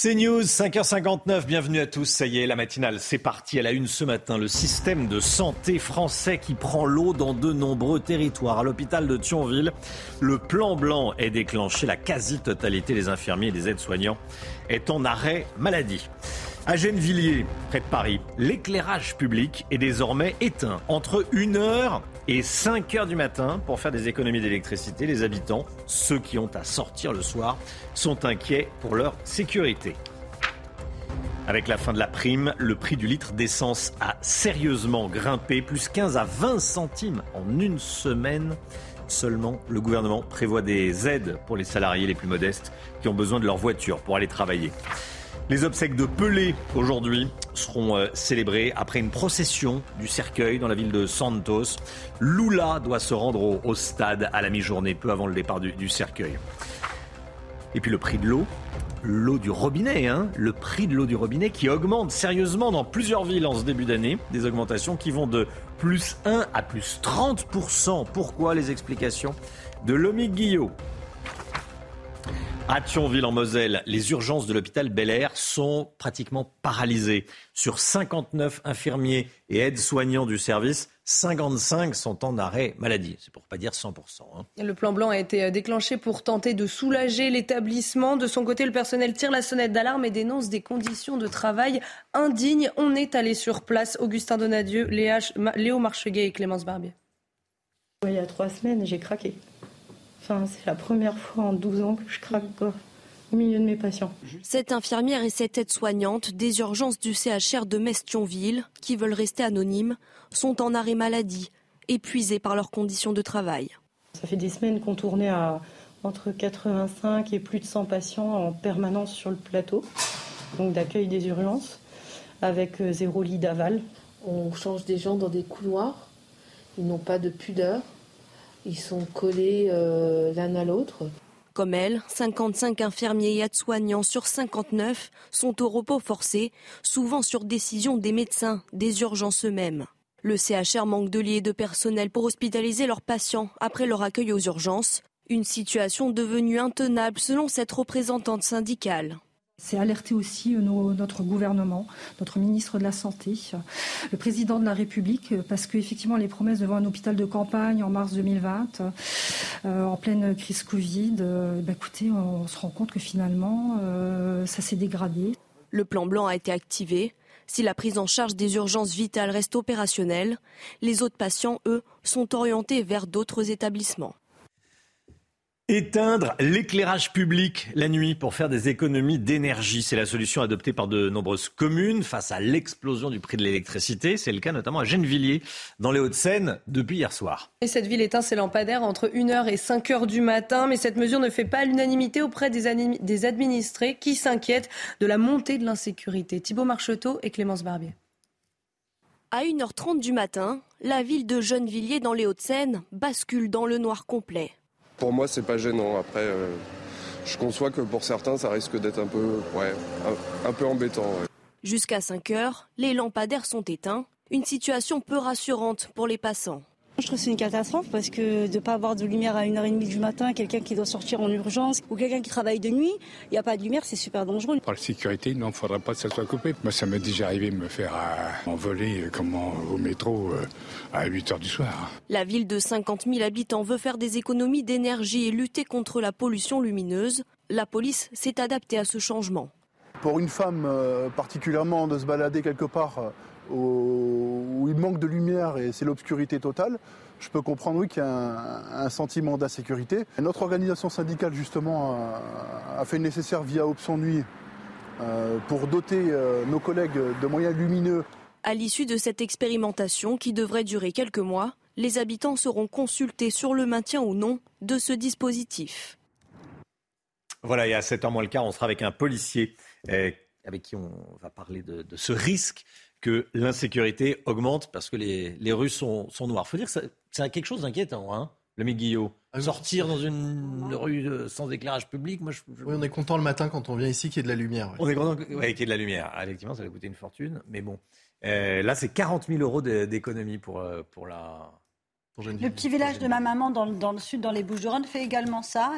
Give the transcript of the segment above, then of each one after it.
C'est News, 5h59, bienvenue à tous. Ça y est, la matinale, c'est parti. À la une ce matin, le système de santé français qui prend l'eau dans de nombreux territoires. À l'hôpital de Thionville, le plan blanc est déclenché. La quasi-totalité des infirmiers et des aides-soignants est en arrêt maladie. À Gennevilliers, près de Paris, l'éclairage public est désormais éteint entre 1h et 5h du matin pour faire des économies d'électricité. Les habitants, ceux qui ont à sortir le soir, sont inquiets pour leur sécurité. Avec la fin de la prime, le prix du litre d'essence a sérieusement grimpé, plus 15 à 20 centimes en une semaine. Seulement, le gouvernement prévoit des aides pour les salariés les plus modestes qui ont besoin de leur voiture pour aller travailler. Les obsèques de Pelé aujourd'hui seront euh, célébrées après une procession du cercueil dans la ville de Santos. Lula doit se rendre au, stade à la mi-journée, peu avant le départ du, cercueil. Et puis le prix de l'eau, l'eau du robinet, hein, le prix de l'eau du robinet qui augmente sérieusement dans plusieurs villes en ce début d'année. Des augmentations qui vont de plus 1 à plus 30%. Pourquoi les explications de Lomi Guillot à Thionville en Moselle, les urgences de l'hôpital Bel Air sont pratiquement paralysées. Sur 59 infirmiers et aides-soignants du service, 55 sont en arrêt maladie. C'est pour pas dire 100%. Hein. Le plan blanc a été euh, déclenché pour tenter de soulager l'établissement. De son côté, le personnel tire la sonnette d'alarme et dénonce des conditions de travail indignes. On est allé sur place. Augustin Donadieu, Léo Marcheguet et Clémence Barbier. Il y a trois semaines, j'ai craqué c'est la première fois en 12 ans que je craque au milieu de mes patients. Cette infirmière et cette aide-soignante des urgences du CHR de Mestionville, qui veulent rester anonymes, sont en arrêt maladie, épuisées par leurs conditions de travail. Ça fait des semaines qu'on tournait à entre 85 et plus de 100 patients en permanence sur le plateau, donc d'accueil des urgences, avec euh, zéro lit d'aval. On change des gens dans des couloirs, ils n'ont pas de pudeur, ils sont collés euh, l'un à l'autre. Comme elle, 55 infirmiers et aides-soignants sur 59 sont au repos forcé, souvent sur décision des médecins, des urgences eux-mêmes. Le CHR manque de lits et de personnel pour hospitaliser leurs patients après leur accueil aux urgences, une situation devenue intenable selon cette représentante syndicale. C'est alerter aussi euh, notre gouvernement, notre ministre de la Santé, le président de la République, euh, parce qu'effectivement, les promesses devant un hôpital de campagne en mars 2020, euh, en pleine crise Covid, bah, écoutez, on se rend compte que finalement, ça s'est dégradé. Le plan blanc a été activé. Si la prise en charge des urgences vitales reste opérationnelle, les autres patients, eux, sont orientés vers d'autres établissements. Éteindre l'éclairage public la nuit pour faire des économies d'énergie, c'est la solution adoptée par de nombreuses communes face à l'explosion du prix de l'électricité. C'est le cas notamment à Gennevilliers, dans les Hauts-de-Seine, depuis hier soir. Et cette ville éteint ses lampadaires entre 1h et 5h du matin, mais cette mesure ne fait pas l'unanimité auprès des, des administrés qui s'inquiètent de la montée de l'insécurité. Thibault Marcheteau et Clémence Barbier. À 1h30 du matin, la ville de Gennevilliers dans les Hauts-de-Seine bascule dans le noir complet. Pour moi, c'est pas gênant. Après, euh, je conçois que pour certains, ça risque d'être un peu, ouais, un, peu embêtant. Jusqu'à 5 heures, les lampadaires sont éteints. Une situation peu rassurante pour les passants. Je trouve que c'est une catastrophe parce que de ne pas avoir de lumière à 1h30 du matin, quelqu'un qui doit sortir en urgence ou quelqu'un qui travaille de nuit, il n'y a pas de lumière, c'est super dangereux. Pour la sécurité, non, il ne faudrait pas que ça soit coupé. Moi, ça m'est déjà arrivé de me faire euh, envoler euh, comme au métro euh, à 8 h du soir. La ville de 50 000 habitants veut faire des économies d'énergie et lutter contre la pollution lumineuse. La police s'est adaptée à ce changement. Pour une femme particulièrement de se balader quelque part où il manque de lumière et c'est l'obscurité totale, je peux comprendre oui, qu'il y a un, sentiment d'insécurité. Notre organisation syndicale, justement, a, fait le nécessaire via Option Nuit euh, pour doter euh, nos collègues de moyens lumineux. À l'issue de cette expérimentation, qui devrait durer quelques mois, les habitants seront consultés sur le maintien ou non de ce dispositif. Voilà, et à 7h moins le quart, on sera avec un policier euh, avec qui on va parler de, de ce risque que l'insécurité augmente parce que les, les rues sont, sont noires. Il faut dire que c'est quelque chose d'inquiétant, hein, le Guillot. Ah Sortir dans une rue euh, sans éclairage public, moi je, Oui, on est content le matin quand on vient ici qu'il y ait de la lumière. On est content qu'il y ait de la lumière. Ah, effectivement, ça va coûter une fortune, mais bon. Euh, là, c'est 40 000 euros d'économie pour, euh, pour, Le petit village de ma maman dans, le sud, dans les Bouches-du-Rhône, fait également ça.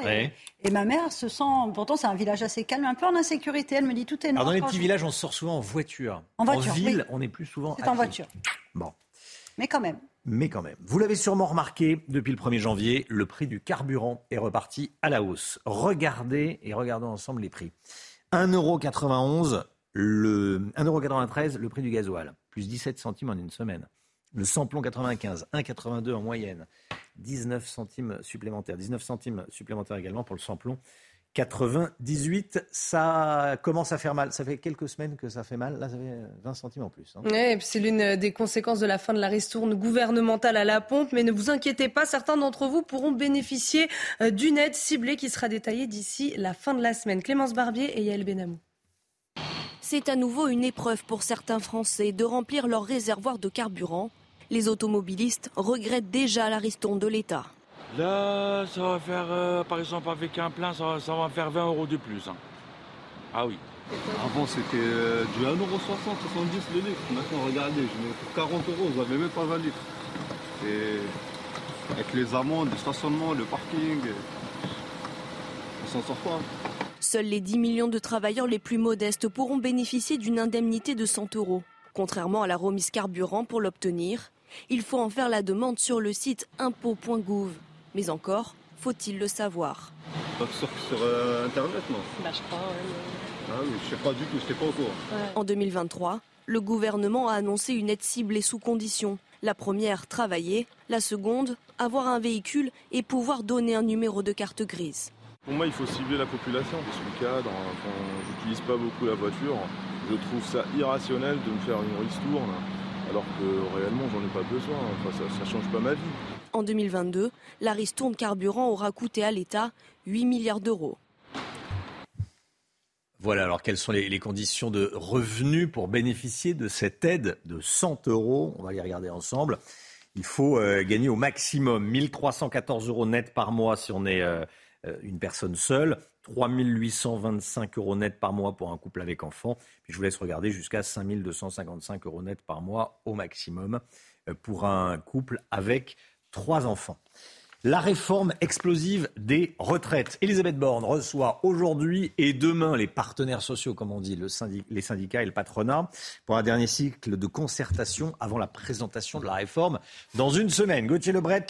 Et, ma mère se sent, pourtant c'est un village assez calme, un peu en insécurité. Elle me dit tout est noir. Alors dans les petits villages, on sort souvent en voiture. En voiture. En ville, on est plus souvent. C'est en voiture. Bon. Mais quand même. Mais quand même. Vous l'avez sûrement remarqué, depuis le 1er janvier, le prix du carburant est reparti à la hausse. Regardez et regardons ensemble les prix. 1,91€, le 1,93€ le prix du gasoil, plus 17 centimes en une semaine. Le samplon 95, 1,82 en moyenne. 19 centimes supplémentaires. 19 centimes supplémentaires également pour le samplon. 98, ça commence à faire mal. Ça fait quelques semaines que ça fait mal. Là, ça fait 20 centimes en plus. Hein. c'est l'une des conséquences de la fin de la ristourne gouvernementale à la pompe. Mais ne vous inquiétez pas, certains d'entre vous pourront bénéficier euh, d'une aide ciblée qui sera détaillée d'ici la fin de la semaine. Clémence Barbier et Yael Benamou. C'est à nouveau une épreuve pour certains Français de remplir leur réservoir de carburant les automobilistes regrettent déjà la ristourne de l'État. Là, ça va faire, euh, par exemple, avec un plein, ça, va faire 20 euros de plus. Hein. Ah oui. Avant, c'était euh, du 1,60€, 70 le litre. Maintenant, regardez, je mets pour 40 euros, vous n'avez même pas 20 litres. Et avec les amendes, le stationnement, le parking, on s'en sort pas. Seuls les 10 millions de travailleurs les plus modestes pourront bénéficier d'une indemnité de 100 euros. Contrairement à la remise carburant, pour l'obtenir, il faut en faire la demande sur le site impôt.gouv. Mais encore, faut-il le savoir Sur, euh, Internet, non? Bah, Je crois, Ah oui, je sais pas du tout, je pas au courant. En 2023, le gouvernement a annoncé une aide ciblée sous conditions. La première, travailler. La seconde, avoir un véhicule et pouvoir donner un numéro de carte grise. Pour moi, il faut cibler la population. Je suis cadre, quand j'utilise pas beaucoup la voiture. Je trouve ça irrationnel de me faire une ristourne alors que réellement j'en ai pas besoin, enfin, ça ne change pas ma vie. En 2022, la ristourne carburant aura coûté à l'État 8 milliards d'euros. Voilà, alors quelles sont les, conditions de revenus pour bénéficier de cette aide de 100 euros? On va les regarder ensemble. Il faut euh, gagner au maximum 1314 euros net par mois si on est euh, euh, une personne seule, 3 825 euros net par mois pour un couple avec enfant. Puis je vous laisse regarder jusqu'à 5 255 euros net par mois au maximum euh, pour un couple avec trois enfants. La réforme explosive des retraites. Elisabeth Borne reçoit aujourd'hui et demain les partenaires sociaux, comme on dit, les syndicats et le patronat, pour un dernier cycle de concertation avant la présentation de la réforme dans une semaine. Gauthier Lebret,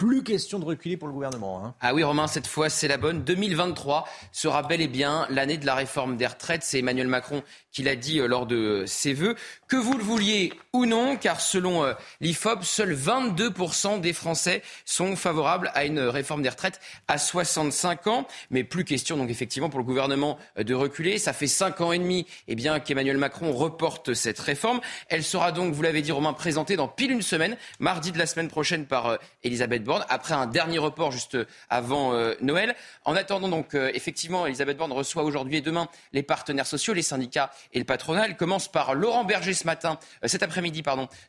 plus question de reculer pour le gouvernement. Hein. Ah oui, Romain, cette fois, c'est la bonne. 2023 sera bel et bien l'année de la réforme des retraites. C'est Emmanuel Macron qui l'a dit euh, lors de ses vœux. Que vous le vouliez ou non, car selon euh, l'IFOP, seuls 22% des Français sont favorables à une réforme des retraites à 65 ans. Mais plus question, donc, effectivement, pour le gouvernement euh, de reculer. Ça fait 5 ans et demi eh bien, qu'Emmanuel Macron reporte cette réforme. Elle sera donc, vous l'avez dit, Romain, présentée dans pile une semaine, mardi de la semaine prochaine par Elisabeth après un dernier report juste avant euh, Noël. En attendant donc, euh, effectivement, Elisabeth Borne reçoit aujourd'hui et demain les partenaires sociaux, les syndicats et le patronat. Elle commence par Laurent Berger ce matin, euh, cet après-midi,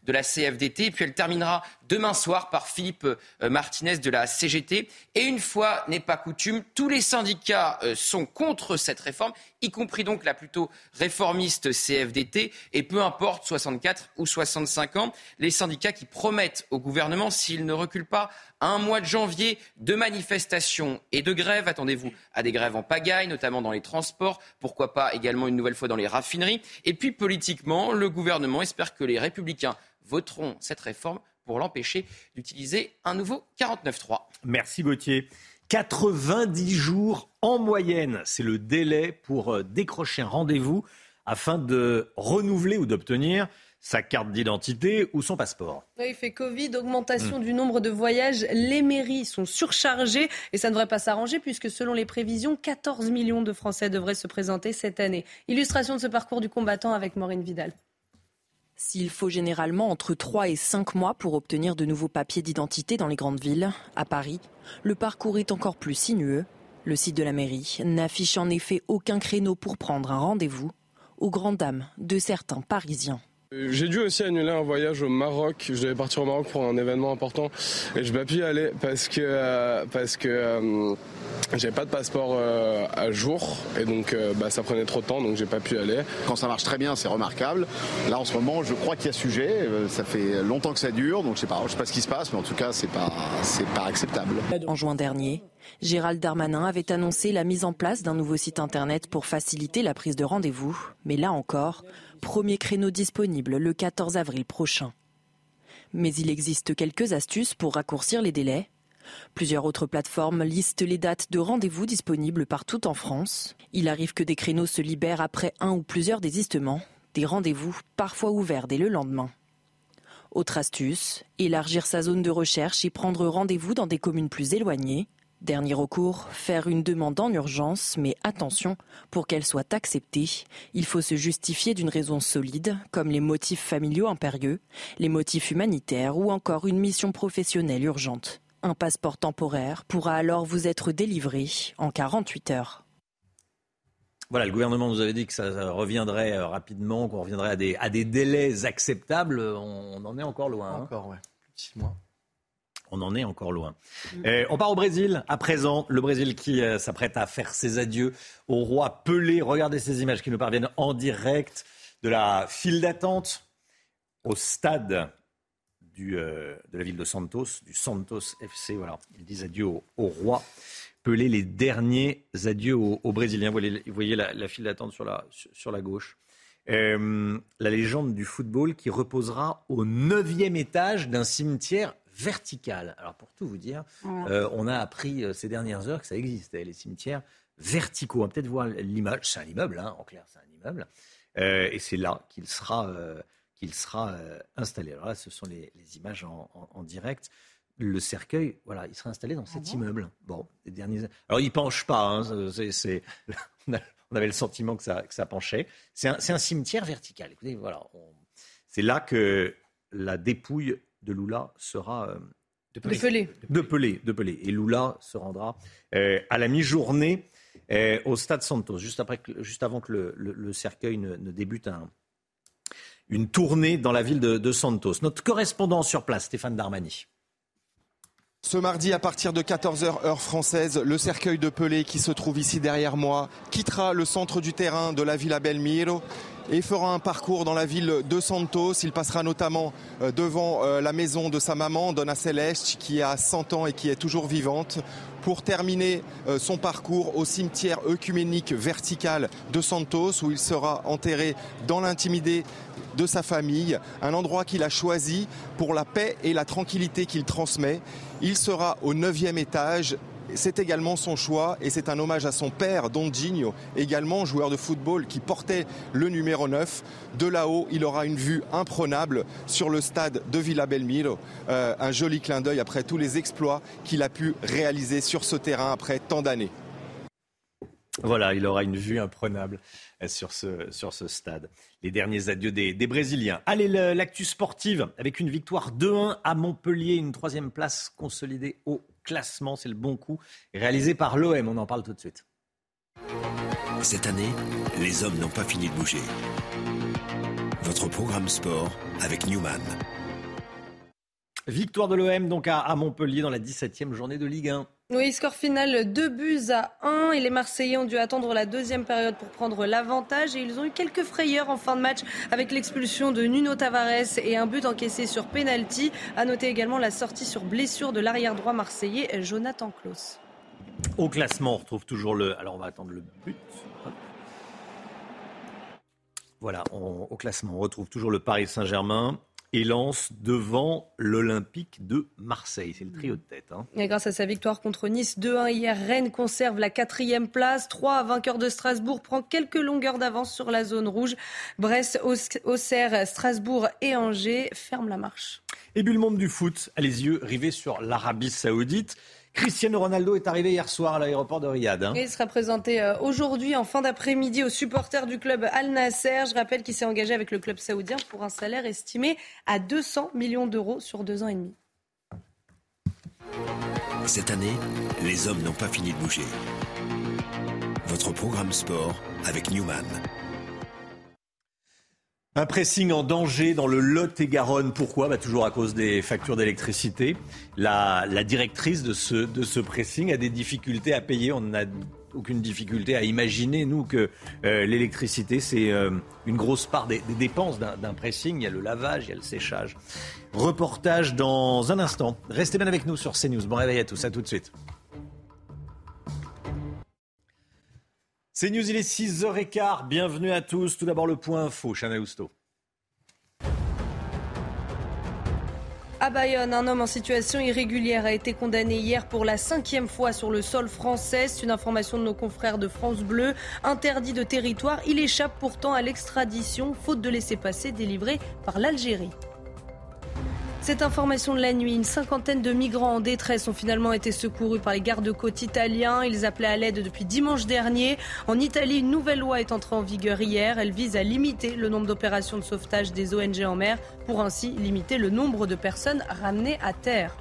de la CFDT, puis elle terminera demain soir par Philippe Martinez de la CGT. Et une fois n'est pas coutume, tous les syndicats sont contre cette réforme, y compris donc la plutôt réformiste CFDT, et peu importe 64 ou 65 ans, les syndicats qui promettent au gouvernement, s'il ne recule pas, un mois de janvier de manifestations et de grèves. Attendez-vous à des grèves en pagaille, notamment dans les transports. Pourquoi pas également une nouvelle fois dans les raffineries. Et puis politiquement, le gouvernement espère que les républicains voteront cette réforme pour l'empêcher d'utiliser un nouveau 49-3. Merci Gauthier. 90 jours en moyenne, c'est le délai pour euh, décrocher un rendez-vous afin de renouveler ou d'obtenir sa carte d'identité ou son passeport. Oui, fait Covid, augmentation hmm. du nombre de voyages. Les mairies sont surchargées et ça ne devrait pas s'arranger puisque selon les prévisions, 14 millions de Français devraient se présenter cette année. Illustration de ce parcours du combattant avec Maureen Vidal. S'il faut généralement entre 3 et 5 mois pour obtenir de nouveaux papiers d'identité dans les grandes villes, à Paris, le parcours est encore plus sinueux. Le site de la mairie n'affiche en effet aucun créneau pour prendre un rendez-vous, aux grandes dames de certains Parisiens. J'ai dû aussi annuler un voyage au Maroc. Je devais partir au Maroc pour un événement important et je n'ai pas pu y aller parce que euh, parce que euh, j'avais pas de passeport euh, à jour et donc bah, ça prenait trop de temps donc j'ai pas pu y aller. Quand ça marche très bien, c'est remarquable. Là en ce moment, je crois qu'il y a sujet. Ça fait longtemps que ça dure donc je sais pas, je sais pas ce qui se passe, mais en tout cas c'est pas c'est pas acceptable. En juin dernier, Gérald Darmanin avait annoncé la mise en place d'un nouveau site internet pour faciliter la prise de rendez-vous, mais là encore Premier créneau disponible le 14 avril prochain. Mais il existe quelques astuces pour raccourcir les délais. Plusieurs autres plateformes listent les dates de rendez-vous disponibles partout en France. Il arrive que des créneaux se libèrent après un ou plusieurs désistements, des rendez-vous parfois ouverts dès le lendemain. Autre astuce, élargir sa zone de recherche et prendre rendez-vous dans des communes plus éloignées. Dernier recours, faire une demande en urgence, mais attention, pour qu'elle soit acceptée, il faut se justifier d'une raison solide, comme les motifs familiaux impérieux, les motifs humanitaires ou encore une mission professionnelle urgente. Un passeport temporaire pourra alors vous être délivré en 48 heures. Voilà, le gouvernement nous avait dit que ça reviendrait euh, rapidement, qu'on reviendrait à des, à des délais acceptables. On, en est encore loin. Hein. Encore, ouais. Six mois on en est encore loin. Mm. Euh, on part au Brésil à présent. Le Brésil qui euh, s'apprête à faire ses adieux au roi Pelé. Regardez ces images qui nous parviennent en direct de la file d'attente au stade euh, de la ville de Santos, du Santos FC. Voilà, ils disent adieu au, roi Pelé, les derniers adieux aux, Brésiliens. Vous voyez, la, file d'attente sur la, sur la gauche. la légende du football qui reposera au neuvième étage d'un cimetière verticale. Alors pour tout vous dire, euh, on a appris euh, ces dernières heures que ça existait, les cimetières verticaux. On va peut-être voir l'image, c'est un immeuble, hein, en clair c'est un immeuble, euh, et c'est là qu'il sera, qu'il sera installé. Alors là, ce sont les, images en, direct. Le cercueil, voilà, il sera installé dans cet ah immeuble. Bon, les derniers. Alors il penche pas. Hein, on avait le sentiment que ça, que ça penchait. C'est un, un, cimetière vertical. Écoutez, voilà, c'est là que la dépouille de Lula sera euh, de Pelé. De Pelé, de Pelé. Et Lula se rendra euh, à la mi-journée euh, au Stade Santos, juste, après, juste avant que le, cercueil ne, débute une tournée dans la ville de, Santos. Notre correspondant sur place, Stéphane Darmani. Ce mardi, à partir de 14h heure française, le cercueil de Pelé qui se trouve ici derrière moi quittera le centre du terrain de la Villa Belmiro et fera un parcours dans la ville de Santos. Il passera notamment euh, devant euh, la maison de sa maman, Donna Celeste, qui a 100 ans et qui est toujours vivante, pour terminer euh, son parcours au cimetière œcuménique vertical de Santos, où il sera enterré dans l'intimité de sa famille, un endroit qu'il a choisi pour la paix et la tranquillité qu'il transmet. Il sera au neuvième étage c'est également son choix et c'est un hommage à son père, Don Gigno, également joueur de football qui portait le numéro 9. De là-haut, il aura une vue imprenable sur le stade de Villa Belmiro. Euh, un joli clin d'œil après tous les exploits qu'il a pu réaliser sur ce terrain après tant d'années. Voilà, il aura une vue imprenable euh, sur ce, stade. Les derniers adieux des, des Brésiliens. Allez, l'actu sportive avec une victoire 2-1 à Montpellier, une troisième place consolidée au classement. C'est le bon coup réalisé par l'OM. On en parle tout de suite. Cette année, les hommes n'ont pas fini de bouger. Votre programme sport avec Newman. Victoire de l'OM donc à, Montpellier dans la 17e journée de Ligue 1. Oui, score final 2 buts à 1 et les Marseillais ont dû attendre la deuxième période pour prendre l'avantage et ils ont eu quelques frayeurs en fin de match avec l'expulsion de Nuno Tavares et un but encaissé sur penalty. À noter également la sortie sur blessure de l'arrière droit marseillais Jonathan Klaus. Au classement, on retrouve toujours le. Alors on va attendre le but. Voilà, au classement, on retrouve toujours le Paris Saint-Germain et lance devant l'Olympique de Marseille. C'est le trio de tête. Hein. Et grâce à sa victoire contre Nice 2-1 hier, Rennes conserve la quatrième place. Trois vainqueurs de Strasbourg prend quelques longueurs d'avance sur la zone rouge. Brest, Auxerre, Strasbourg et Angers ferment la marche. Et puis le monde du foot a les yeux rivés sur l'Arabie Saoudite. Cristiano Ronaldo est arrivé hier soir à l'aéroport de Riyad. Hein. Il sera présenté euh, aujourd'hui en fin d'après-midi aux supporters du club Al Nasser. Je rappelle qu'il s'est engagé avec le club saoudien pour un salaire estimé à 200 millions d'euros sur deux ans et demi. Cette année, les hommes n'ont pas fini de bouger. Votre programme sport avec Newman. Un pressing en danger dans le Lot-et-Garonne. Pourquoi? Bah, Toujours à cause des factures d'électricité. La, directrice de ce, de ce pressing a des difficultés à payer. On n'a aucune difficulté à imaginer, nous, que euh, l'électricité, c'est euh, une grosse part des, des dépenses d'un pressing. Il y a le lavage, il y a le séchage. Reportage dans un instant. Restez bien avec nous sur CNews. Bon réveil à tous. À tout de suite. C'est News, il est 6h15. Bienvenue à tous. Tout d'abord, le point info. Chana Housteau. À Bayonne, un homme en situation irrégulière a été condamné hier pour la cinquième fois sur le sol français. C'est une information de nos confrères de France Bleu. Interdit de territoire, il échappe pourtant à l'extradition, faute de laisser passer délivré par l'Algérie. Cette information de la nuit, une cinquantaine de migrants en détresse ont finalement été secourus par les gardes-côtes italiens. Ils appelaient à l'aide depuis dimanche dernier. En Italie, une nouvelle loi est entrée en vigueur hier. Elle vise à limiter le nombre d'opérations de sauvetage des ONG en mer pour ainsi limiter le nombre de personnes ramenées à terre.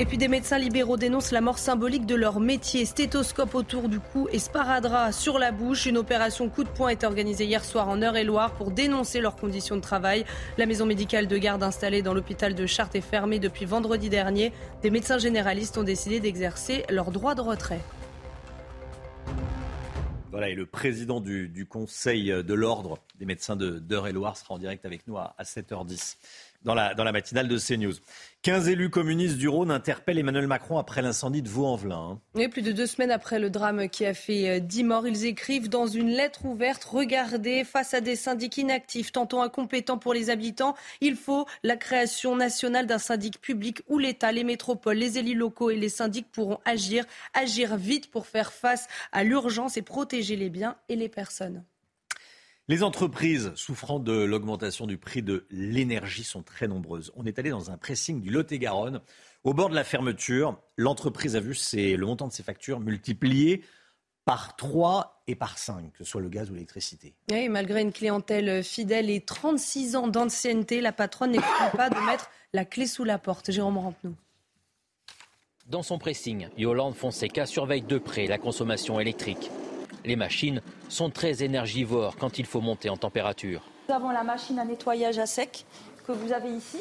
Et puis des médecins libéraux dénoncent la mort symbolique de leur métier. Stéthoscope autour du cou et sparadrap sur la bouche. Une opération coup de poing est organisée hier soir en Eure-et-Loire pour dénoncer leurs conditions de travail. La maison médicale de garde installée dans l'hôpital de Chartres est fermée depuis vendredi dernier. Des médecins généralistes ont décidé d'exercer leur droit de retrait. Voilà, et le président du, Conseil de l'Ordre des médecins d'Eure-et-Loire sera en direct avec nous à 7h10 dans la, dans la matinale de CNews. 15 élus communistes du Rhône interpellent Emmanuel Macron après l'incendie de Vaux-en-Velin. Hein. plus de deux semaines après le drame qui a fait 10 euh, morts, ils écrivent dans une lettre ouverte Regardez, face à des syndics inactifs, tantôt incompétents pour les habitants, il faut la création nationale d'un syndic public où l'État, les métropoles, les élus locaux et les syndics pourront agir, agir vite pour faire face à l'urgence et protéger les biens et les personnes. Les entreprises souffrant de l'augmentation du prix de l'énergie sont très nombreuses. On est allé dans un pressing du Lot-et-Garonne. Au bord de la fermeture, l'entreprise a vu le montant de ses factures multiplié par 3 et par 5, que ce soit le gaz ou l'électricité. Oui, malgré une clientèle fidèle et 36 ans d'ancienneté, la patronne n'exclut pas de mettre la clé sous la porte. Jérôme Rampenou. Dans son pressing, Yolande Fonseca surveille de près la consommation électrique. Les machines sont très énergivores quand il faut monter en température. Nous avons la machine à nettoyage à sec que vous avez ici,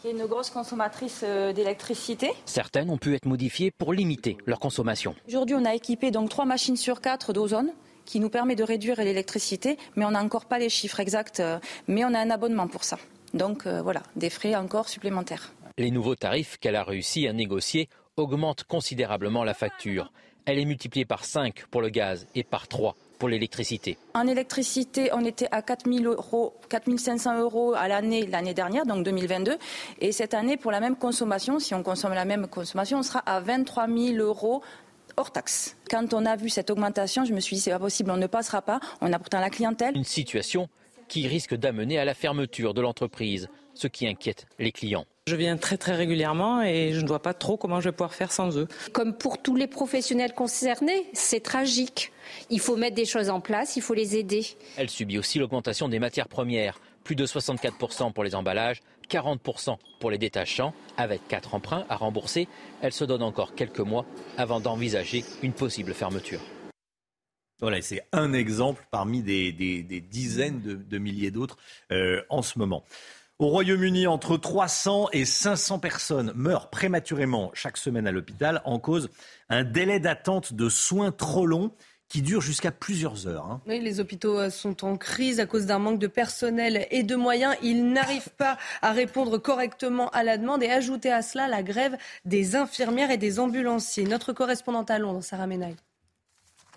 qui est une grosse consommatrice euh, d'électricité. Certaines ont pu être modifiées pour limiter leur consommation. Aujourd'hui, on a équipé donc trois machines sur quatre d'ozone qui nous permet de réduire l'électricité, mais on n'a encore pas les chiffres exacts, euh, mais on a un abonnement pour ça. Donc euh, voilà, des frais encore supplémentaires. Les nouveaux tarifs qu'elle a réussi à négocier augmentent considérablement la facture elle est multipliée par 5 pour le gaz et par 3 pour l'électricité. En électricité, on était à 4 euros, 500 euros à l'année l'année dernière, donc 2022. Et cette année, pour la même consommation, si on consomme la même consommation, on sera à 23 000 euros hors taxe. Quand on a vu cette augmentation, je me suis dit c'est pas possible, on ne passera pas. On a pourtant la clientèle. Une situation qui risque d'amener à la fermeture de l'entreprise, ce qui inquiète les clients. Je viens très très régulièrement et je ne vois pas trop comment je vais pouvoir faire sans eux. Comme pour tous les professionnels concernés, c'est tragique. Il faut mettre des choses en place, il faut les aider. Elle subit aussi l'augmentation des matières premières, plus de 64% pour les emballages, 40% pour les détachants. Avec quatre emprunts à rembourser, elle se donne encore quelques mois avant d'envisager une possible fermeture. Voilà, c'est un exemple parmi des, dizaines de, milliers d'autres euh, en ce moment. Au Royaume-Uni, entre 300 et 500 personnes meurent prématurément chaque semaine à l'hôpital en cause un délai d'attente de soins trop long qui dure jusqu'à plusieurs heures. Hein. Oui, les hôpitaux euh, sont en crise à cause d'un manque de personnel et de moyens. Ils n'arrivent pas à répondre correctement à la demande et ajouter à cela la grève des infirmières et des ambulanciers. Notre correspondante à Londres, Sarah Menaille.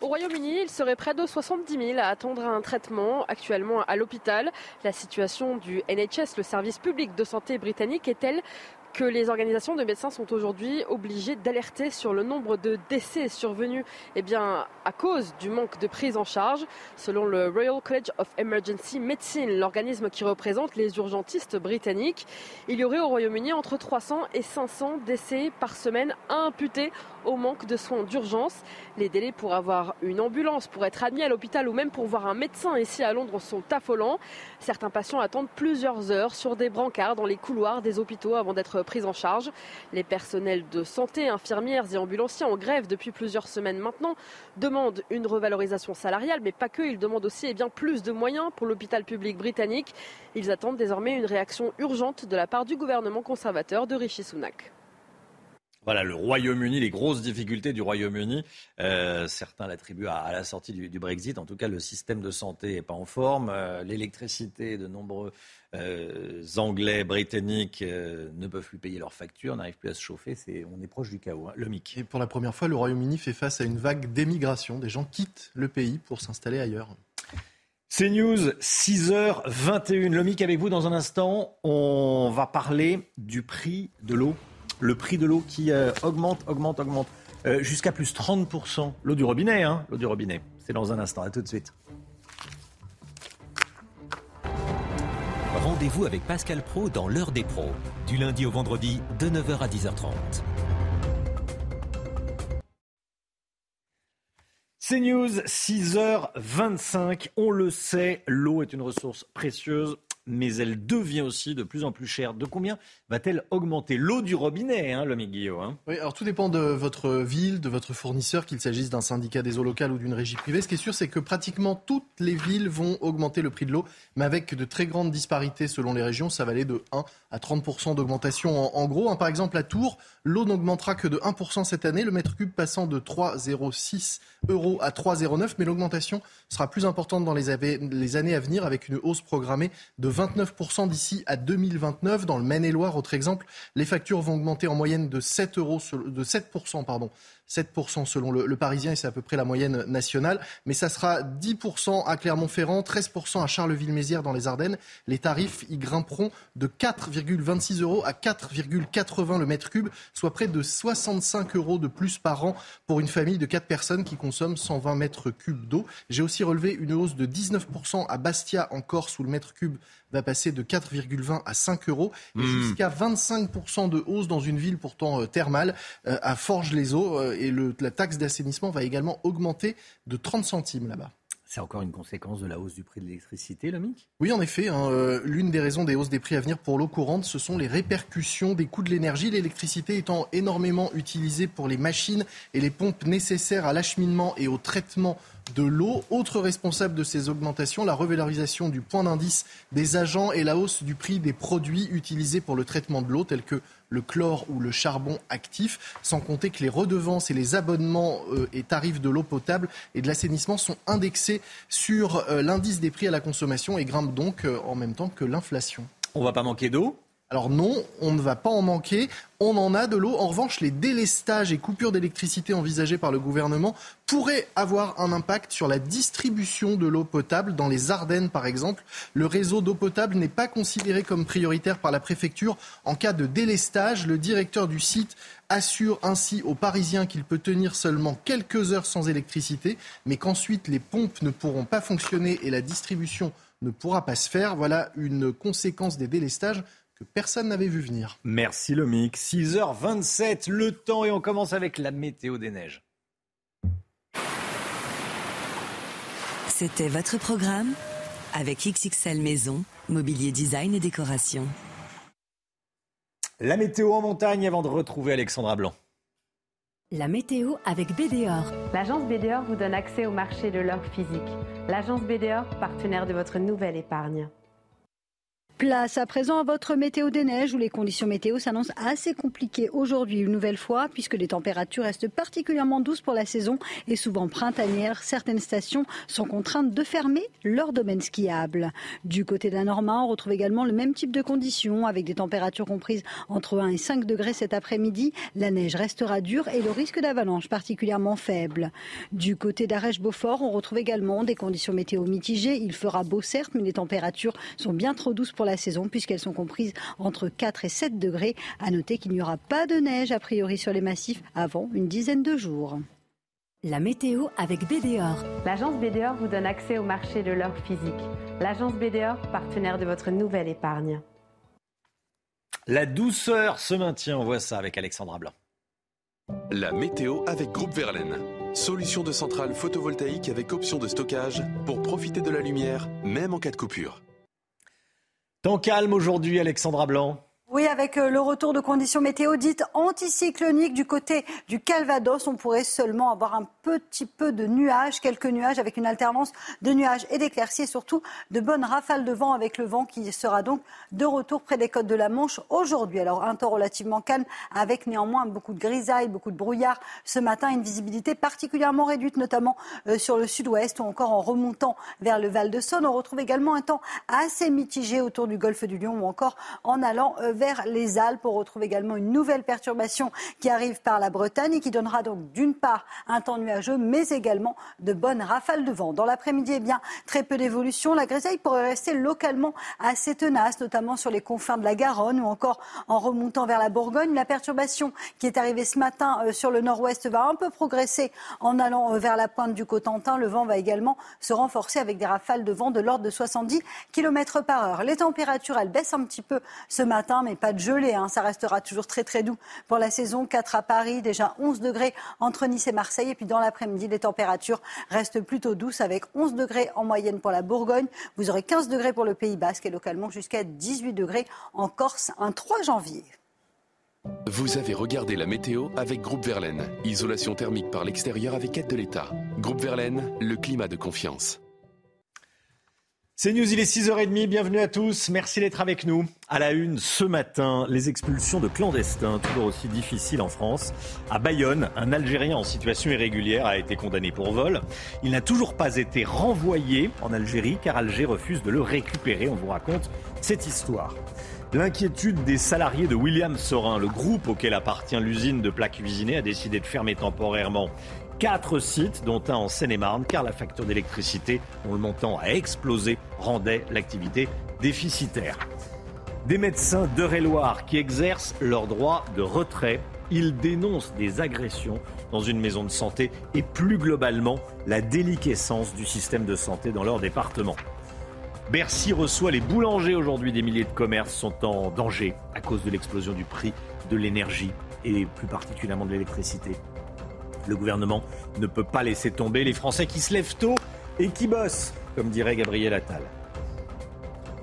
Au Royaume-Uni, il serait près de 70 000 à attendre un traitement actuellement à l'hôpital. La situation du NHS, le service public de santé britannique, est telle que les organisations de médecins sont aujourd'hui obligées d'alerter sur le nombre de décès survenus eh bien, à cause du manque de prise en charge. Selon le Royal College of Emergency Medicine, l'organisme qui représente les urgentistes britanniques, il y aurait au Royaume-Uni entre 300 et 500 décès par semaine imputés au manque de soins d'urgence. Les délais pour avoir une ambulance, pour être admis à l'hôpital ou même pour voir un médecin ici à Londres sont affolants. Certains patients attendent plusieurs heures sur des brancards dans les couloirs des hôpitaux avant d'être prise en charge. Les personnels de santé, infirmières et ambulanciers en grève depuis plusieurs semaines maintenant demandent une revalorisation salariale, mais pas que, ils demandent aussi eh bien, plus de moyens pour l'hôpital public britannique. Ils attendent désormais une réaction urgente de la part du gouvernement conservateur de Rishi Sunak. Voilà, le Royaume-Uni, les grosses difficultés du Royaume-Uni. Euh, certains l'attribuent à, la sortie du, Brexit. En tout cas, le système de santé n'est pas en forme. Euh, l'électricité, de nombreux euh, Anglais, Britanniques ne peuvent plus payer leurs factures, n'arrivent plus à se chauffer. on est proche du chaos. Hein. Le MIC. Et pour la première fois, le Royaume-Uni fait face à une vague d'émigration. Des gens quittent le pays pour s'installer ailleurs. C'est News, 6h21. Le MIC avec vous dans un instant. On va parler du prix de l'eau le prix de l'eau qui euh, augmente, augmente, augmente, euh, jusqu'à plus 30%. L'eau du robinet, hein, l'eau du robinet. C'est dans un instant, à tout de suite. Rendez-vous avec Pascal Pro dans l'heure des pros, du lundi au vendredi de 9h à 10h30. C'est News, 6h25. On le sait, l'eau est une ressource précieuse mais elle devient aussi de plus en plus chère. De combien va-t-elle augmenter L'eau du robinet, hein, le Guillaume hein Oui, alors tout dépend de votre ville, de votre fournisseur, qu'il s'agisse d'un syndicat des eaux locales ou d'une régie privée. Ce qui est sûr, c'est que pratiquement toutes les villes vont augmenter le prix de l'eau, mais avec de très grandes disparités selon les régions. Ça va aller de 1 à 30 d'augmentation en, gros. Hein. Par exemple, à Tours, l'eau n'augmentera que de 1 cette année, le mètre cube passant de 3,06 euros à 3,09, mais l'augmentation sera plus importante dans les, années à venir avec une hausse programmée de 29% d'ici à 2029. Dans le Maine-et-Loire, autre exemple, les factures vont augmenter en moyenne de 7 euros, de 7%, pardon, 7% selon le, Parisien, et c'est à peu près la moyenne nationale. Mais ça sera 10% à Clermont-Ferrand, 13% à Charleville-Mézières dans les Ardennes. Les tarifs y grimperont de 4,26 euros à 4,80 le mètre cube, soit près de 65 euros de plus par an pour une famille de 4 personnes qui consomment 120 mètres cubes d'eau. J'ai aussi relevé une hausse de 19% à Bastia en Corse où le mètre cube va passer de 4,20 à 5 euros et mmh. jusqu'à 25% de hausse dans une ville pourtant euh, thermale euh, à Forges-les-Eaux euh, et la taxe d'assainissement va également augmenter de 30 centimes là-bas. C'est encore une conséquence de la hausse du prix de l'électricité, le MIC Oui, en effet. Hein, l'une des raisons des hausses des prix à venir pour l'eau courante, ce sont les répercussions des coûts de l'énergie. L'électricité étant énormément utilisée pour les machines et les pompes nécessaires à l'acheminement et au traitement de l'eau. Autre responsable de ces augmentations, la revalorisation du point d'indice des agents et la hausse du prix des produits utilisés pour le traitement de l'eau, tels que le chlore ou le charbon actif, sans compter que les redevances et les abonnements euh, et tarifs de l'eau potable et de l'assainissement sont indexés sur euh, l'indice des prix à la consommation et grimpent donc euh, en même temps que l'inflation. On va pas manquer d'eau alors non, on ne va pas en manquer. On en a de l'eau. En revanche, les délestages et coupures d'électricité envisagés par le gouvernement pourraient avoir un impact sur la distribution de l'eau potable dans les Ardennes, par exemple. Le réseau d'eau potable n'est pas considéré comme prioritaire par la préfecture en cas de délestage. Le directeur du site assure ainsi aux Parisiens qu'il peut tenir seulement quelques heures sans électricité, mais qu'ensuite les pompes ne pourront pas fonctionner et la distribution ne pourra pas se faire. Voilà une conséquence des délestages que personne n'avait vu venir. Merci le 6h27, le temps et on commence avec la météo des neiges. C'était votre programme avec XXL Maison, mobilier design et décoration. La météo en montagne avant de retrouver Alexandra Blanc. La météo avec BDOR. L'agence BDOR vous donne accès au marché de l'or physique. L'agence BDOR, partenaire de votre nouvelle épargne. Place à présent à votre météo des neiges où les conditions météo s'annoncent assez compliquées aujourd'hui une nouvelle fois puisque les températures restent particulièrement douces pour la saison et souvent printanières. Certaines stations sont contraintes de fermer leur domaine skiable. Du côté Normand, on retrouve également le même type de conditions avec des températures comprises entre 1 et 5 degrés cet après-midi. La neige restera dure et le risque d'avalanche particulièrement faible. Du côté d'Arèche-Beaufort, on retrouve également des conditions météo mitigées. Il fera beau certes, mais les températures sont bien trop douces pour la saison puisqu'elles sont comprises entre 4 et 7 degrés. À noter qu'il n'y aura pas de neige a priori sur les massifs avant une dizaine de jours. La météo avec BDOR. L'agence BDOR vous donne accès au marché de l'or physique. L'agence BDOR, partenaire de votre nouvelle épargne. La douceur se maintient, on voit ça avec Alexandra Blanc. La météo avec Groupe Verlaine. Solution de centrale photovoltaïque avec option de stockage pour profiter de la lumière, même en cas de coupure. Temps calme aujourd'hui, Alexandra Blanc. Oui, avec euh, le retour de conditions météo dites anticycloniques du côté du Calvados, on pourrait seulement avoir un petit peu de nuages, quelques nuages avec une alternance de nuages et d'éclaircies et surtout de bonnes rafales de vent avec le vent qui sera donc de retour près des côtes de la Manche aujourd'hui. Alors un temps relativement calme avec néanmoins beaucoup de grisailles, beaucoup de brouillard ce matin, une visibilité particulièrement réduite notamment euh, sur le sud-ouest ou encore en remontant vers le Val de Saône. On retrouve également un temps assez mitigé autour du golfe du Lion ou encore en allant euh, vers les Alpes. On retrouve également une nouvelle perturbation qui arrive par la Bretagne et qui donnera donc d'une part un temps nuageux, mais également de bonnes rafales de vent. Dans l'après-midi, eh bien, très peu d'évolution. La grisaille pourrait rester localement assez tenace, notamment sur les confins de la Garonne ou encore en remontant vers la Bourgogne. La perturbation qui est arrivée ce matin euh, sur le nord-ouest va un peu progresser en allant euh, vers la pointe du Cotentin. Le vent va également se renforcer avec des rafales de vent de l'ordre de 70 km par heure. Les températures, elles baissent un petit peu ce matin, pas de gelée. Hein. Ça restera toujours très très doux pour la saison. 4 à Paris, déjà 11 degrés entre Nice et Marseille. Et puis dans l'après-midi, les températures restent plutôt douces avec 11 degrés en moyenne pour la Bourgogne. Vous aurez 15 degrés pour le Pays Basque et localement jusqu'à 18 degrés en Corse un 3 janvier. Vous avez regardé la météo avec Groupe Verlaine. Isolation thermique par l'extérieur avec aide de l'État. Groupe Verlaine, le climat de confiance. C'est News, il est 6h30, bienvenue à tous, merci d'être avec nous. À la une, ce matin, les expulsions de clandestins, toujours aussi difficiles en France. À Bayonne, un Algérien en situation irrégulière a été condamné pour vol. Il n'a toujours pas été renvoyé en Algérie car Alger refuse de le récupérer. On vous raconte cette histoire. L'inquiétude des salariés de William Sorin, le groupe auquel appartient l'usine de plats cuisinés, a décidé de fermer temporairement quatre sites, dont un en Seine-et-Marne, car la facture d'électricité, dont le montant a explosé, rendait l'activité déficitaire. Des médecins d'Eure-et-Loire qui exercent leur droit de retrait. Ils dénoncent des agressions dans une maison de santé et plus globalement la déliquescence du système de santé dans leur département. Bercy reçoit les boulangers aujourd'hui. Des milliers de commerces sont en danger à cause de l'explosion du prix de l'énergie et plus particulièrement de l'électricité. Le gouvernement ne peut pas laisser tomber les Français qui se lèvent tôt et qui bossent, comme dirait Gabriel Attal.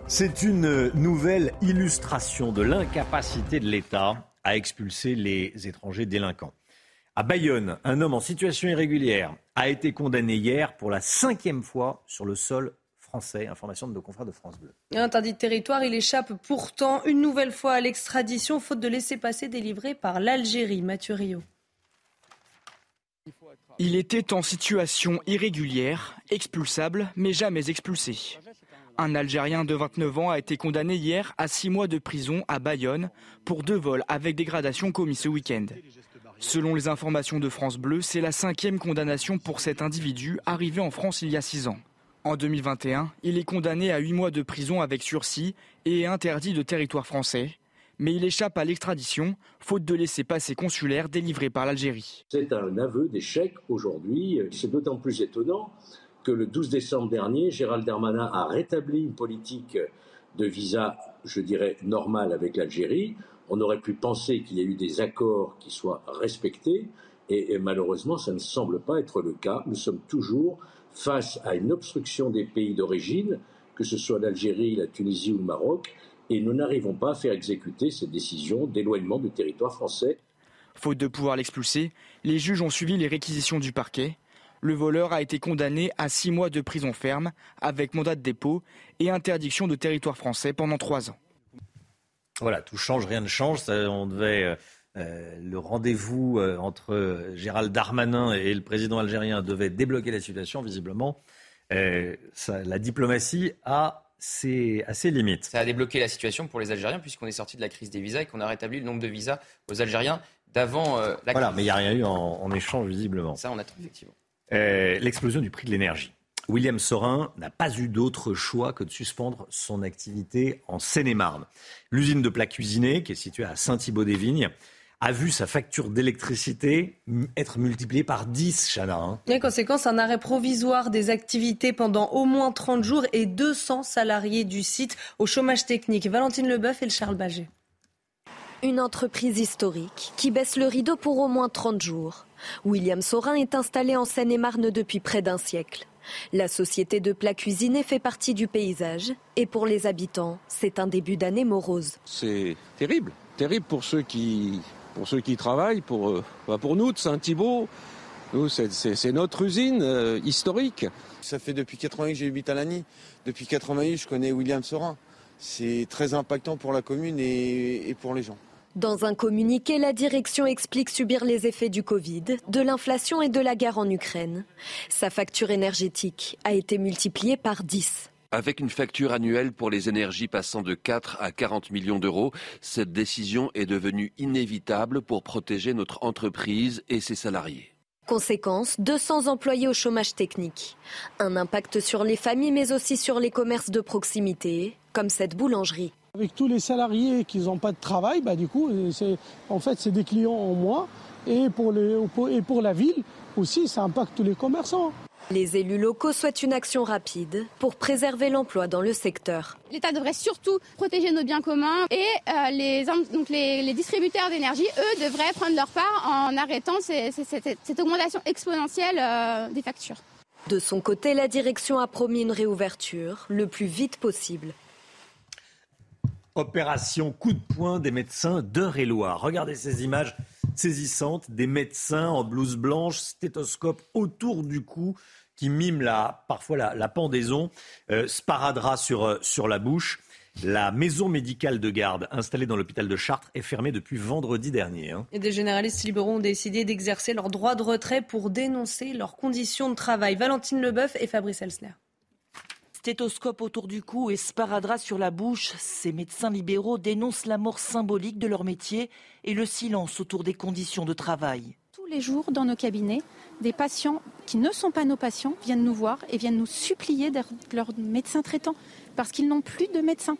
C'est une nouvelle illustration de l'incapacité de l'État à expulser les étrangers délinquants. À Bayonne, un homme en situation irrégulière a été condamné hier pour la cinquième fois sur le sol français. Information de nos confrères de France Bleu. Interdit de territoire, il échappe pourtant une nouvelle fois à l'extradition, faute de laisser passer délivré par l'Algérie. Mathieu Rio. Il était en situation irrégulière, expulsable, mais jamais expulsé. Un Algérien de 29 ans a été condamné hier à six mois de prison à Bayonne pour deux vols avec dégradation commis ce week-end. Selon les informations de France Bleu, c'est la cinquième condamnation pour cet individu arrivé en France il y a six ans. En 2021, il est condamné à huit mois de prison avec sursis et interdit de territoire français mais il échappe à l'extradition, faute de laisser passer consulaire délivré par l'Algérie. C'est un aveu d'échec aujourd'hui. C'est d'autant plus étonnant que le 12 décembre dernier, Gérald Darmanin a rétabli une politique de visa, je dirais, normale avec l'Algérie. On aurait pu penser qu'il y a eu des accords qui soient respectés, et, malheureusement, ça ne semble pas être le cas. Nous sommes toujours face à une obstruction des pays d'origine, que ce soit l'Algérie, la Tunisie ou le Maroc, et nous n'arrivons pas à faire exécuter cette décision d'éloignement du territoire français. Faute de pouvoir l'expulser, les juges ont suivi les réquisitions du parquet. Le voleur a été condamné à six mois de prison ferme avec mandat de dépôt et interdiction de territoire français pendant trois ans. Voilà, tout change, rien ne change. on devait euh, euh, le rendez-vous euh, entre Gérald Darmanin et le président algérien devait débloquer la situation. Visiblement, la diplomatie a c'est assez limite. Ça a débloqué la situation pour les Algériens puisqu'on est sorti de la crise des visas et qu'on a rétabli le nombre de visas aux Algériens d'avant euh, la crise. Voilà, mais il n'y a rien eu en, échange visiblement. Ça, on attend effectivement. Euh, l'explosion du prix de l'énergie. William Sorin n'a pas eu d'autre choix que de suspendre son activité en Seine-et-Marne. L'usine de plats cuisinés, qui est située à Saint-Thibaud-des-Vignes, a vu sa facture d'électricité être multipliée par 10, Chana. Hein. Les conséquences, un arrêt provisoire des activités pendant au moins 30 jours et 200 salariés du site au chômage technique. Valentine Leboeuf et le Charles Baget. Une entreprise historique qui baisse le rideau pour au moins 30 jours. William Sorin est installé en Seine-et-Marne depuis près d'un siècle. La société de plat cuisiné fait partie du paysage et pour les habitants, c'est un début d'année morose. C'est terrible, terrible pour ceux qui, pour ceux qui travaillent, pour, euh, bah, pour nous de Saint-Thibault. Nous, c'est notre usine euh, historique. Ça fait depuis 88 que j'habite à Lagny. Depuis 88, je connais William Sorin. C'est très impactant pour la commune et, et pour les gens. Dans un communiqué, la direction explique subir les effets du Covid, de l'inflation et de la guerre en Ukraine. Sa facture énergétique a été multipliée par 10. Avec une facture annuelle pour les énergies passant de 4 à 40 millions d'euros, cette décision est devenue inévitable pour protéger notre entreprise et ses salariés. Conséquence, 200 employés au chômage technique. Un impact sur les familles mais aussi sur les commerces de proximité, comme cette boulangerie. Avec tous les salariés qui n'ont pas de travail, bah, du coup, en fait, c'est des clients en moins. Et pour, les, et pour la ville aussi, ça impacte tous les commerçants. Les élus locaux souhaitent une action rapide pour préserver l'emploi dans le secteur. L'État devrait surtout protéger nos biens communs et euh, les, donc les, distributeurs d'énergie, eux, devraient prendre leur part en arrêtant cette augmentation exponentielle euh, des factures. De son côté, la direction a promis une réouverture le plus vite possible. Opération coup de poing des médecins d'Eure-et-Loire. Regardez ces images saisissantes des médecins en blouse blanche, stéthoscope autour du cou, qui miment la, parfois la, pendaison, euh, sparadrap sur, euh, sur la bouche. La maison médicale de garde installée dans l'hôpital de Chartres est fermée depuis vendredi dernier. Hein. Et des généralistes libéraux ont décidé d'exercer leur droit de retrait pour dénoncer leurs conditions de travail. Valentine Leboeuf et Fabrice Elsner. Stéthoscope autour du cou et sparadrap sur la bouche, ces médecins libéraux dénoncent la mort symbolique de leur métier et le silence autour des conditions de travail. Tous les jours, dans nos cabinets, des patients qui ne sont pas nos patients viennent nous voir et viennent nous supplier d'être leur médecin traitant parce qu'ils n'ont plus de médecin.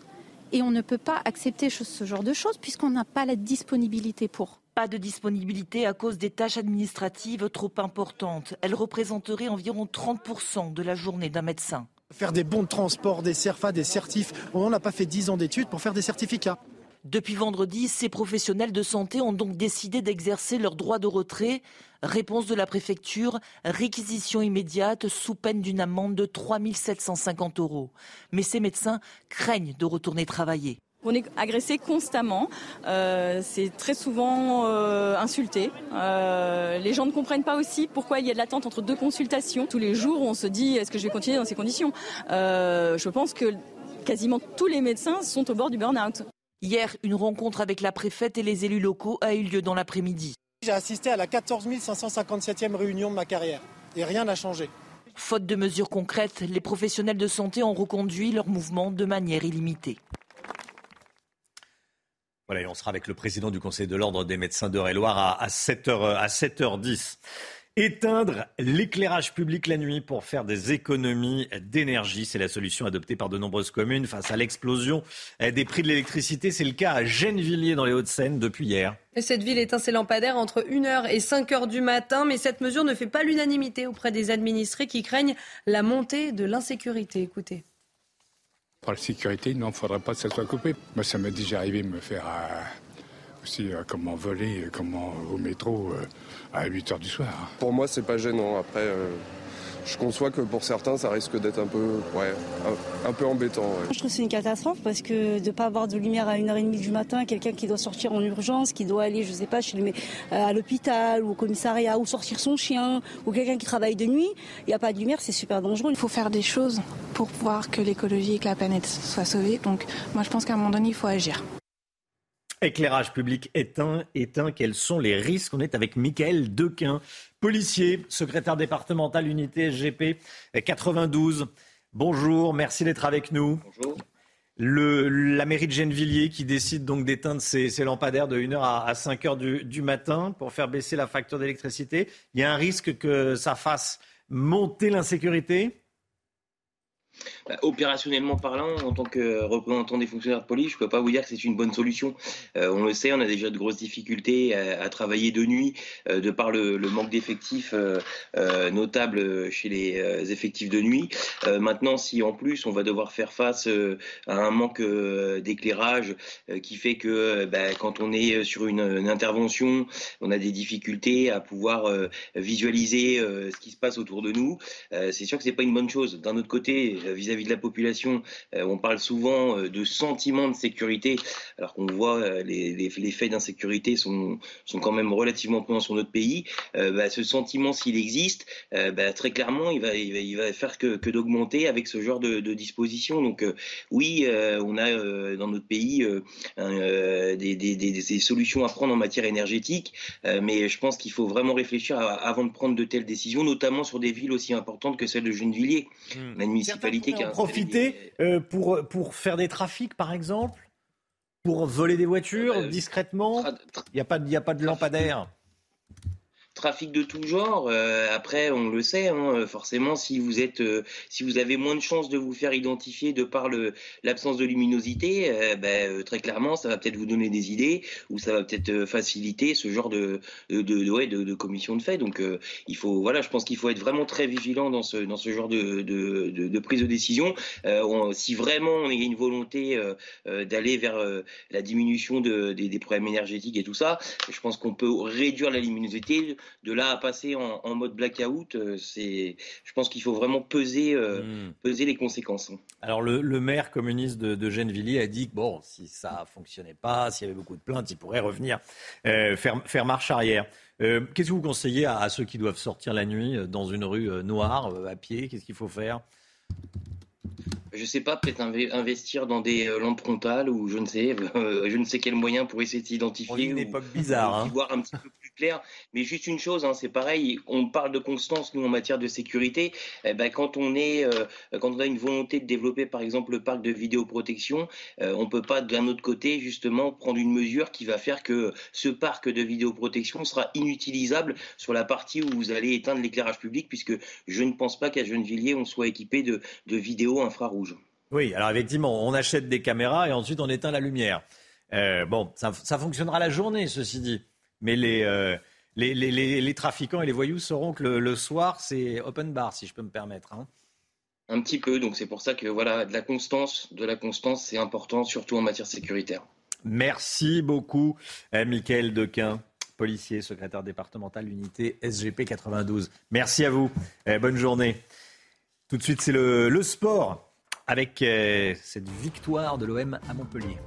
Et on ne peut pas accepter ce genre de choses puisqu'on n'a pas la disponibilité pour. Pas de disponibilité à cause des tâches administratives trop importantes. Elles représenteraient environ 30% de la journée d'un médecin. Faire des bons de transport, des CERFA, des certifs. On n'a pas fait 10 ans d'études pour faire des certificats. Depuis vendredi, ces professionnels de santé ont donc décidé d'exercer leur droit de retrait. Réponse de la préfecture, réquisition immédiate sous peine d'une amende de 3 750 euros. Mais ces médecins craignent de retourner travailler. On est agressé constamment, euh, c'est très souvent euh, insulté. Euh, les gens ne comprennent pas aussi pourquoi il y a de l'attente entre deux consultations. Tous les jours, on se dit est-ce que je vais continuer dans ces conditions? Je pense que quasiment tous les médecins sont au bord du burn-out. Hier, une rencontre avec la préfète et les élus locaux a eu lieu dans l'après-midi. J'ai assisté à la 14 557e réunion de ma carrière et rien n'a changé. Faute de mesures concrètes, les professionnels de santé ont reconduit leur mouvement de manière illimitée. Voilà, et on sera avec le président du Conseil de l'Ordre des médecins d'Eure-et-Loire à, à 7h, à 7h10. Éteindre l'éclairage public la nuit pour faire des économies d'énergie, c'est la solution adoptée par de nombreuses communes face à l'explosion des prix de l'électricité. C'est le cas à Gennevilliers dans les Hauts-de-Seine depuis hier. Et cette ville éteint ses lampadaires entre 1h et 5h du matin, mais cette mesure ne fait pas l'unanimité auprès des administrés qui craignent la montée de l'insécurité. Écoutez. Pour la sécurité, il n'en faudrait pas que ça soit coupé. Moi, ça m'est déjà arrivé de me faire euh, aussi euh, comment voler, euh, comment au métro à 8 h du soir. Pour moi, c'est pas gênant. Après, je conçois que pour certains, ça risque d'être un peu, ouais, un, peu embêtant. Je trouve que c'est une catastrophe parce que de ne pas avoir de lumière à 1h30 du matin, quelqu'un qui doit sortir en urgence, qui doit aller, je sais pas, chez à l'hôpital ou au commissariat ou sortir son chien ou quelqu'un qui travaille de nuit, il n'y a pas de lumière, c'est super dangereux. Il faut faire des choses pour voir que l'écologie et que la planète soient sauvées. Donc moi, je pense qu'à un moment donné, il faut agir. Éclairage public éteint, éteint, quels sont les risques? On est avec Michael Dequin, policier, secrétaire départemental unité SGP 92. Bonjour, merci d'être avec nous. Bonjour. la mairie de Gennevilliers qui décide donc d'éteindre ses, lampadaires de 1h à, 5h du, matin pour faire baisser la facture d'électricité. Il y a un risque que ça fasse monter l'insécurité? Bah, opérationnellement parlant, en tant que représentant des fonctionnaires de police, je ne peux pas vous dire que c'est une bonne solution. Euh, on le sait, on a déjà de grosses difficultés à, travailler de nuit, euh, de par le, manque d'effectifs euh, notable chez les effectifs de nuit. maintenant, si en plus on va devoir faire face à un manque d'éclairage qui fait que bah, quand on est sur une, intervention, on a des difficultés à pouvoir visualiser ce qui se passe autour de nous, c'est sûr que c'est pas une bonne chose. D'un autre côté, vis-à-vis de la population, euh, on parle souvent euh, de sentiment de sécurité, alors qu'on voit euh, les, les, les faits d'insécurité sont, sont quand même relativement présents sur notre pays. Bah, ce sentiment, s'il existe, bah, très clairement, il va, il va, faire que, que d'augmenter avec ce genre de, de dispositions. Donc oui, on a dans notre pays des, des, des, des, solutions à prendre en matière énergétique, mais je pense qu'il faut vraiment réfléchir avant de prendre de telles décisions, notamment sur des villes aussi importantes que celle de Gennevilliers. Mmh. La municipalité qui a profiter euh, pour, pour faire des trafics, par exemple? Pour voler des voitures euh, discrètement? Il n'y a, pas, a pas de lampadaire? Trafic de tout genre. Euh, après, on le sait, hein, forcément, si vous êtes, euh, si vous avez moins de chances de vous faire identifier de par l'absence de luminosité, euh, ben, très clairement, ça va peut-être vous donner des idées ou ça va peut-être faciliter ce genre de de, de, ouais, de, de commission de fait. Donc, il faut, voilà, je pense qu'il faut être vraiment très vigilant dans ce dans ce genre de de, de prise de décision. si vraiment on a une volonté d'aller vers la diminution des, des problèmes énergétiques et tout ça, je pense qu'on peut réduire la luminosité de là à passer en, mode blackout, euh, c'est, je pense qu'il faut vraiment peser, euh, hmm. peser les conséquences. Hein. Alors le, maire communiste de, de, Gennevilliers a dit que bon, si ça fonctionnait pas, s'il y avait beaucoup de plaintes, il pourrait revenir euh, faire, faire marche arrière. qu'est-ce que vous conseillez à, ceux qui doivent sortir la nuit dans une rue noire à pied? Qu'est-ce qu'il faut faire? Je sais pas, peut-être investir dans des lampes frontales ou je ne sais, je ne sais quel moyen pour essayer de s'identifier. une époque bizarre. Hein. Voir un petit peu clair. Mais juste une chose, hein, c'est pareil, on parle de constance, nous, en matière de sécurité. Eh ben, quand, on est, euh, quand on a une volonté de développer, par exemple, le parc de vidéoprotection, euh, on ne peut pas, d'un autre côté, justement, prendre une mesure qui va faire que ce parc de vidéoprotection sera inutilisable sur la partie où vous allez éteindre l'éclairage public, puisque je ne pense pas qu'à Gennevilliers, on soit équipé de, de vidéos infrarouges. Oui, alors effectivement, on achète des caméras et ensuite on éteint la lumière. Euh, bon, ça, ça, fonctionnera la journée, ceci dit. Mais euh, les, les, trafiquants et les voyous sauront que le, soir, c'est open bar, si je peux me permettre. Hein. Un petit peu, donc c'est pour ça que voilà, de la constance, de la constance, c'est important, surtout en matière sécuritaire. Merci beaucoup, eh, Michael Dequin, policier, secrétaire départemental unité SGP 92. Merci à vous. Eh, bonne journée. Tout de suite, c'est le, sport avec eh, cette victoire de l'OM à Montpellier.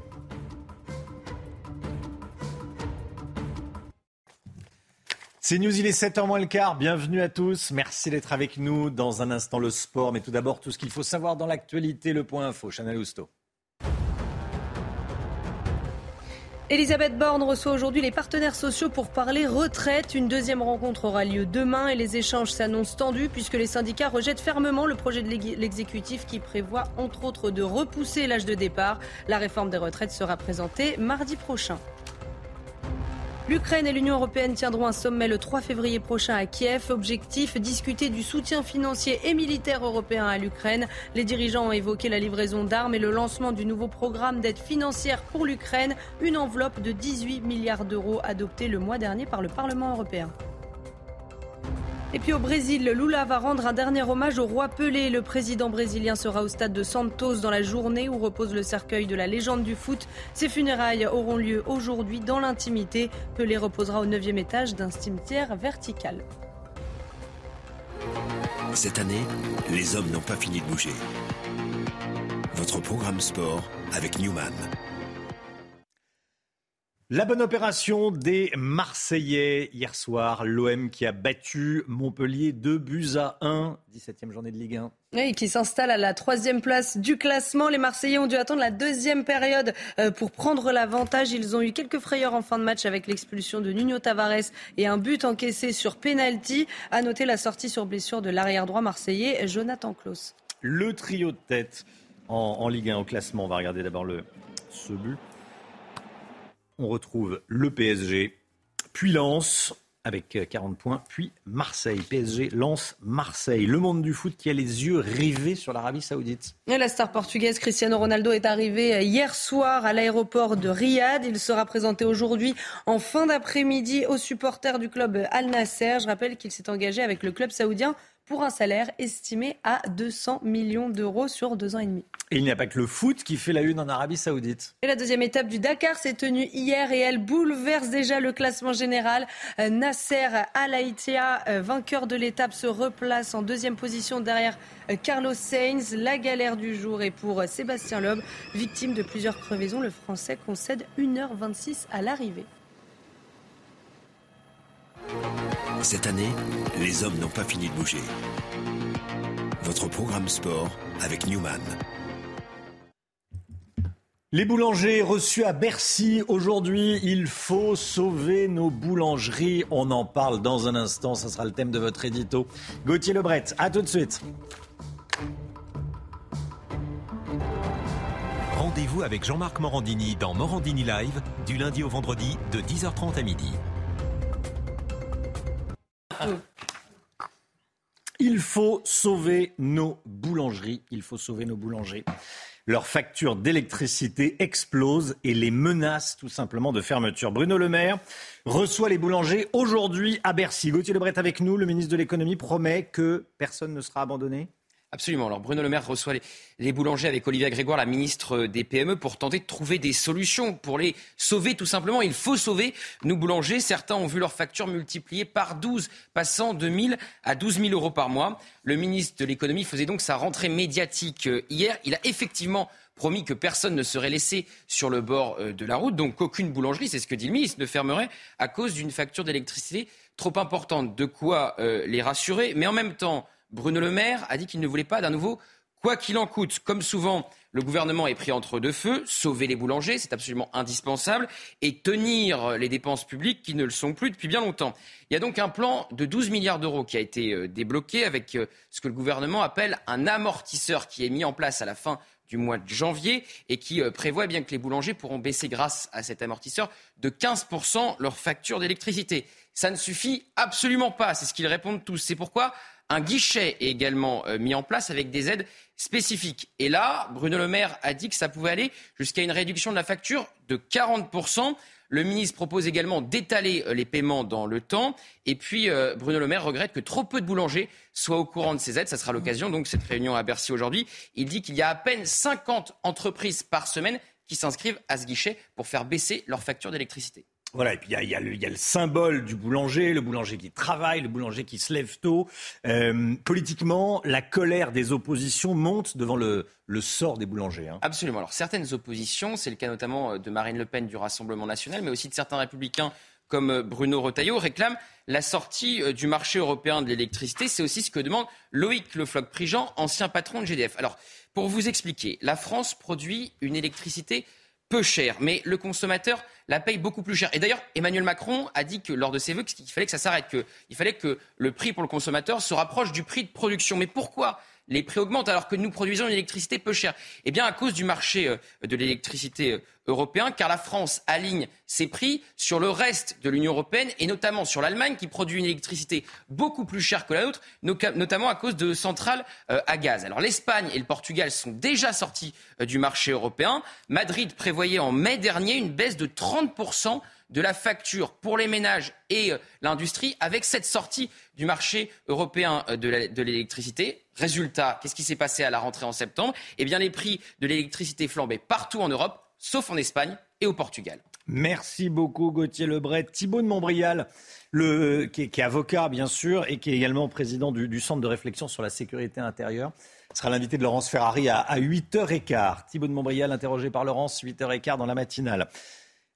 C'est News, il est 7h moins le quart. Bienvenue à tous. Merci d'être avec nous. Dans un instant, le sport. Mais tout d'abord, tout ce qu'il faut savoir dans l'actualité, le point info. Chanel Housteau. Elisabeth Borne reçoit aujourd'hui les partenaires sociaux pour parler retraite. Une deuxième rencontre aura lieu demain et les échanges s'annoncent tendus puisque les syndicats rejettent fermement le projet de l'exécutif qui prévoit entre autres de repousser l'âge de départ. La réforme des retraites sera présentée mardi prochain. L'Ukraine et l'Union européenne tiendront un sommet le 3 février prochain à Kiev. Objectif discuter du soutien financier et militaire européen à l'Ukraine. Les dirigeants ont évoqué la livraison d'armes et le lancement du nouveau programme d'aide financière pour l'Ukraine, une enveloppe de 18 milliards d'euros adoptée le mois dernier par le Parlement européen. Et puis au Brésil, Lula va rendre un dernier hommage au roi Pelé. Le président brésilien sera au stade de Santos dans la journée où repose le cercueil de la légende du foot. Ses funérailles auront lieu aujourd'hui dans l'intimité. Pelé reposera au 9e étage d'un cimetière vertical. Cette année, les hommes n'ont pas fini de bouger. Votre programme sport avec Newman. La bonne opération des Marseillais hier soir. L'OM qui a battu Montpellier 2 buts à 1, 17e journée de Ligue 1. Oui, qui s'installe à la troisième place du classement. Les Marseillais ont dû attendre la deuxième période euh, pour prendre l'avantage. Ils ont eu quelques frayeurs en fin de match avec l'expulsion de Nuno Tavares et un but encaissé sur penalty. À noter la sortie sur blessure de l'arrière droit marseillais Jonathan Klaus. Le trio de tête en, en Ligue 1 au classement. On va regarder d'abord le ce but on retrouve le PSG, puis Lens, avec 40 points, puis Marseille. PSG lance Marseille. Le monde du foot qui a les yeux rivés sur l'Arabie Saoudite. la star portugaise Cristiano Ronaldo est arrivé hier soir à l'aéroport de Riyad. Il sera présenté aujourd'hui en fin d'après-midi aux supporters du club Al Nasser. Je rappelle qu'il s'est engagé avec le club saoudien pour un salaire estimé à 200 millions d'euros sur deux ans et demi. Et il n'y a pas que le foot qui fait la une en Arabie Saoudite. Et la deuxième étape du Dakar s'est tenue hier et elle bouleverse déjà le classement général. Euh, Nasser Al euh, vainqueur de l'étape, se replace en deuxième position derrière euh, Carlos Sainz. La galère du jour est pour Sébastien Loeb, victime de plusieurs crevaisons. Le Français concède 1h26 à l'arrivée. Cette année, les hommes n'ont pas fini de bouger. Votre programme sport avec Newman. Les boulangers reçus à Bercy aujourd'hui, il faut sauver nos boulangeries. On en parle dans un instant, ce sera le thème de votre édito. Gauthier Lebret, à tout de suite. Rendez-vous avec Jean-Marc Morandini dans Morandini Live du lundi au vendredi de 10h30 à midi. Il faut sauver nos boulangeries. Il faut sauver nos boulangers. Leurs factures d'électricité explosent et les menacent tout simplement de fermeture. Bruno Le Maire reçoit les boulangers aujourd'hui à Bercy. Gauthier Lebret avec nous. Le ministre de l'économie promet que personne ne sera abandonné. Absolument. Alors Bruno Le Maire reçoit les, boulangers avec Olivia Grégoire, la ministre des PME, pour tenter de trouver des solutions, pour les sauver tout simplement. Il faut sauver nos boulangers. Certains ont vu leur facture multipliée par 12, passant de 1000 à 12 000 euros par mois. Le ministre de l'économie faisait donc sa rentrée médiatique euh, hier. Il a effectivement promis que personne ne serait laissé sur le bord euh, de la route, donc qu'aucune boulangerie, c'est ce que dit le ministre, ne fermerait à cause d'une facture d'électricité trop importante. De quoi euh, les rassurer, mais en même temps Bruno Le Maire a dit qu'il ne voulait pas d'un nouveau quoi qu'il en coûte. Comme souvent, le gouvernement est pris entre deux feux. Sauver les boulangers, c'est absolument indispensable. Et tenir les dépenses publiques qui ne le sont plus depuis bien longtemps. Il y a donc un plan de 12 milliards d'euros qui a été euh, débloqué avec euh, ce que le gouvernement appelle un amortisseur qui est mis en place à la fin du mois de janvier et qui euh, prévoit bien que les boulangers pourront baisser grâce à cet amortisseur de 15% leur facture d'électricité. Ça ne suffit absolument pas, c'est ce qu'ils répondent tous. C'est pourquoi un guichet est également euh, mis en place avec des aides spécifiques. Et là, Bruno Le Maire a dit que ça pouvait aller jusqu'à une réduction de la facture de 40%. Le ministre propose également d'étaler euh, les paiements dans le temps. Et puis, euh, Bruno Le Maire regrette que trop peu de boulangers soient au courant de ces aides. Ça sera l'occasion, donc, cette réunion à Bercy aujourd'hui. Il dit qu'il y a à peine 50 entreprises par semaine qui s'inscrivent à ce guichet pour faire baisser leur facture d'électricité. Voilà, et puis il y, a, le symbole du boulanger, le boulanger qui travaille, le boulanger qui se lève tôt. Euh, politiquement, la colère des oppositions monte devant le, sort des boulangers. Hein. Absolument. Alors certaines oppositions, c'est le cas notamment euh, de Marine Le Pen du Rassemblement national, mais aussi de certains républicains comme euh, Bruno Retailleau, réclament la sortie du marché européen de l'électricité. C'est aussi ce que demande Loïc Le Floch-Prigent, ancien patron de GDF. Alors, pour vous expliquer, la France produit une électricité peu cher, mais le consommateur la paye beaucoup plus cher. Et d'ailleurs, Emmanuel Macron a dit que lors de ses vœux qu'il fallait que ça s'arrête, qu'il fallait que le prix pour le consommateur se rapproche du prix de production. Mais pourquoi les prix augmentent alors que nous produisons une électricité peu chère Eh bien, à cause du marché euh, de l'électricité euh, européen, car la France aligne ses prix sur le reste de l'Union européenne et notamment sur l'Allemagne qui produit une électricité beaucoup plus chère que la nôtre, notamment à cause de centrales euh, à gaz. Alors l'Espagne et le Portugal sont déjà sortis du marché européen. Madrid prévoyait en mai dernier une baisse de 30 de la facture pour les ménages et euh, l'industrie avec cette sortie du marché européen euh, de l'électricité. Résultat, qu'est-ce qui s'est passé à la rentrée en septembre? Eh bien, les prix de l'électricité flambaient partout en Europe, sauf en Espagne et au Portugal. Merci beaucoup Gauthier Lebret. Thibault de Montbrial, qui, est, avocat bien sûr et qui est également président du, Centre de réflexion sur la sécurité intérieure, sera l'invité de Laurence Ferrari à, à 8h15. Thibault de Montbrial interrogé par Laurence, 8h15 dans la matinale.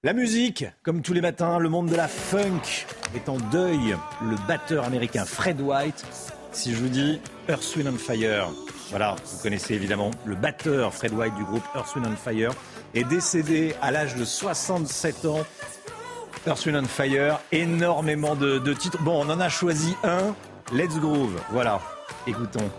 La musique, comme tous les matins, le monde de la funk est en deuil. Le batteur américain Fred White, si je vous dis Earth, Wind Fire, voilà, vous connaissez évidemment le batteur Fred White du groupe Earth, Wind Fire, est décédé à l'âge de 67 ans. Earth, Wind Fire, énormément de, de titres. Bon, on en a choisi un, Let's Groove, voilà, écoutons.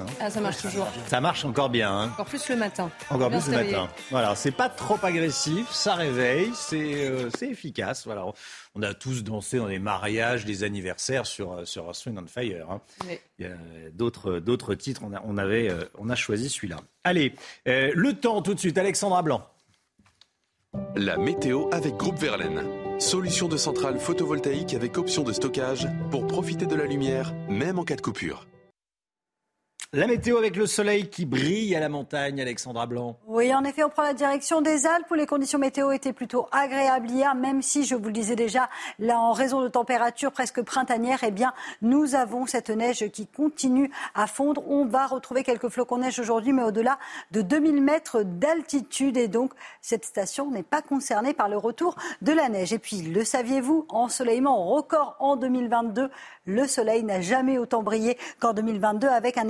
Hein. Ah, ça marche toujours. Ça marche encore bien. Hein. Encore plus le matin. Encore plus le matin. Voilà, c'est pas trop agressif, ça réveille, c'est euh, efficace. Voilà, on a tous dansé dans les mariages, les anniversaires sur euh, sur Swing on Fire. Hein. Il y a d'autres d'autres titres. On a on avait euh, on a choisi celui-là. Allez, le temps tout de suite. Alexandra Blanc. La météo avec Groupe Verlaine. Solution de centrale photovoltaïque avec option de stockage pour profiter de la lumière, même en cas de coupure. La météo avec le soleil qui brille à la montagne, Alexandra Blanc. Oui, en effet, on prend la direction des Alpes où les conditions météo étaient plutôt agréables hier, même si, je vous le disais déjà, là, en raison de températures presque printanières, eh bien, nous avons cette neige qui continue à fondre. On va retrouver quelques flocons de neige aujourd'hui, mais au-delà de 2000 mètres d'altitude. Et donc, cette station n'est pas concernée par le retour de la neige. Et puis, le saviez-vous, ensoleillement record en 2022. Le soleil n'a jamais autant brillé qu'en 2022 avec un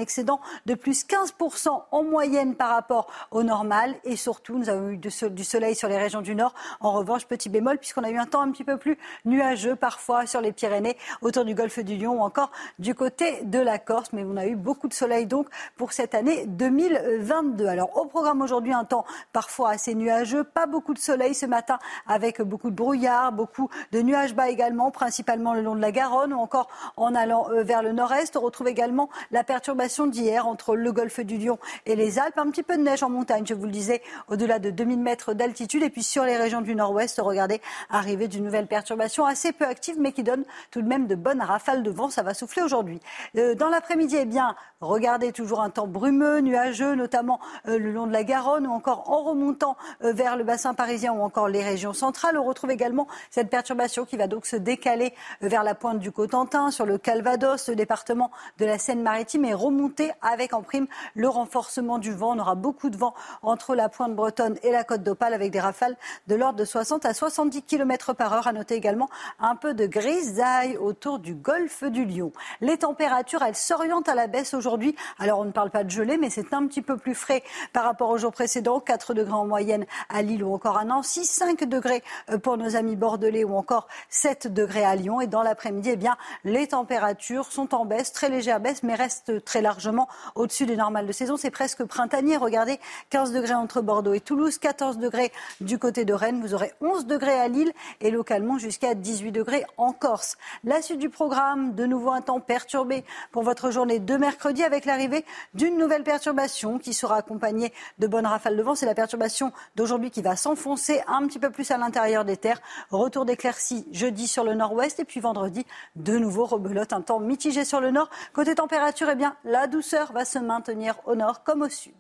de plus 15% en moyenne par rapport au normal. Et surtout, nous avons eu du soleil sur les régions du Nord. En revanche, petit bémol, puisqu'on a eu un temps un petit peu plus nuageux parfois sur les Pyrénées, autour du golfe du Lion ou encore du côté de la Corse. Mais on a eu beaucoup de soleil donc pour cette année 2022. Alors au programme aujourd'hui, un temps parfois assez nuageux, pas beaucoup de soleil ce matin avec beaucoup de brouillard, beaucoup de nuages bas également, principalement le long de la Garonne ou encore en allant euh, vers le nord-est. On retrouve également la perturbation d'hier entre le golfe du Lion et les Alpes. Un petit peu de neige en montagne, je vous le disais, au-delà de 2000 mètres d'altitude. Et puis sur les régions du nord-ouest, regardez, arriver d'une nouvelle perturbation assez peu active, mais qui donne tout de même de bonnes rafales de vent. Ça va souffler aujourd'hui. Euh, dans l'après-midi, eh bien, regardez toujours un temps brumeux, nuageux, notamment euh, le long de la Garonne ou encore en remontant euh, vers le bassin parisien ou encore les régions centrales. On retrouve également cette perturbation qui va donc se décaler vers la pointe du Cotentin, sur le Calvados, le département de la Seine-Maritime et remonter avec en prime le renforcement du vent. On aura beaucoup de vent entre la pointe bretonne et la côte d'Opale avec des rafales de l'ordre de 60 à 70 km par heure. À noter également un peu de grisaille autour du golfe du Lion. Les températures, elles s'orientent à la baisse aujourd'hui. Alors on ne parle pas de gelée, mais c'est un petit peu plus frais par rapport au jour précédent. 4 degrés en moyenne à Lille ou encore à Nancy, 5 degrés euh, pour nos amis bordelais ou encore 7 degrés à Lyon. Et dans l'après-midi, eh bien, les températures sont en baisse, très légère baisse, mais restent très largement au-dessus des normales de saison. C'est presque printanier. Regardez, 15 degrés entre Bordeaux et Toulouse, 14 degrés du côté de Rennes. Vous aurez 11 degrés à Lille et localement jusqu'à 18 degrés en Corse. La suite du programme, de nouveau un temps perturbé pour votre journée de mercredi avec l'arrivée d'une nouvelle perturbation qui sera accompagnée de bonnes rafales de vent. C'est la perturbation d'aujourd'hui qui va s'enfoncer un petit peu plus à l'intérieur des terres. Retour d'éclaircies jeudi sur le nord-ouest et puis vendredi, de nouveau rebelote, un temps mitigé sur le nord. Côté température, eh bien, la douceur va se maintenir au nord comme au sud.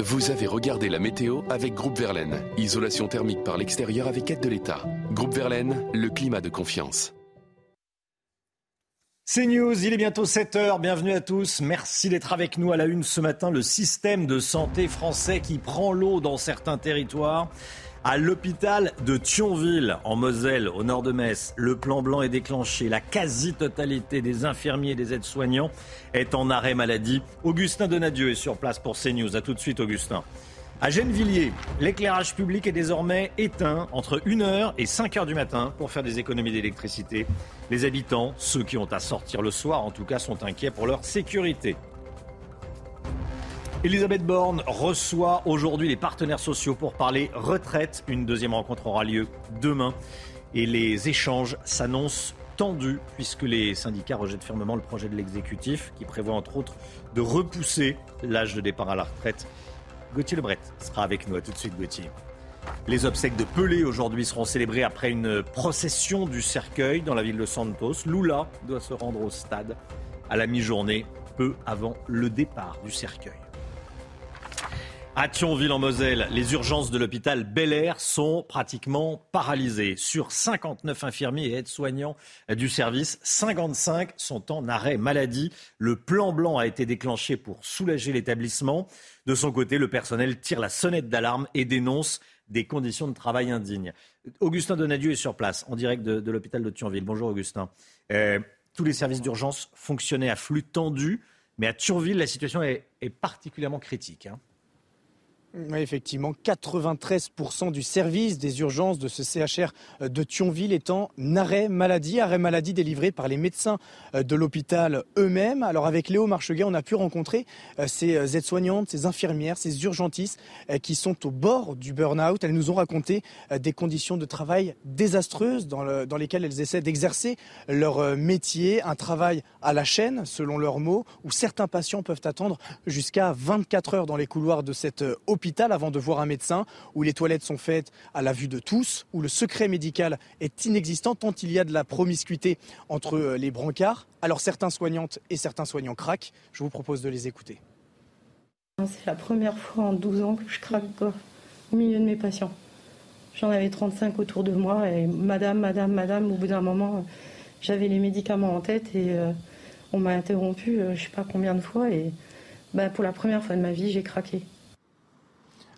Vous avez regardé la météo avec Groupe Verlaine. Isolation thermique par l'extérieur avec aide de l'État. Groupe Verlaine, le climat de confiance. C'est News, il est bientôt 7h, bienvenue à tous. Merci d'être avec nous à la une ce matin. Le système de santé français qui prend l'eau dans certains territoires. À l'hôpital de Thionville, en Moselle, au nord de Metz, le plan blanc est déclenché. La quasi-totalité des infirmiers et des aides-soignants est en arrêt maladie. Augustin Donadieu est sur place pour CNews. A tout de suite, Augustin. À Gennevilliers, l'éclairage public est désormais éteint entre 1h et 5h du matin pour faire des économies d'électricité. Les habitants, ceux qui ont à sortir le soir en tout cas, sont inquiets pour leur sécurité. Elisabeth Borne reçoit aujourd'hui les partenaires sociaux pour parler retraite. Une deuxième rencontre aura lieu demain et les échanges s'annoncent tendus puisque les syndicats rejettent fermement le projet de l'exécutif qui prévoit entre autres de repousser l'âge de départ à la retraite. Gauthier Lebret sera avec nous. À tout de suite, Gauthier. Les obsèques de Pelé aujourd'hui seront célébrées après une procession du cercueil dans la ville de Santos. Lula doit se rendre au stade à la mi-journée, peu avant le départ du cercueil. À Thionville en Moselle, les urgences de l'hôpital Bel Air sont pratiquement paralysées. Sur 59 infirmiers et aides-soignants du service, 55 sont en arrêt maladie. Le plan blanc a été déclenché pour soulager l'établissement. De son côté, le personnel tire la sonnette d'alarme et dénonce des conditions de travail indignes. Augustin Donadieu est sur place, en direct de, l'hôpital de Thionville. Bonjour Augustin. Euh, tous les services d'urgence fonctionnaient à flux tendu, mais à Thionville, la situation est, particulièrement critique. Hein. Oui, effectivement, 93% du service des urgences de ce CHR de Thionville est en arrêt maladie, arrêt maladie délivré par les médecins de l'hôpital eux-mêmes. Alors avec Léo Marcheguet, on a pu rencontrer euh, ces euh, aides-soignantes, ces infirmières, ces urgentistes euh, qui sont au bord du burn-out. Elles nous ont raconté des conditions de travail désastreuses dans lesquelles elles essaient d'exercer leur métier, un travail à la chaîne, selon leurs mots, où certains patients peuvent attendre jusqu'à 24 heures dans les couloirs de cet hôpital avant de voir un médecin, où les toilettes sont faites à la vue de tous, où le secret médical est inexistant tant il y a de la promiscuité entre euh, les brancards. Alors certains soignantes et certains soignants craquent. Je vous propose de les écouter. C'est la première fois en 12 ans que je craque au milieu de mes patients. J'en avais 35 autour de moi et madame, madame, madame, au bout d'un moment, j'avais les médicaments en tête et euh, on m'a interrompu euh, je ne sais pas combien de fois et bah, pour la première fois de ma vie, j'ai craqué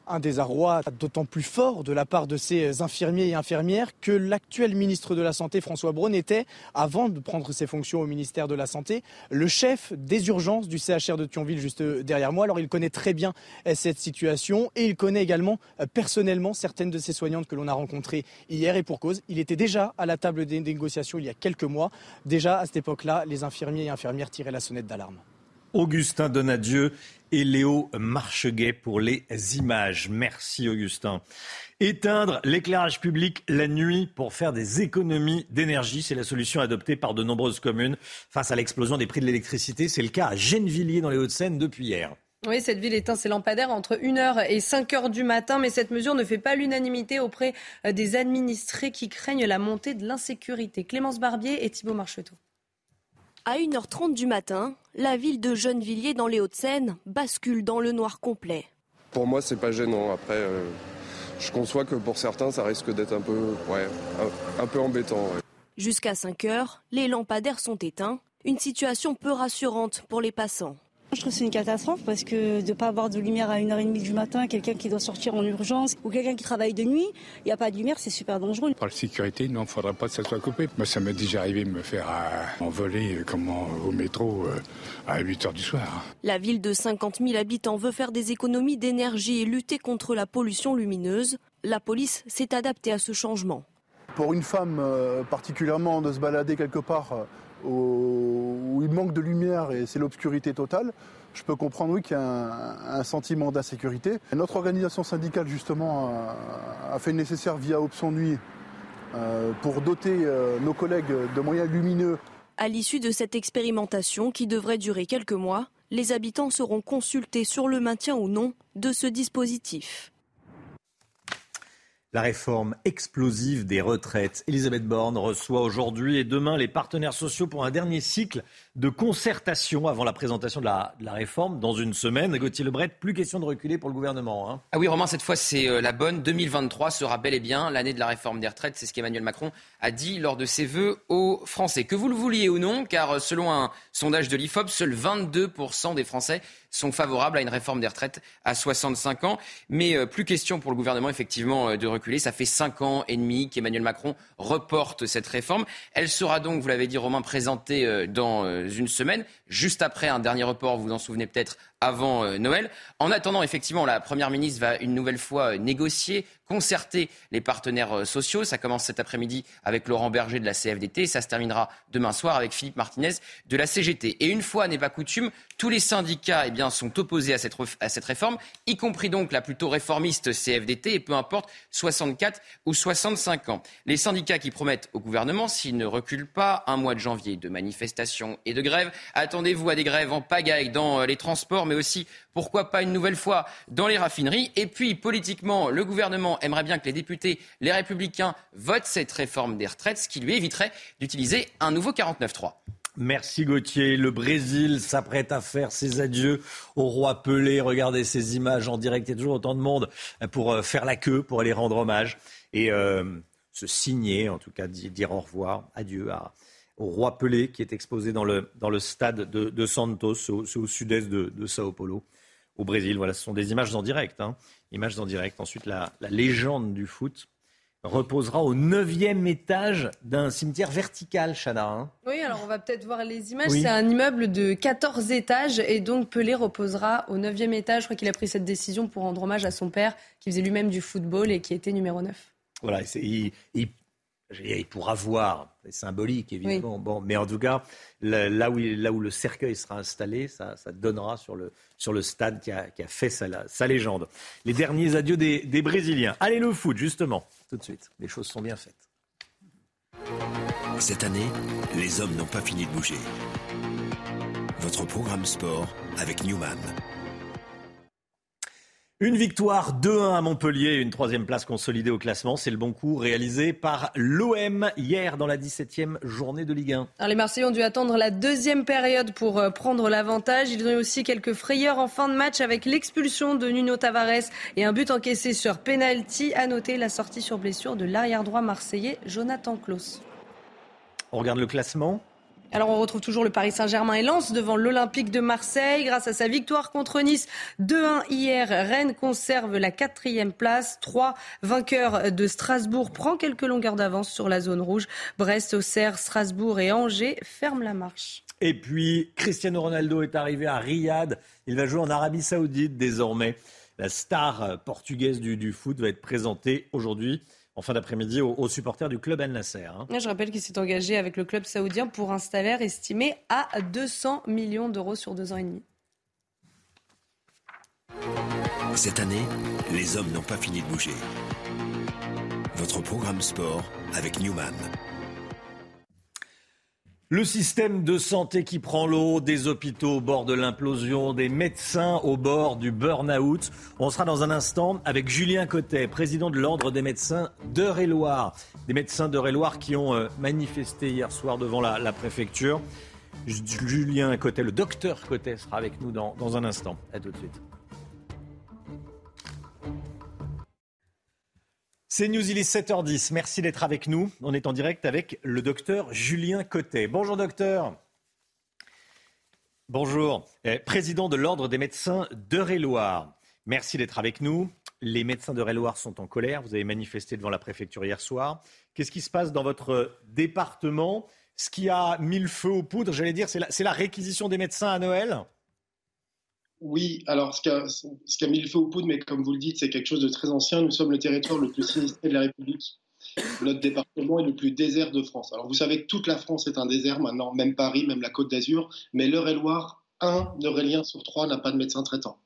un désarroi d'autant plus fort de la part de ces infirmiers et infirmières que l'actuel ministre de la Santé, François Braun, était, avant de prendre ses fonctions au ministère de la Santé, le chef des urgences du CHR de Thionville, juste derrière moi. Alors il connaît très bien cette situation et il connaît également euh, personnellement certaines de ces soignantes que l'on a rencontrées hier et pour cause. Il était déjà à la table des négociations il y a quelques mois. Déjà à cette époque-là, les infirmiers et infirmières tiraient la sonnette d'alarme. Augustin Donadieu et Léo Marcheguet pour les images. Merci Augustin. Éteindre l'éclairage public la nuit pour faire des économies d'énergie, c'est la solution adoptée par de nombreuses communes face à l'explosion des prix de l'électricité. C'est le cas à Gennevilliers dans les Hauts-de-Seine depuis hier. Oui, cette ville éteint ses lampadaires entre 1h et 5h du matin, mais cette mesure ne fait pas l'unanimité auprès des administrés qui craignent la montée de l'insécurité. Clémence Barbier et Thibault Marcheteau. À 1h30 du matin, la ville de Gennevilliers dans les Hauts-de-Seine bascule dans le noir complet. Pour moi, c'est pas gênant. Après, euh, je conçois que pour certains, ça risque d'être un peu, ouais, un, peu embêtant. Jusqu'à 5 h les lampadaires sont éteints. Une situation peu rassurante pour les passants. Je trouve que c'est une catastrophe parce que de ne pas avoir de lumière à 1h30 du matin, quelqu'un qui doit sortir en urgence ou quelqu'un qui travaille de nuit, il n'y a pas de lumière, c'est super dangereux. Par la sécurité, non, il ne faudrait pas que ça soit coupé. Moi, ça m'est déjà arrivé de me faire euh, envoler euh, au métro euh, à 8h du soir. La ville de 50 000 habitants veut faire des économies d'énergie et lutter contre la pollution lumineuse. La police s'est adaptée à ce changement. Pour une femme particulièrement de se balader quelque part où il manque de lumière et c'est l'obscurité totale, je peux comprendre oui, qu'il y a un, sentiment d'insécurité. Notre organisation syndicale, justement, a, fait le nécessaire via Option Nuit euh, pour doter euh, nos collègues de moyens lumineux. À l'issue de cette expérimentation, qui devrait durer quelques mois, les habitants seront consultés sur le maintien ou non de ce dispositif. La réforme explosive des retraites. Elisabeth Borne reçoit aujourd'hui et demain les partenaires sociaux pour un dernier cycle de concertation avant la présentation de la, réforme dans une semaine. Gauthier Lebret, plus question de reculer pour le gouvernement. Hein. Ah oui, Romain, cette fois c'est euh, la bonne. 2023 sera bel et bien l'année de la réforme des retraites. C'est ce qu'Emmanuel Macron a dit lors de ses vœux aux Français. Que vous le vouliez ou non, car euh, selon un sondage de l'IFOP, seuls 22% des Français sont favorables à une réforme des retraites à 65 ans. Mais euh, plus question pour le gouvernement, effectivement, de reculer. Ça fait 5 ans et demi qu'Emmanuel Macron reporte cette réforme. Elle sera donc, vous l'avez dit, Romain, présentée dans une semaine, juste après un dernier report, vous vous en souvenez peut-être, avant euh, Noël. En attendant, effectivement, la Première ministre va une nouvelle fois euh, négocier, concerter les partenaires euh, sociaux. Ça commence cet après-midi avec Laurent Berger de la CFDT et ça se terminera demain soir avec Philippe Martinez de la CGT. Et une fois n'est pas coutume, tous les syndicats eh bien, sont opposés à cette, à cette réforme, y compris donc la plutôt réformiste CFDT, et peu importe 64 ou 65 ans. Les syndicats qui promettent au gouvernement, s'ils ne reculent pas, un mois de janvier de manifestations et de grèves, attendez-vous à des grèves en pagaille dans les transports mais aussi, pourquoi pas une nouvelle fois, dans les raffineries. Et puis, politiquement, le gouvernement aimerait bien que les députés, les républicains, votent cette réforme des retraites, ce qui lui éviterait d'utiliser un nouveau 49-3. Merci Gauthier. Le Brésil s'apprête à faire ses adieux au roi Pelé. Regardez ces images en direct. Il y a toujours autant de monde pour euh, faire la queue, pour aller rendre hommage et euh, se signer, en tout cas dire au revoir, adieu à, au roi Pelé qui est exposé dans le, dans le stade de, Santos, au, au sud-est de, de, Sao Paulo, au Brésil. Voilà, ce sont des images en direct. Hein. Images en direct. Ensuite, la, la légende du foot, reposera au neuvième étage d'un cimetière vertical, Chana. Hein. oui, alors on va peut-être voir les images. C'est un immeuble de 14 étages et donc Pelé reposera au neuvième étage. Je crois qu'il a pris cette décision pour rendre hommage à son père qui faisait lui-même du football et qui était numéro 9. Voilà, il, il pourra voir, c'est symbolique évidemment, bon, mais en tout cas, là où, là où le cercueil sera installé, ça, donnera sur le, sur le stade qui a, fait sa, légende. Les derniers adieux des, des Brésiliens. Allez, le foot, justement, tout de suite. Les choses sont bien faites. Cette année, les hommes n'ont pas fini de bouger. Votre programme sport avec Newman. Une victoire 2-1 à Montpellier, une troisième place consolidée au classement. C'est le bon coup réalisé par l'OM hier dans la 17e journée de Ligue 1. Alors les Marseillais ont dû attendre la deuxième période pour euh, prendre l'avantage. Ils ont eu aussi quelques frayeurs en fin de match avec l'expulsion de Nuno Tavares et un but encaissé sur penalty. À noter la sortie sur blessure de l'arrière droit marseillais Jonathan Klaus. On regarde le classement. Alors on retrouve toujours le Paris Saint-Germain et Lens devant l'Olympique de Marseille. Grâce à sa victoire contre Nice 2-1 hier, Rennes conserve la quatrième place. Trois vainqueurs de Strasbourg prend quelques longueurs d'avance sur la zone rouge. Brest, Auxerre, Strasbourg et Angers ferment la marche. Et puis Cristiano Ronaldo est arrivé à Riyad. Il va jouer en Arabie Saoudite désormais. La star portugaise du, du foot va être présentée aujourd'hui en fin d'après-midi aux, supporters du club Al Nasser. Hein. Je rappelle qu'il s'est engagé avec le club saoudien pour un salaire estimé à 200 millions d'euros sur deux ans et demi. Cette année, les hommes n'ont pas fini de bouger. Votre programme sport avec Newman. Le système de santé qui prend l'eau, des hôpitaux au bord de l'implosion, des médecins au bord du burn-out. On sera dans un instant avec Julien Cotet, président de l'Ordre des médecins d'Eure-et-Loire. Des médecins d'Eure-et-Loire qui ont euh, manifesté hier soir devant la, préfecture. Julien Cotet, le docteur Cotet sera avec nous dans, dans un instant. A tout de suite. C'est News, il est 7h10. Merci d'être avec nous. On est en direct avec le docteur Julien Cotet. Bonjour docteur. Bonjour. Eh, président de l'Ordre des médecins d'Eure-et-Loire. Merci d'être avec nous. Les médecins d'Eure-et-Loire sont en colère. Vous avez manifesté devant la préfecture hier soir. Qu'est-ce qui se passe dans votre département? Ce qui a mis le feu aux poudres, j'allais dire, c'est la, la réquisition des médecins à Noël? Oui, alors ce qui, a, mis le feu aux poudres, mais comme vous le dites, c'est quelque chose de très ancien. Nous sommes le territoire le plus sinistré de la République. Notre département est le plus désert de France. Alors vous savez que toute la France est un désert maintenant, même Paris, même la Côte d'Azur, mais l'Eure-et-Loire, un Eurélien sur trois n'a pas de médecin traitant.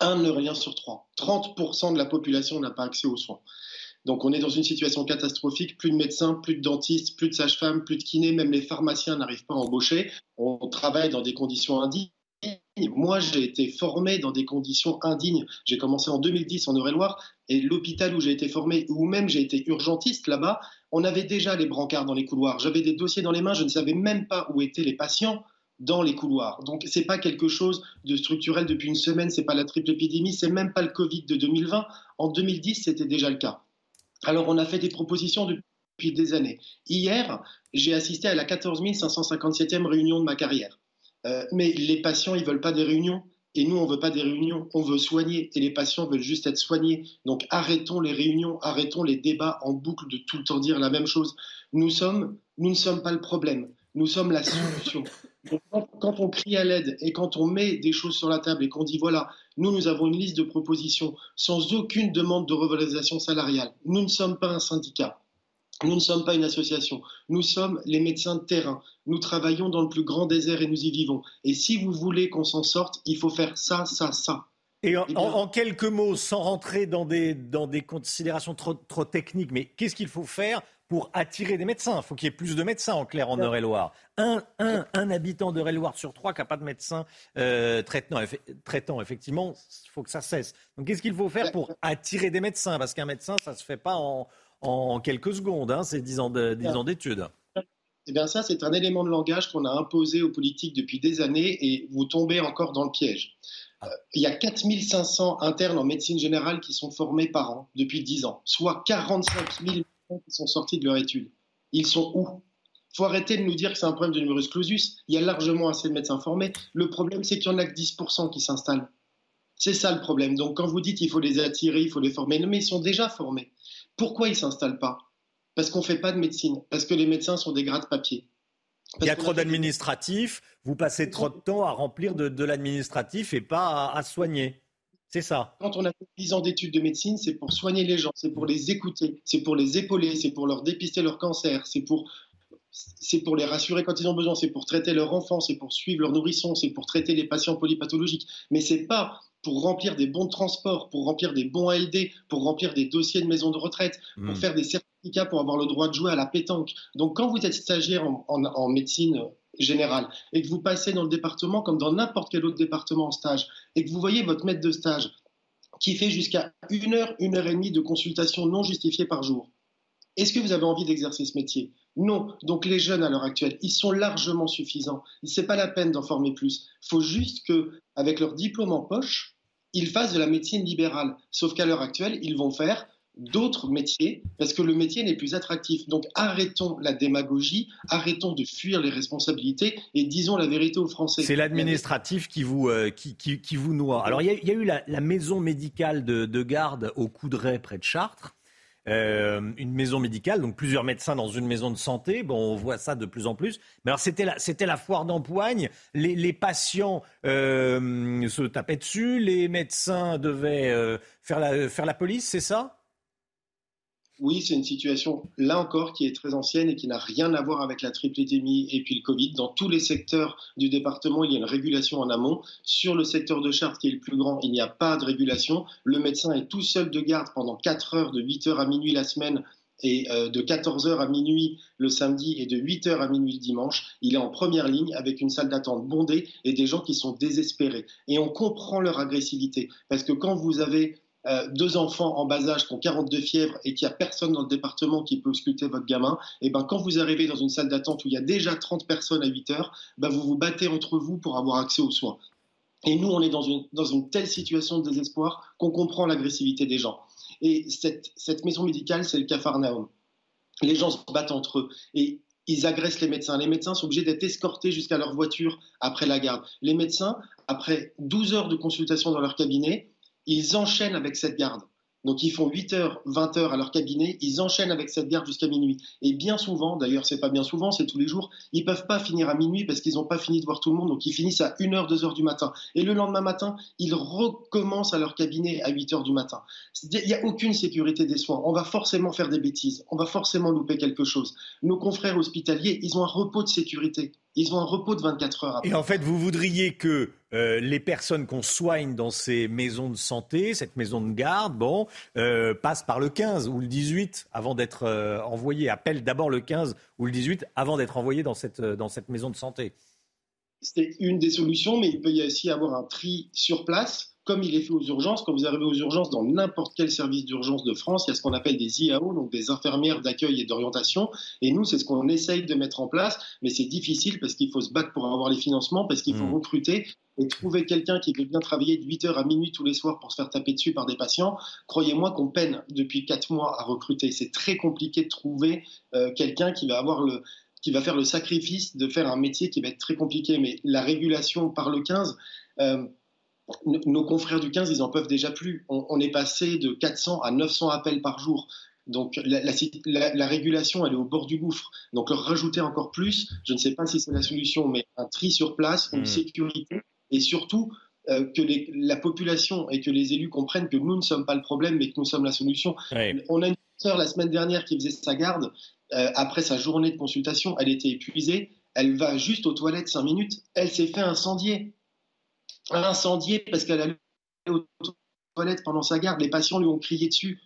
Un Eurélien sur trois. 30% de la population n'a pas accès aux soins. Donc on est dans une situation catastrophique, plus de médecins, plus de dentistes, plus de sages-femmes, plus de kinés, même les pharmaciens n'arrivent pas à embaucher. On travaille dans des conditions indignes moi, j'ai été formé dans des conditions indignes. J'ai commencé en 2010 en Eure-et-Loire et l'hôpital où j'ai été formé, où même j'ai été urgentiste là-bas, on avait déjà les brancards dans les couloirs. J'avais des dossiers dans les mains, je ne savais même pas où étaient les patients dans les couloirs. Donc c'est pas quelque chose de structurel depuis une semaine, c'est pas la triple épidémie, c'est même pas le Covid de 2020. En 2010, c'était déjà le cas. Alors on a fait des propositions depuis des années. Hier, j'ai assisté à la 14 557e réunion de ma carrière. Euh, mais les patients, ils veulent pas des réunions. Et nous, on veut pas des réunions, on veut soigner. Et les patients veulent juste être soignés. Donc arrêtons les réunions, arrêtons les débats en boucle de tout le temps dire la même chose. Nous sommes, nous ne sommes pas le problème. Nous sommes la solution. quand on crie à l'aide et quand on met des choses sur la table et qu'on dit voilà, nous, nous avons une liste de propositions sans aucune demande de revalorisation salariale. Nous ne sommes pas un syndicat. Nous ne sommes pas une association, nous sommes les médecins de terrain. Nous travaillons dans le plus grand désert et nous y vivons. Et si vous voulez qu'on s'en sorte, il faut faire ça, ça, ça. Et en, quelques mots, sans rentrer dans des, dans des considérations trop, trop techniques, mais qu'est-ce qu'il faut faire pour attirer des médecins? Il faut qu'il y ait plus de médecins en clair en Eure-et-Loire. Un, un, un, habitant d'Eure-et-Loire sur trois qui n'a pas de médecin euh, traitant, traitant, effectivement, il faut que ça cesse. Donc qu'est-ce qu'il faut faire pour attirer des médecins? Parce qu'un médecin, ça ne se fait pas en, en quelques secondes, hein, ces dix ans d'études. Eh bien ça, c'est un élément de langage qu'on a imposé aux politiques depuis des années et vous tombez encore dans le piège. Euh, il y a 4500 internes en médecine générale qui sont formés par an depuis 10 ans, soit 45 000 qui sont sortis de leur étude. Ils sont où? Il faut arrêter de nous dire que c'est un problème de numerus clausus. Il y a largement assez de médecins formés. Le problème, c'est qu'il y en a que 10% qui s'installent. C'est ça le problème. Donc quand vous dites qu'il faut les attirer, il faut les former, mais ils sont déjà formés Pourquoi ils ne s'installent pas? Parce qu'on ne fait pas de médecine, parce que les médecins sont des grades papier. Il y a trop d'administratifs, vous passez trop de temps à remplir de, l'administratif et pas à, soigner. C'est ça. Quand on a fait 10 ans d'études de médecine, c'est pour soigner les gens, c'est pour les écouter, c'est pour les épauler, c'est pour leur dépister leur cancer, c'est pour, c'est pour les rassurer quand ils ont besoin, c'est pour traiter leur enfant, c'est pour suivre leur nourrisson, c'est pour traiter les patients polypathologiques. Mais c'est pas pour remplir des bons de transport, pour remplir des bons ALD, pour remplir des dossiers de maison de retraite, pour hmm. faire des certificats pour avoir le droit de jouer à la pétanque. Donc quand vous êtes stagiaire en, médecine générale et que vous passez dans le département comme dans n'importe quel autre département en stage et que vous voyez votre maître de stage qui fait jusqu'à une heure, une heure et demie de consultation non justifiée par jour, est-ce que vous avez envie d'exercer ce métier? Non. Donc les jeunes à l'heure actuelle, ils sont largement suffisants. Ce n'est pas la peine d'en former plus. Il faut juste qu'avec leur diplôme en poche, ils fassent de la médecine libérale. Sauf qu'à l'heure actuelle, ils vont faire d'autres métiers parce que le métier n'est plus attractif. Donc arrêtons la démagogie, arrêtons de fuir les responsabilités et disons la vérité aux Français. C'est l'administratif qui vous, euh, qui, vous noie. Alors il y, a eu la, maison médicale de, de garde au Coudray près de Chartres. Euh, une maison médicale, donc plusieurs médecins dans une maison de santé. Bon, on voit ça de plus en plus. Mais alors, c'était la, foire d'empoigne. Les, patients euh, se tapaient dessus. Les médecins devaient euh, faire la police, c'est ça? Oui, c'est une situation, là encore, qui est très ancienne et qui n'a rien à voir avec la triplétémie et puis le Covid. Dans tous les secteurs du département, il y a une régulation en amont. Sur le secteur de Chartres, qui est le plus grand, il n'y a pas de régulation. Le médecin est tout seul de garde pendant 4 heures, de 8 heures à minuit la semaine et euh, de 14 heures à minuit le samedi et de 8 heures à minuit le dimanche. Il est en première ligne avec une salle d'attente bondée et des gens qui sont désespérés. Et on comprend leur agressivité parce que quand vous avez euh, deux enfants en bas âge qui ont 42 fièvres et qu'il n'y a personne dans le département qui peut sculpter votre gamin, et ben quand vous arrivez dans une salle d'attente où il y a déjà 30 personnes à 8 heures, ben vous vous battez entre vous pour avoir accès aux soins. Et nous, on est dans une, dans une telle situation de désespoir qu'on comprend l'agressivité des gens. Et cette, cette maison médicale, c'est le cafarnaum. Les gens se battent entre eux et ils agressent les médecins. Les médecins sont obligés d'être escortés jusqu'à leur voiture après la garde. Les médecins, après 12 heures de consultation dans leur cabinet, ils enchaînent avec cette garde. Donc ils font 8 heures, 20 heures à leur cabinet, ils enchaînent avec cette garde jusqu'à minuit. Et bien souvent, d'ailleurs c'est pas bien souvent, c'est tous les jours, ils peuvent pas finir à minuit parce qu'ils n'ont pas fini de voir tout le monde, donc ils finissent à 1 heure, 2 heures du matin. Et le lendemain matin, ils recommencent à leur cabinet à 8 heures du matin. Il n'y a aucune sécurité des soins. On va forcément faire des bêtises, on va forcément louper quelque chose. Nos confrères hospitaliers, ils ont un repos de sécurité. Ils ont un repos de 24 heures. Et en fait, vous voudriez que euh, les personnes qu'on soigne dans ces maisons de santé, cette maison de garde, bon, euh, passent par le 15 ou le 18 avant d'être euh, envoyées, appellent d'abord le 15 ou le 18 avant d'être envoyées dans cette, dans cette maison de santé. C'est une des solutions, mais il peut y aussi avoir un tri sur place comme il est fait aux urgences, quand vous arrivez aux urgences dans n'importe quel service d'urgence de France, il y a ce qu'on appelle des IAO, donc des infirmières d'accueil et d'orientation. Et nous, c'est ce qu'on essaye de mettre en place, mais c'est difficile parce qu'il faut se battre pour avoir les financements, parce qu'il faut mmh. recruter et trouver quelqu'un qui veut bien travailler de 8h à minuit tous les soirs pour se faire taper dessus par des patients. Croyez-moi qu'on peine depuis 4 mois à recruter. C'est très compliqué de trouver euh, quelqu'un qui va avoir le qui va faire le sacrifice de faire un métier qui va être très compliqué. Mais la régulation par le 15, nos confrères du 15, ils en peuvent déjà plus. On, est passé de 400 à 900 appels par jour. Donc la, régulation, elle est au bord du gouffre. Donc leur rajouter encore plus, je ne sais pas si c'est la solution, mais un tri sur place, une hmm. sécurité, et surtout euh, que la population et que les élus comprennent que nous ne sommes pas le problème, mais que nous sommes la solution. On a une sœur la semaine dernière qui faisait sa garde. Euh, après sa journée de consultation, elle était épuisée. Elle va juste aux toilettes cinq minutes. Elle s'est fait incendier incendié parce qu'elle allait aux toilettes pendant sa garde. Les patients lui ont crié dessus.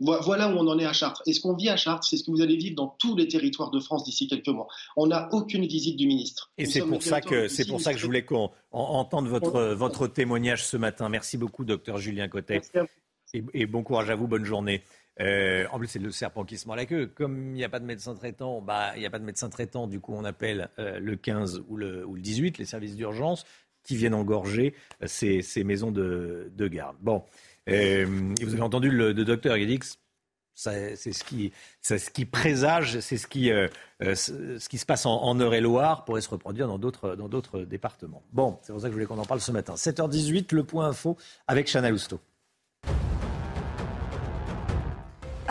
Voilà où on en est à Chartres. Et ce qu'on vit à Chartres, c'est ce que vous allez vivre dans tous les territoires de France d'ici quelques mois. On n'a aucune visite du ministre. Et c'est pour, ça que, c'est pour ça que je voulais qu'on entende votre, votre témoignage ce matin. Merci beaucoup, docteur Julien Cotet. Et, bon courage à vous, bonne journée. Euh, en plus, c'est le serpent qui se mord la queue. Comme il n'y a pas de médecin traitant, bah, il n'y a pas de médecin traitant, du coup, on appelle euh, le 15 ou le, ou le 18, les services d'urgence qui viennent engorger ces, maisons de, garde. Bon, euh, vous avez entendu le, docteur, il dit que c'est ce qui, ce qui présage, c'est ce qui, euh, euh, ce qui se passe en, Eure-et-Loire pourrait se reproduire dans d'autres, dans d'autres départements. Bon, c'est pour ça que je voulais qu'on en parle ce matin. 7h18, le point info avec Chana Lousteau.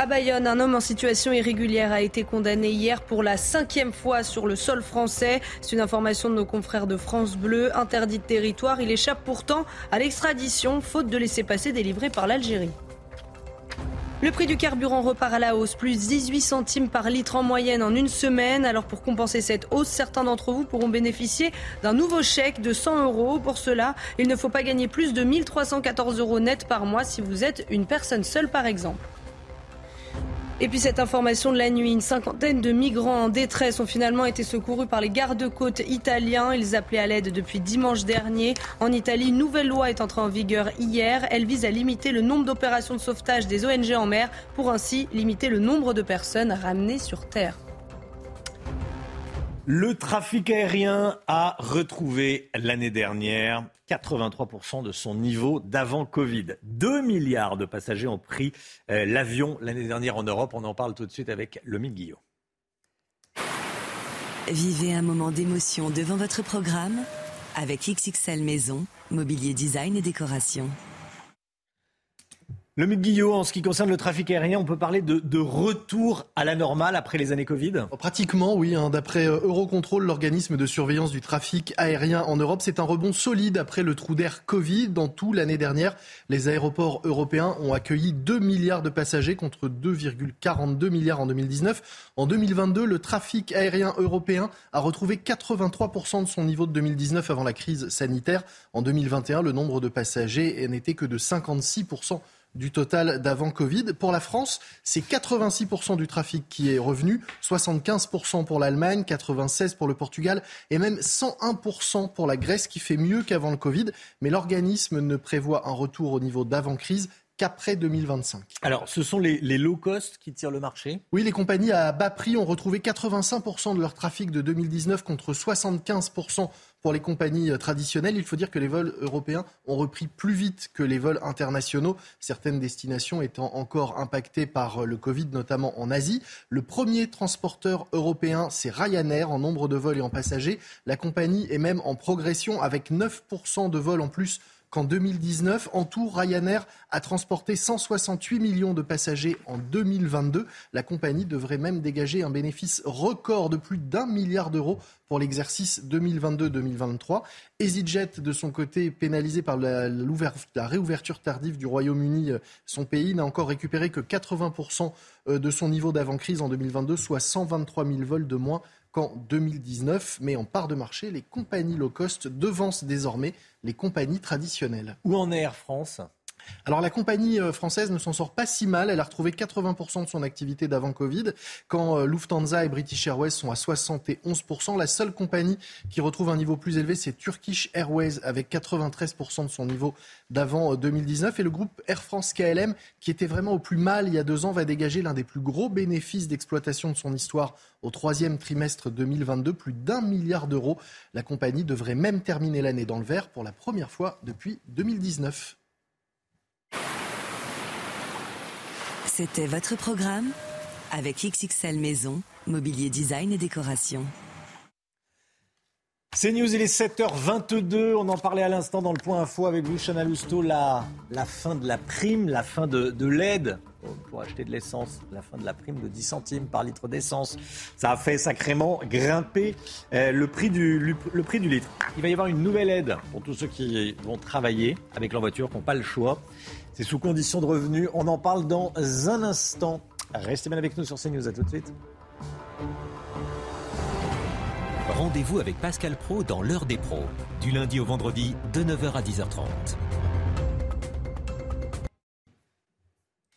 À Bayonne, un homme en situation irrégulière a été condamné hier pour la cinquième fois sur le sol français. C'est une information de nos confrères de France Bleu. Interdit de territoire, il échappe pourtant à l'extradition, faute de laisser passer délivré par l'Algérie. Le prix du carburant repart à la hausse, plus 18 centimes par litre en moyenne en une semaine. Alors pour compenser cette hausse, certains d'entre vous pourront bénéficier d'un nouveau chèque de 100 euros. Pour cela, il ne faut pas gagner plus de 1314 euros net par mois si vous êtes une personne seule par exemple. Et puis cette information de la nuit, une cinquantaine de migrants en détresse ont finalement été secourus par les gardes-côtes italiens. Ils appelaient à l'aide depuis dimanche dernier. En Italie, une nouvelle loi est entrée en vigueur hier. Elle vise à limiter le nombre d'opérations de sauvetage des ONG en mer pour ainsi limiter le nombre de personnes ramenées sur Terre. Le trafic aérien a retrouvé l'année dernière 83% de son niveau d'avant Covid. 2 milliards de passagers ont pris euh, l'avion l'année dernière en Europe. On en parle tout de suite avec Lomi Guillot. Vivez un moment d'émotion devant votre programme avec XXL Maison, mobilier design et décoration. Le Guillot, en ce qui concerne le trafic aérien, on peut parler de, retour à la normale après les années Covid? Pratiquement, oui. Hein. D'après euh, Eurocontrol, l'organisme de surveillance du trafic aérien en Europe, c'est un rebond solide après le trou d'air Covid. Dans tout l'année dernière, les aéroports européens ont accueilli 2 milliards de passagers contre 2,42 milliards en 2019. En 2022, le trafic aérien européen a retrouvé 83% de son niveau de 2019 avant la crise sanitaire. En 2021, le nombre de passagers n'était que de 56% du total d'avant Covid. Pour la France, c'est 86% du trafic qui est revenu, 75% pour l'Allemagne, 96% pour le Portugal et même 101% pour la Grèce qui fait mieux qu'avant le Covid. Mais l'organisme ne prévoit un retour au niveau d'avant-crise qu'après 2025. Alors, ce sont les, les, low cost qui tirent le marché? Oui, les compagnies à bas prix ont retrouvé 85% de leur trafic de 2019 contre 75% pour les compagnies euh, traditionnelles, il faut dire que les vols européens ont repris plus vite que les vols internationaux, certaines destinations étant encore impactées par euh, le Covid, notamment en Asie. Le premier transporteur européen, c'est Ryanair en nombre de vols et en passagers. La compagnie est même en progression avec 9% de vols en plus qu'en 2019. En tout, Ryanair a transporté 168 millions de passagers en 2022. La compagnie devrait même dégager un bénéfice record de plus d'un milliard d'euros pour l'exercice 2022-2023. EasyJet, de son côté, pénalisé par la, réouverture tardive du Royaume-Uni, son pays n'a encore récupéré que 80% euh, de son niveau d'avant-crise en 2022, soit 123 000 vols de moins qu'en 2019. Mais en part de marché, les compagnies low cost devancent désormais les compagnies traditionnelles. Où en Air France? Alors la compagnie euh, française ne s'en sort pas si mal. Elle a retrouvé 80% de son activité d'avant Covid, quand euh, Lufthansa et British Airways sont à 71%. La seule compagnie qui retrouve un niveau plus élevé, c'est Turkish Airways avec 93% de son niveau d'avant 2019. Euh, et le groupe Air France KLM, qui était vraiment au plus mal il y a deux ans, va dégager l'un des plus gros bénéfices d'exploitation de son histoire au troisième trimestre 2022, plus d'un milliard d'euros. La compagnie devrait même terminer l'année dans le vert pour la première fois depuis 2019. C'était votre programme avec XXL Maison, mobilier design et décoration. C'est News, il est 7h22. On en parlait à l'instant dans le point info avec vous, Chana Lousteau. La, la fin de la prime, la fin de, l'aide pour acheter de l'essence, la fin de la prime de 10 centimes par litre d'essence. Ça a fait sacrément grimper euh, le, prix du, le prix du litre. Il va y avoir une nouvelle aide pour tous ceux qui vont travailler avec leur voiture, qui n'ont pas le choix. C'est sous condition de revenus. On en parle dans un instant. Restez bien avec nous sur CNews. À tout de suite. Rendez-vous avec Pascal Pro dans l'heure des pros, du lundi au vendredi de 9h à 10h30.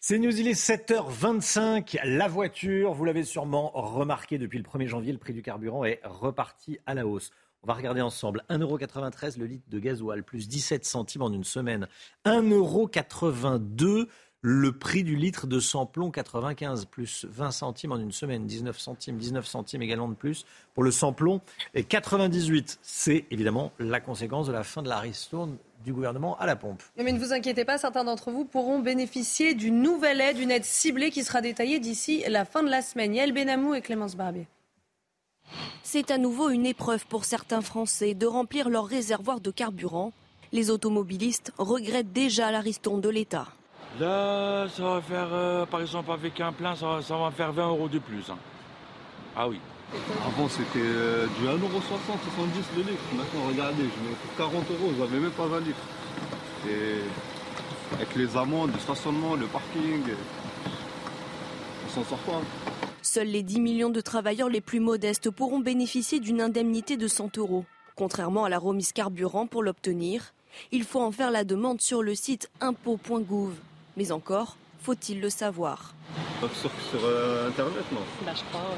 C'est News, il est 7h25. La voiture, vous l'avez sûrement remarqué depuis le 1er janvier, le prix du carburant est reparti à la hausse. On va regarder ensemble. 1,93€ le litre de gasoil, plus 17 centimes en une semaine. 1,82€ le prix du litre de samplon 95, plus 20 centimes en une semaine, 19 centimes, 19 centimes également de plus pour le samplon. Et 98, c'est évidemment la conséquence de la fin de la ristourne du gouvernement à la pompe. Mais ne vous inquiétez pas, certains d'entre vous pourront bénéficier d'une nouvelle aide, une aide ciblée qui sera détaillée d'ici la fin de la semaine. Yael Benamou et Clémence Barbier. C'est à nouveau une épreuve pour certains Français de remplir leur réservoir de carburant. Les automobilistes regrettent déjà la ristourne de l'État. Là, ça va faire, euh, par exemple, avec un plein, ça, va faire 20 euros de plus. Hein. Ah oui. Avant, c'était euh, du 1,60€, 70 le litre. Maintenant, regardez, je mets pour 40 euros, n'avez même pas 20 litres. Et avec les amendes, le stationnement, le parking, on s'en sort pas. Hein. Seuls les 10 millions de travailleurs les plus modestes pourront bénéficier d'une indemnité de 100 euros. Contrairement à la remise carburant, pour l'obtenir, il faut en faire la demande sur le site impôt.gouv. Mais encore, faut-il le savoir Sur, euh, Internet, non bah, Je crois,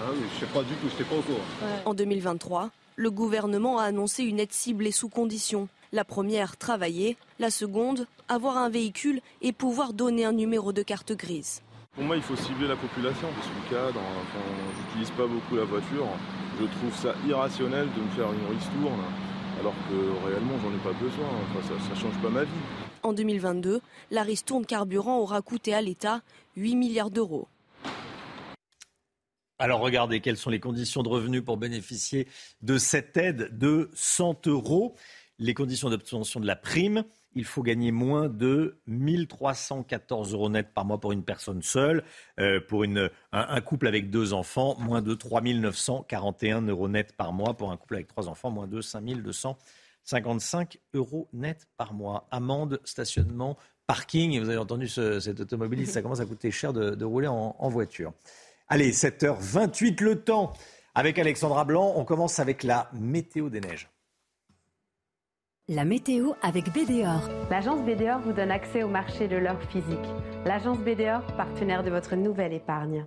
Ah oui, je sais pas du tout, je pas au courant. En 2023, le gouvernement a annoncé une aide ciblée sous conditions. La première, travailler. La seconde, avoir un véhicule et pouvoir donner un numéro de carte grise. Pour moi, il faut cibler la population. Je suis cadre, enfin, j'utilise pas beaucoup la voiture. Je trouve ça irrationnel de me faire une ristourne alors que réellement, j'en ai pas besoin. ça ne change pas ma vie. En 2022, la ristourne carburant aura coûté à l'État 8 milliards d'euros. Alors regardez quelles sont les conditions de revenus pour bénéficier de cette aide de 100 euros. Les conditions d'obtention de la prime, il faut gagner moins de 1314 euros net par mois pour une personne seule. Euh, pour un, couple avec deux enfants, moins de 3941 euros net par mois. Pour un couple avec trois enfants, moins de 5200 55 euros net par mois. Amende, stationnement, parking. Et vous avez entendu cet automobiliste, ça commence à coûter cher de, rouler en, en, voiture. Allez, 7h28 le temps. Avec Alexandra Blanc, on commence avec la météo des neiges. La météo avec BDOR. L'agence BDOR vous donne accès au marché de l'or physique. L'agence BDOR, partenaire de votre nouvelle épargne.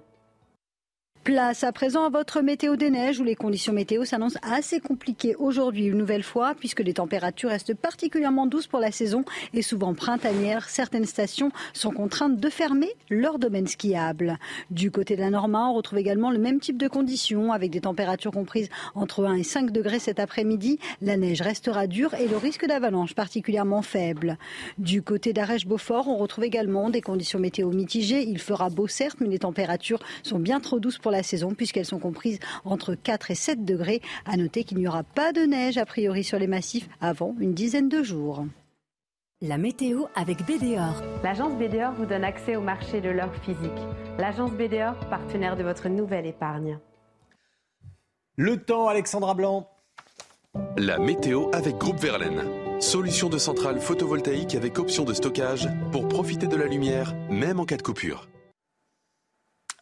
Place à présent à votre météo des neiges où les conditions météo s'annoncent assez compliquées aujourd'hui une nouvelle fois puisque les températures restent particulièrement douces pour la saison et souvent printanières. Certaines stations sont contraintes de fermer leur domaine skiable. Du côté de la Normand, on retrouve également le même type de conditions avec des températures comprises entre 1 et 5 degrés cet après-midi. La neige restera dure et le risque d'avalanche particulièrement faible. Du côté d'Arèche-Beaufort, on retrouve également des conditions météo mitigées. Il fera beau certes, mais les températures sont bien trop douces pour la saison puisqu'elles sont comprises entre 4 et 7 degrés. À noter qu'il n'y aura pas de neige a priori sur les massifs avant une dizaine de jours. La météo avec BDOR. L'agence BDOR vous donne accès au marché de l'or physique. L'agence BDOR, partenaire de votre nouvelle épargne. Le temps, Alexandra Blanc. La météo avec Groupe Verlaine. Solution de centrale photovoltaïque avec option de stockage pour profiter de la lumière, même en cas de coupure.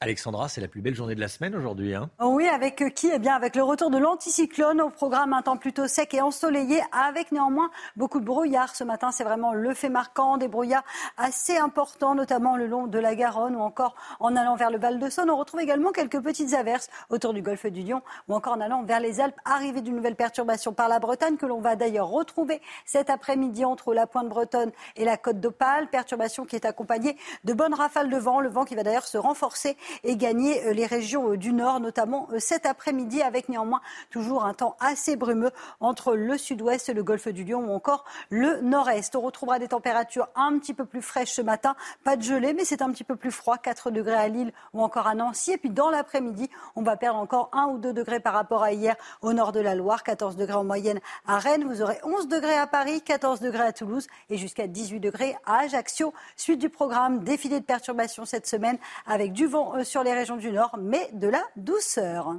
Alexandra, c'est la plus belle journée de la semaine aujourd'hui. Hein oui, avec euh, qui? Eh bien, avec le retour de l'anticyclone au programme un temps plutôt sec et ensoleillé, avec néanmoins beaucoup de brouillard ce matin. C'est vraiment le fait marquant, des brouillards assez importants, notamment le long de la Garonne ou encore en allant vers le Val de Saône. On retrouve également quelques petites averses autour du golfe du Lion ou encore en allant vers les Alpes. Arrivée d'une nouvelle perturbation par la Bretagne que l'on va d'ailleurs retrouver cet après-midi entre la pointe bretonne et la côte d'Opale. Perturbation qui est accompagnée de bonnes rafales de vent. Le vent qui va d'ailleurs se renforcer et gagner euh, les régions euh, du nord, notamment euh, cet après-midi, avec néanmoins toujours un temps assez brumeux entre le sud-ouest, le golfe du Lion ou encore le nord-est. On retrouvera des températures un petit peu plus fraîches ce matin, pas de gelée, mais c'est un petit peu plus froid, 4 degrés à Lille ou encore à Nancy. Et puis dans l'après-midi, on va perdre encore 1 ou 2 degrés par rapport à hier au nord de la Loire, 14 degrés en moyenne à Rennes. Vous aurez 11 degrés à Paris, 14 degrés à Toulouse et jusqu'à 18 degrés à Ajaccio. Suite du programme, défilé de perturbations cette semaine avec du vent sur les régions du Nord, mais de la douceur.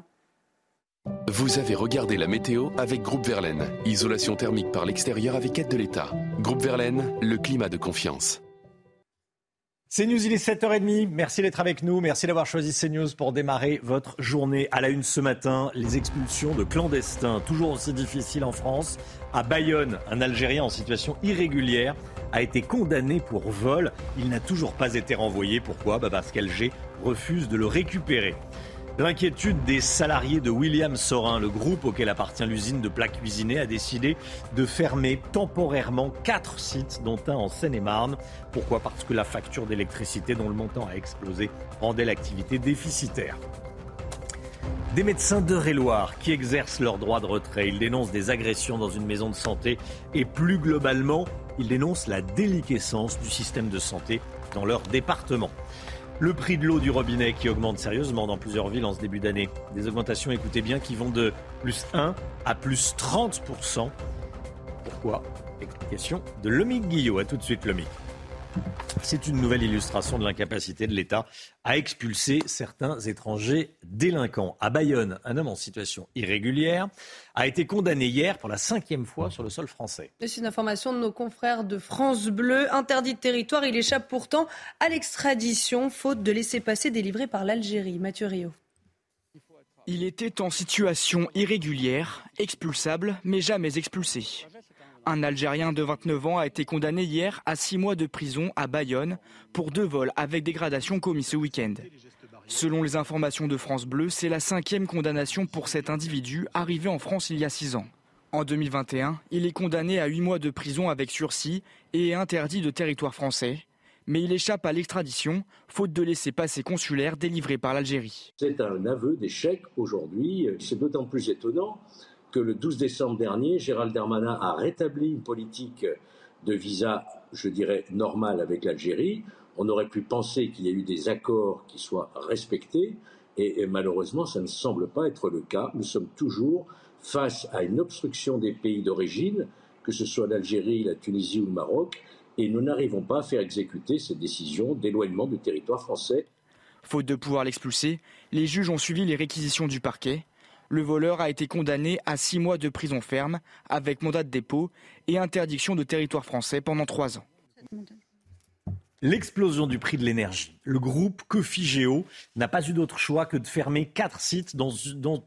Vous avez regardé la météo avec Groupe Verlaine. Isolation thermique par l'extérieur avec aide de l'État. Groupe Verlaine, le climat de confiance. CNews, il est 7h30. Merci d'être avec nous. Merci d'avoir choisi CNews pour démarrer votre journée. À la une ce matin, les expulsions de clandestins, toujours aussi difficiles en France. À Bayonne, un Algérien en situation irrégulière a été condamné pour vol. Il n'a toujours pas été renvoyé. Pourquoi? Bah Parce qu'Alger refuse de le récupérer. L'inquiétude des salariés de William Sorin, le groupe auquel appartient l'usine de plats cuisinés, a décidé de fermer temporairement quatre sites, dont un en Seine-et-Marne. Pourquoi? Parce que la facture d'électricité dont le montant a explosé rendait l'activité déficitaire. Des médecins d'Eure-et-Loire qui exercent leur droit de retrait. Ils dénoncent des agressions dans une maison de santé et plus globalement, ils dénoncent la déliquescence du système de santé dans leur département. Le prix de l'eau du robinet qui augmente sérieusement dans plusieurs villes en ce début d'année. Des augmentations, écoutez bien, qui vont de plus 1 à plus 30%. Pourquoi? Explication de Lomique Guillot. A tout de suite, Lomique. C'est une nouvelle illustration de l'incapacité de l'État à expulser certains étrangers délinquants. À Bayonne, un homme en situation irrégulière a été condamné hier pour la cinquième fois sur le sol français. C'est une information de nos confrères de France Bleu. Interdit de territoire, il échappe pourtant à l'extradition, faute de laisser passer délivré par l'Algérie. Mathieu Rio. Il était en situation irrégulière, expulsable, mais jamais expulsé. Un Algérien de 29 ans a été condamné hier à six mois de prison à Bayonne pour deux vols avec dégradation commis ce week-end. Selon les informations de France Bleu, c'est la cinquième condamnation pour cet individu arrivé en France il y a six ans. En 2021, il est condamné à huit mois de prison avec sursis et est interdit de territoire français. Mais il échappe à l'extradition, faute de laisser passer consulaire délivré par l'Algérie. C'est un aveu d'échec aujourd'hui. C'est d'autant plus étonnant que le 12 décembre dernier, Gérald Darmanin a rétabli une politique de visa, je dirais, normale avec l'Algérie. On aurait pu penser qu'il y a eu des accords qui soient respectés, et, malheureusement, ça ne semble pas être le cas. Nous sommes toujours face à une obstruction des pays d'origine, que ce soit l'Algérie, la Tunisie ou le Maroc, et nous n'arrivons pas à faire exécuter cette décision d'éloignement du territoire français. Faute de pouvoir l'expulser, les juges ont suivi les réquisitions du parquet. Le voleur a été condamné à six mois de prison ferme avec mandat de dépôt et interdiction de territoire français pendant trois ans. L'explosion du prix de l'énergie. Le groupe Cofigeo n'a pas eu d'autre choix que de fermer quatre sites, dont,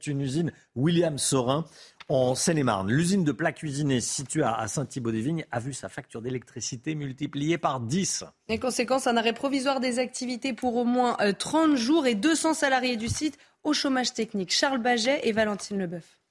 une usine William Sorin en Seine-et-Marne. L'usine de plats cuisinés située à Saint-Thibaud-des-Vignes a vu sa facture d'électricité multipliée par 10. Les conséquences, un arrêt provisoire des activités pour au moins 30 euh, jours et 200 salariés du site au chômage technique. Charles Baget et Valentine Leboeuf.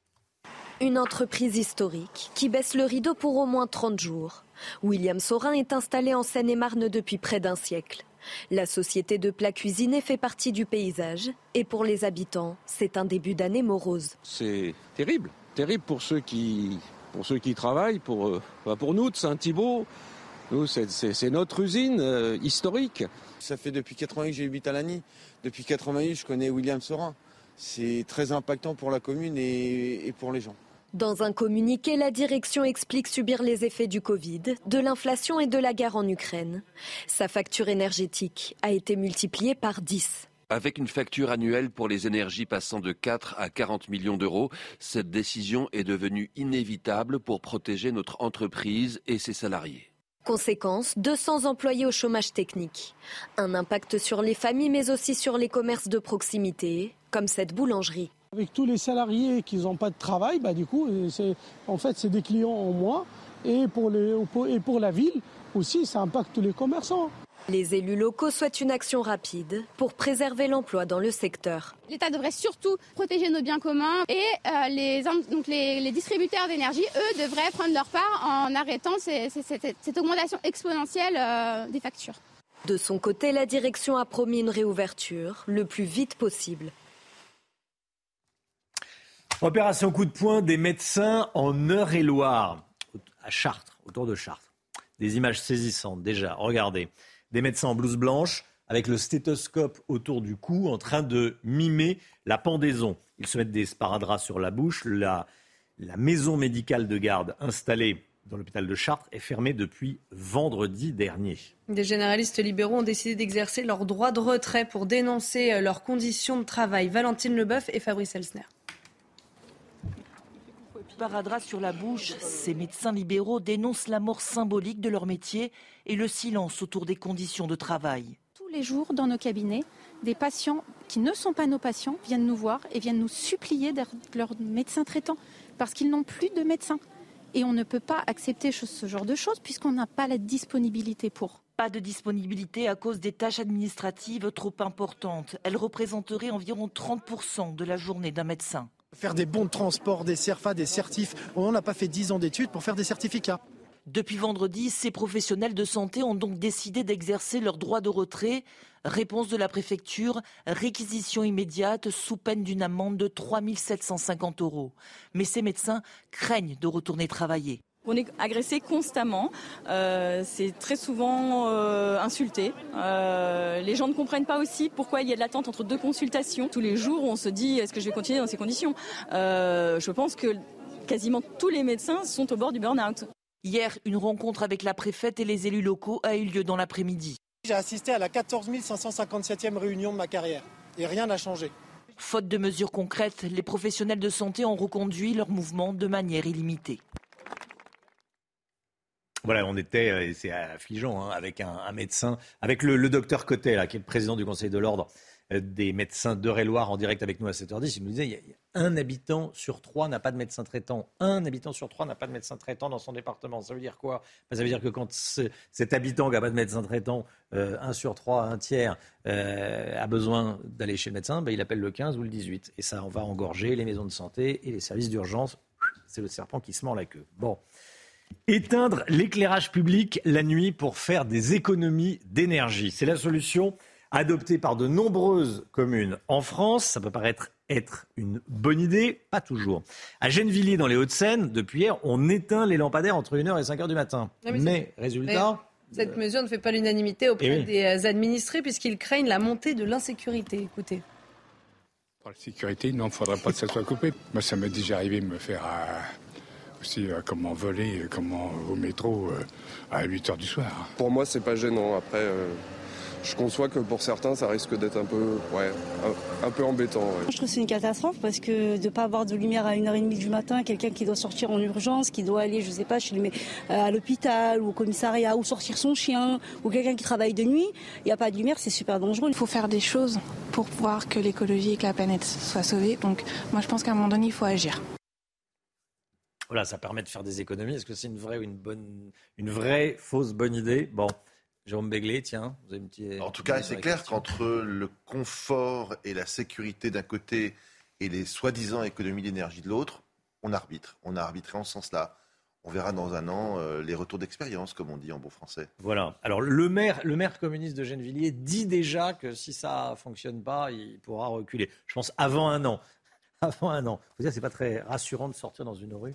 Une entreprise historique qui baisse le rideau pour au moins 30 jours. William Sorin est installé en Seine-et-Marne depuis près d'un siècle. La société de plats cuisinés fait partie du paysage et pour les habitants, c'est un début d'année morose. C'est terrible, terrible pour ceux qui, pour ceux qui travaillent, pour, euh, pour nous de Saint-Thibault. Nous, c'est notre usine euh, historique. Ça fait depuis 88 que j'ai à Lagny. Depuis 88, je connais William Sorin. C'est très impactant pour la commune et, et pour les gens. Dans un communiqué, la direction explique subir les effets du Covid, de l'inflation et de la guerre en Ukraine. Sa facture énergétique a été multipliée par 10. Avec une facture annuelle pour les énergies passant de 4 à 40 millions d'euros, cette décision est devenue inévitable pour protéger notre entreprise et ses salariés. Conséquence, 200 employés au chômage technique. Un impact sur les familles mais aussi sur les commerces de proximité, comme cette boulangerie. Avec tous les salariés qui n'ont pas de travail, bah, du coup, en fait, c'est des clients en moins. Et pour, et pour la ville aussi, ça impacte tous les commerçants. Les élus locaux souhaitent une action rapide pour préserver l'emploi dans le secteur. L'État devrait surtout protéger nos biens communs et euh, les, donc les, distributeurs d'énergie, eux, devraient prendre leur part en arrêtant cette augmentation exponentielle euh, des factures. De son côté, la direction a promis une réouverture le plus vite possible. Opération coup de poing des médecins en Eure-et-Loire, à Chartres, autour de Chartres. Des images saisissantes déjà. Regardez des médecins en blouse blanche avec le stéthoscope autour du cou en train de mimer la pendaison. Ils se mettent des sparadraps sur la bouche. La, la maison médicale de garde installée dans l'hôpital de Chartres est fermée depuis vendredi dernier. Des généralistes libéraux ont décidé d'exercer leur droit de retrait pour dénoncer euh, leurs conditions de travail. Valentine Leboeuf et Fabrice Elsner. Sparadrap sur la bouche, ces médecins libéraux dénoncent la mort symbolique de leur métier et le silence autour des conditions de travail. Tous les jours, dans nos cabinets, des patients qui ne sont pas nos patients viennent nous voir et viennent nous supplier d'être leur médecin traitant parce qu'ils n'ont plus de médecin. Et on ne peut pas accepter ce genre de choses puisqu'on n'a pas la disponibilité pour. Pas de disponibilité à cause des tâches administratives trop importantes. Elles représenteraient environ 30% de la journée d'un médecin. Faire des bons de transport, des CERFA, des certifs. On n'a pas fait 10 ans d'études pour faire des certificats. Depuis vendredi, ces professionnels de santé ont donc décidé d'exercer leur droit de retrait. Réponse de la préfecture, réquisition immédiate sous peine d'une amende de 3 750 euros. Mais ces médecins craignent de retourner travailler. On est agressé constamment, euh, c'est très souvent euh, insulté. Euh, les gens ne comprennent pas aussi pourquoi il y a de l'attente entre deux consultations. Tous les jours, on se dit est-ce que je vais continuer dans ces conditions? Je pense que quasiment tous les médecins sont au bord du burn-out. Hier, une rencontre avec la préfète et les élus locaux a eu lieu dans l'après-midi. J'ai assisté à la 14 557e réunion de ma carrière et rien n'a changé. Faute de mesures concrètes, les professionnels de santé ont reconduit leur mouvement de manière illimitée. Voilà, on était, euh, et c'est affligeant, hein, avec un, médecin, avec le, docteur Cotet, là, qui est le président du Conseil de l'Ordre euh, des médecins d'Eure-et-Loire, en direct avec nous à 7h10. Il nous disait, un habitant sur trois n'a pas de médecin traitant. Un habitant sur trois n'a pas de médecin traitant dans son département. Ça veut dire quoi? Ça veut dire que quand cet habitant qui n'a pas de médecin traitant, euh, un sur trois, un tiers, a besoin d'aller chez le médecin, ben, il appelle le 15 ou le 18. Et ça, on va engorger les maisons de santé et les services d'urgence. C'est le serpent qui se mord la queue. Bon. Éteindre l'éclairage public la nuit pour faire des économies d'énergie. C'est la solution adoptée par de nombreuses communes en France. Ça peut paraître être une bonne idée, pas toujours. À Gennevilliers, dans les Hauts-de-Seine, depuis hier, on éteint les lampadaires entre 1h et 5h du matin. Ah mais, résultat... cette mesure ne fait pas l'unanimité auprès eh des euh, administrés puisqu'ils craignent la montée de l'insécurité. Écoutez. Pour la sécurité, non, il ne faudrait pas que ça soit coupé. Moi, ça m'est déjà arrivé de me faire... Euh, aussi euh, comment voler, euh, comment au métro euh, à 8 h du soir. Pour moi, c'est pas gênant. Après, je conçois que pour certains, ça risque d'être un peu, ouais, un, peu embêtant. Je trouve que c'est une catastrophe parce que de ne pas avoir de lumière à 1h30 du matin, quelqu'un qui doit sortir en urgence, qui doit aller, je sais pas, chez à l'hôpital ou au commissariat ou sortir son chien ou quelqu'un qui travaille de nuit, il n'y a pas de lumière, c'est super dangereux. Il faut faire des choses pour voir que l'écologie et que la planète soient sauvées. Donc moi, je pense qu'à un moment donné, il faut agir. Voilà, ça permet de faire des économies. Est-ce que c'est une vraie ou une bonne, une vraie fausse bonne idée? Bon, Jérôme Béglé, tiens, vous avez une petite. En tout cas, c'est clair qu'entre le confort et la sécurité d'un côté et les soi-disant économies d'énergie de l'autre, on arbitre. On a arbitré en ce sens-là. On verra dans un an euh, les retours d'expérience, comme on dit en bon français. Voilà. Alors le maire, le maire communiste de Gennevilliers dit déjà que si ça fonctionne pas, il pourra reculer. Je pense avant un an. Avant un an. Vous dire, c'est pas très rassurant de sortir dans une rue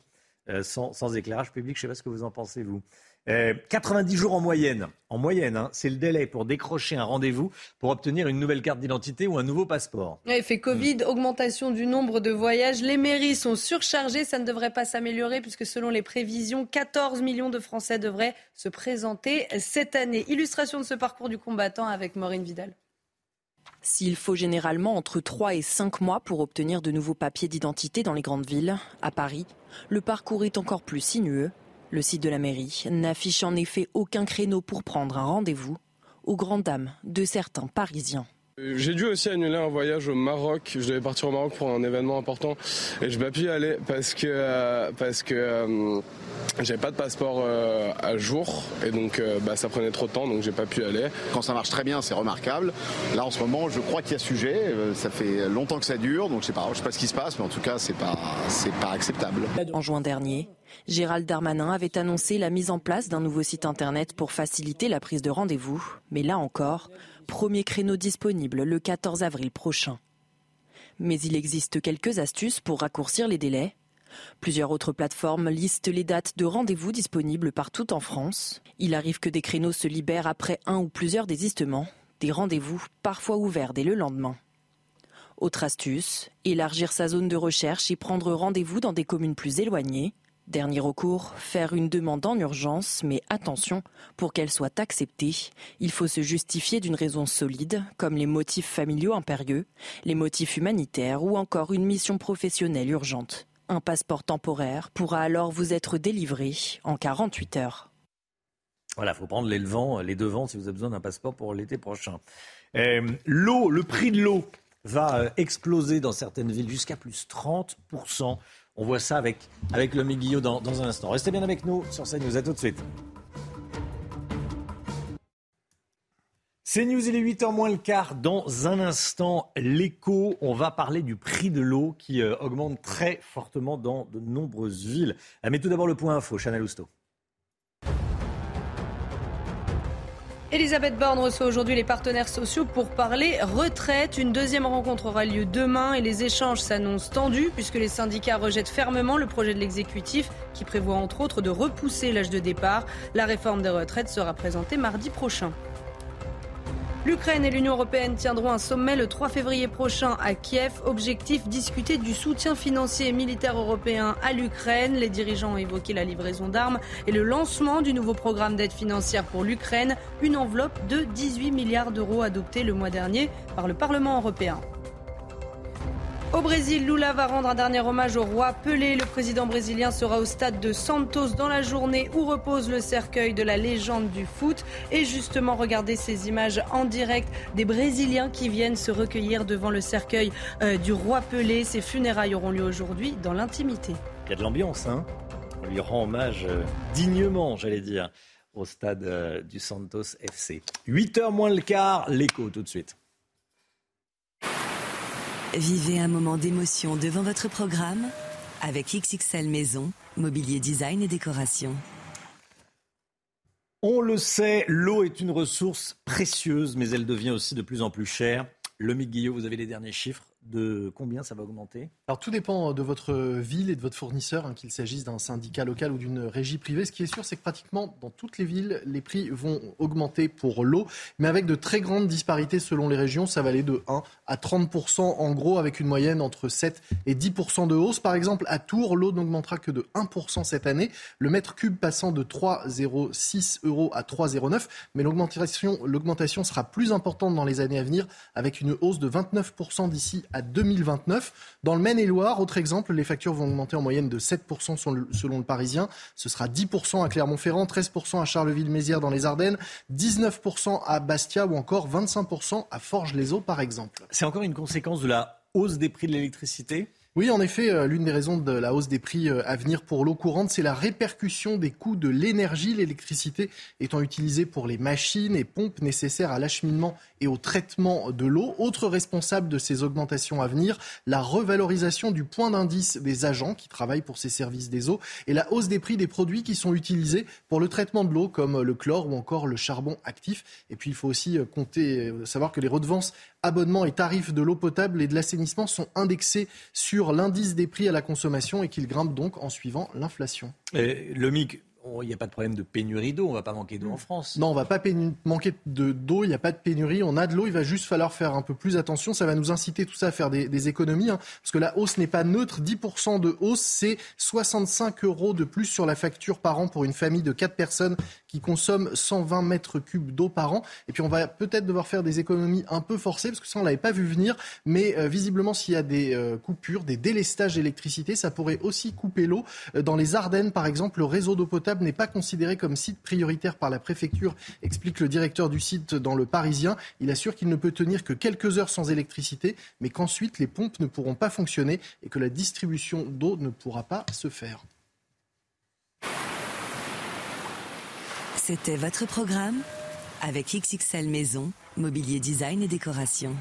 euh, sans, éclairage public. Je ne sais pas ce que vous en pensez, vous. 90 euh, jours en moyenne, en moyenne, hein, c'est le délai pour décrocher un rendez-vous pour obtenir une nouvelle carte d'identité ou un nouveau passeport. Effet Covid, augmentation du nombre de voyages, les mairies sont surchargées, ça ne devrait pas s'améliorer puisque selon les prévisions, 14 millions de Français devraient se présenter cette année. Illustration de ce parcours du combattant avec Maureen Vidal. S'il faut généralement entre 3 et 5 mois pour obtenir de nouveaux papiers d'identité dans les grandes villes, à Paris, le parcours est encore plus sinueux. Le site de la mairie n'affiche en effet aucun créneau pour prendre un rendez-vous, aux grandes dames de certains Parisiens. J'ai dû aussi annuler un voyage au Maroc. Je devais partir au Maroc pour un événement important et je n'ai pu y aller parce que euh, parce que euh, j'avais pas de passeport euh, à jour et donc bah, ça prenait trop de temps donc j'ai pas pu aller. Quand ça marche très bien, c'est remarquable. Là en ce moment, je crois qu'il y a sujet. ça fait longtemps que ça dure donc je sais pas, je sais pas ce qui se passe, mais en tout cas c'est pas c'est pas acceptable. En juin dernier, Gérald Darmanin avait annoncé la mise en place d'un nouveau site internet pour faciliter la prise de rendez-vous, mais là encore, premier créneau disponible le 14 avril prochain. Mais il existe quelques astuces pour raccourcir les délais. Plusieurs autres plateformes listent les dates de rendez-vous disponibles partout en France. Il arrive que des créneaux se libèrent après un ou plusieurs désistements, des rendez-vous parfois ouverts dès le lendemain. Autre astuce, élargir sa zone de recherche et prendre rendez-vous dans des communes plus éloignées. Dernier recours, faire une demande en urgence, mais attention, pour qu'elle soit acceptée, il faut se justifier d'une raison solide, comme les motifs familiaux impérieux, les motifs humanitaires ou encore une mission professionnelle urgente. Un passeport temporaire pourra alors vous être délivré en 48 heures. Voilà, il faut prendre les devants, les devants si vous avez besoin d'un passeport pour l'été prochain. Euh, l'eau, le prix de l'eau va euh, exploser dans certaines villes jusqu'à plus 30%. On voit ça avec, avec le Guillot dans, un instant. Restez bien avec nous sur CNews. À tout de suite. C'est News, il est 8h moins le quart. Dans un instant, l'écho, on va parler du prix de l'eau qui euh, augmente très fortement dans de nombreuses villes. Mais tout d'abord le point info, Chanel Housteau. Elisabeth Borne reçoit aujourd'hui les partenaires sociaux pour parler retraite. Une deuxième rencontre aura lieu demain et les échanges s'annoncent tendus puisque les syndicats rejettent fermement le projet de l'exécutif qui prévoit entre autres de repousser l'âge de départ. La réforme des retraites sera présentée mardi prochain. L'Ukraine et l'Union européenne tiendront un sommet le 3 février prochain à Kiev. Objectif discuter du soutien financier et militaire européen à l'Ukraine. Les dirigeants ont évoqué la livraison d'armes et le lancement du nouveau programme d'aide financière pour l'Ukraine, une enveloppe de 18 milliards d'euros adoptée le mois dernier par le Parlement européen. Au Brésil, Lula va rendre un dernier hommage au roi Pelé. Le président brésilien sera au stade de Santos dans la journée où repose le cercueil de la légende du foot. Et justement, regardez ces images en direct des Brésiliens qui viennent se recueillir devant le cercueil euh, du roi Pelé. Ces funérailles auront lieu aujourd'hui dans l'intimité. Il y a de l'ambiance, hein On lui rend hommage euh, dignement, j'allais dire, au stade euh, du Santos FC. 8h moins le quart, l'écho tout de suite. Vivez un moment d'émotion devant votre programme avec XXL Maison, mobilier design et décoration. On le sait, l'eau est une ressource précieuse, mais elle devient aussi de plus en plus chère. Le Guillot, vous avez les derniers chiffres de combien ça va augmenter? Alors tout dépend de votre ville et de votre fournisseur, hein, qu'il s'agisse d'un syndicat local ou d'une régie privée. Ce qui est sûr, c'est que pratiquement dans toutes les villes, les prix vont augmenter pour l'eau, mais avec de très grandes disparités selon les régions. Ça va aller de 1 à 30 en gros, avec une moyenne entre 7 et 10% de hausse. Par exemple, à Tours, l'eau n'augmentera que de 1% cette année, le mètre cube passant de 3,06 euros à 3,09. Mais l'augmentation, sera plus importante dans les années à venir, avec une hausse de 29 d'ici à 2029. Dans le Maine-et-Loire, autre exemple, les factures vont augmenter en moyenne de 7% selon le Parisien. Ce sera 10% à Clermont-Ferrand, 13% à Charleville-Mézières dans les Ardennes, 19% à Bastia ou encore 25% à Forges-les-Eaux par exemple. C'est encore une conséquence de la hausse des prix de l'électricité? Oui, en effet, euh, l'une des raisons de la hausse des prix euh, à venir pour l'eau courante, c'est la répercussion des coûts de l'énergie, l'électricité étant utilisée pour les machines et pompes nécessaires à l'acheminement et au traitement de l'eau. Autre responsable de ces augmentations à venir, la revalorisation du point d'indice des agents qui travaillent pour ces services des eaux et la hausse des prix des produits qui sont utilisés pour le traitement de l'eau comme le chlore ou encore le charbon actif. Et puis il faut aussi euh, compter, savoir que les redevances abonnements et tarifs de l'eau potable et de l'assainissement sont indexés sur l'indice des prix à la consommation et qu'ils grimpent donc en suivant l'inflation. Il n'y a pas de problème de pénurie d'eau, on ne va pas manquer d'eau en France. Non, on ne va pas manquer d'eau, il n'y a pas de pénurie, on a de l'eau, il va juste falloir faire un peu plus attention, ça va nous inciter tout ça à faire des, économies, hein, parce que la hausse n'est pas neutre, 10% de hausse, c'est 65 euros de plus sur la facture par an pour une famille de 4 personnes qui consomment 120 mètres cubes d'eau par an. Et puis on va peut-être devoir faire des économies un peu forcées, parce que ça on l'avait pas vu venir, mais euh, visiblement s'il y a des euh, coupures, des délestages d'électricité, ça pourrait aussi couper l'eau. Euh, dans les Ardennes, par exemple, le réseau d'eau potable n'est pas considéré comme site prioritaire par la préfecture, explique le directeur du site dans le Parisien. Il assure qu'il ne peut tenir que quelques heures sans électricité, mais qu'ensuite les pompes ne pourront pas fonctionner et que la distribution d'eau ne pourra pas se faire. C'était votre programme avec XXL Maison, mobilier design et décoration.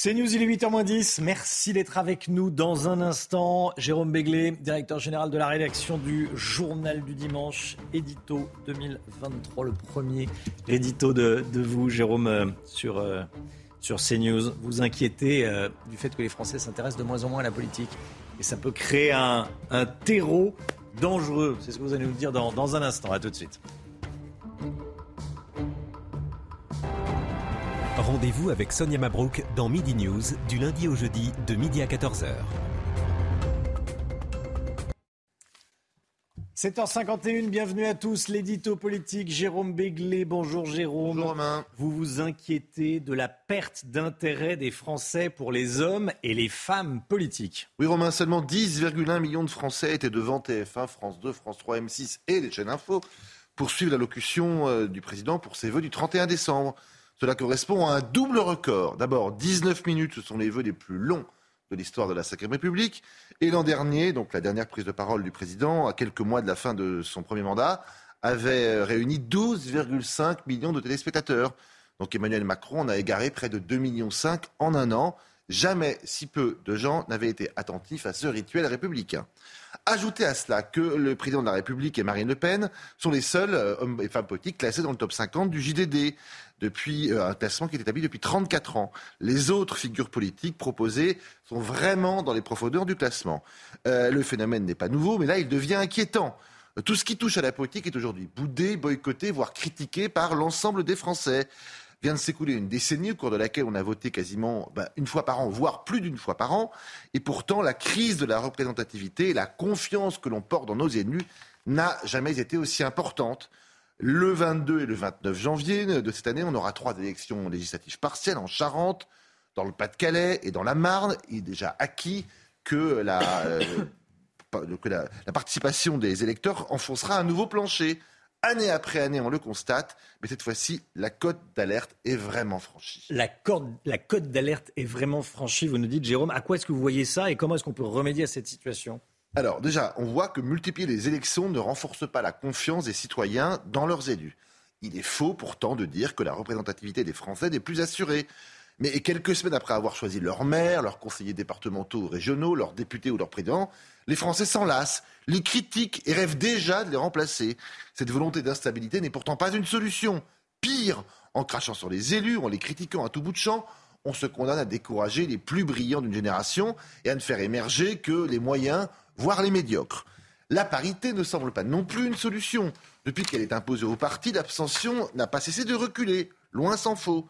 C'est News, il est 8h10. Merci d'être avec nous dans un instant. Jérôme Béglé, directeur général de la rédaction du Journal du Dimanche, édito 2023, le premier édito de, vous, Jérôme, euh, sur, euh, sur CNews. Vous inquiétez euh, du fait que les Français s'intéressent de moins en moins à la politique. Et ça peut créer un, un terreau dangereux. C'est ce que vous allez nous dire dans, dans un instant. À tout de suite. Rendez-vous avec Sonia Mabrouk dans Midi News du lundi au jeudi de midi à 14h. 7h51, bienvenue à tous. L'édito politique, Jérôme Béglé. Bonjour Jérôme. Bonjour Romain. Vous vous inquiétez de la perte d'intérêt des Français pour les hommes et les femmes politiques. Oui Romain, seulement 10,1 millions de Français étaient devant TF1, France 2, France 3, M6 et les chaînes info pour suivre l'allocution euh, du président pour ses vœux du 31 décembre. Cela correspond à un double record. D'abord, 19 minutes, ce sont les vœux les plus longs de l'histoire de la Sacrée République. Et l'an dernier, donc la dernière prise de parole du président, à quelques mois de la fin de son premier mandat, avait réuni 12,5 millions de téléspectateurs. Donc Emmanuel Macron en a égaré près de 2,5 millions en un an. Jamais si peu de gens n'avaient été attentifs à ce rituel républicain. Ajoutez à cela que le président de la République et Marine Le Pen sont les seuls euh, hommes et femmes politiques classés dans le top 50 du JDD depuis euh, un classement qui est établi depuis 34 ans. Les autres figures politiques proposées sont vraiment dans les profondeurs du classement. Euh, le phénomène n'est pas nouveau, mais là, il devient inquiétant. Tout ce qui touche à la politique est aujourd'hui boudé, boycotté, voire critiqué par l'ensemble des Français. Vient de s'écouler une décennie au cours de laquelle on a voté quasiment ben, une fois par an, voire plus d'une fois par an. Et pourtant, la crise de la représentativité la confiance que l'on porte dans nos élus n'a jamais été aussi importante. Le 22 et le 29 janvier de cette année, on aura trois élections législatives partielles en Charente, dans le Pas-de-Calais et dans la Marne. Il est déjà acquis que la, euh, que la, participation des électeurs enfoncera un nouveau plancher. Année après année, on le constate, mais cette fois-ci, la cote d'alerte est vraiment franchie. La, la cote d'alerte est vraiment franchie, vous nous dites, Jérôme. À quoi est-ce que vous voyez ça et comment est-ce qu'on peut remédier à cette situation? Alors déjà, on voit que multiplier les élections ne renforce pas la confiance des citoyens dans leurs élus. Il est faux pourtant de dire que la représentativité des Français n'est plus assurée. Mais quelques semaines après avoir choisi leur maire, leurs conseillers départementaux ou régionaux, leurs députés ou leurs présidents, les Français s'enlacent, les critiquent et rêvent déjà de les remplacer. Cette volonté d'instabilité n'est pourtant pas une solution. Pire, en crachant sur les élus, en les critiquant à tout bout de champ, on se condamne à décourager les plus brillants d'une génération et à ne faire émerger que les moyens, voire les médiocres. La parité ne semble pas non plus une solution. Depuis qu'elle est imposée au parti, l'abstention n'a pas cessé de reculer, loin s'en faut.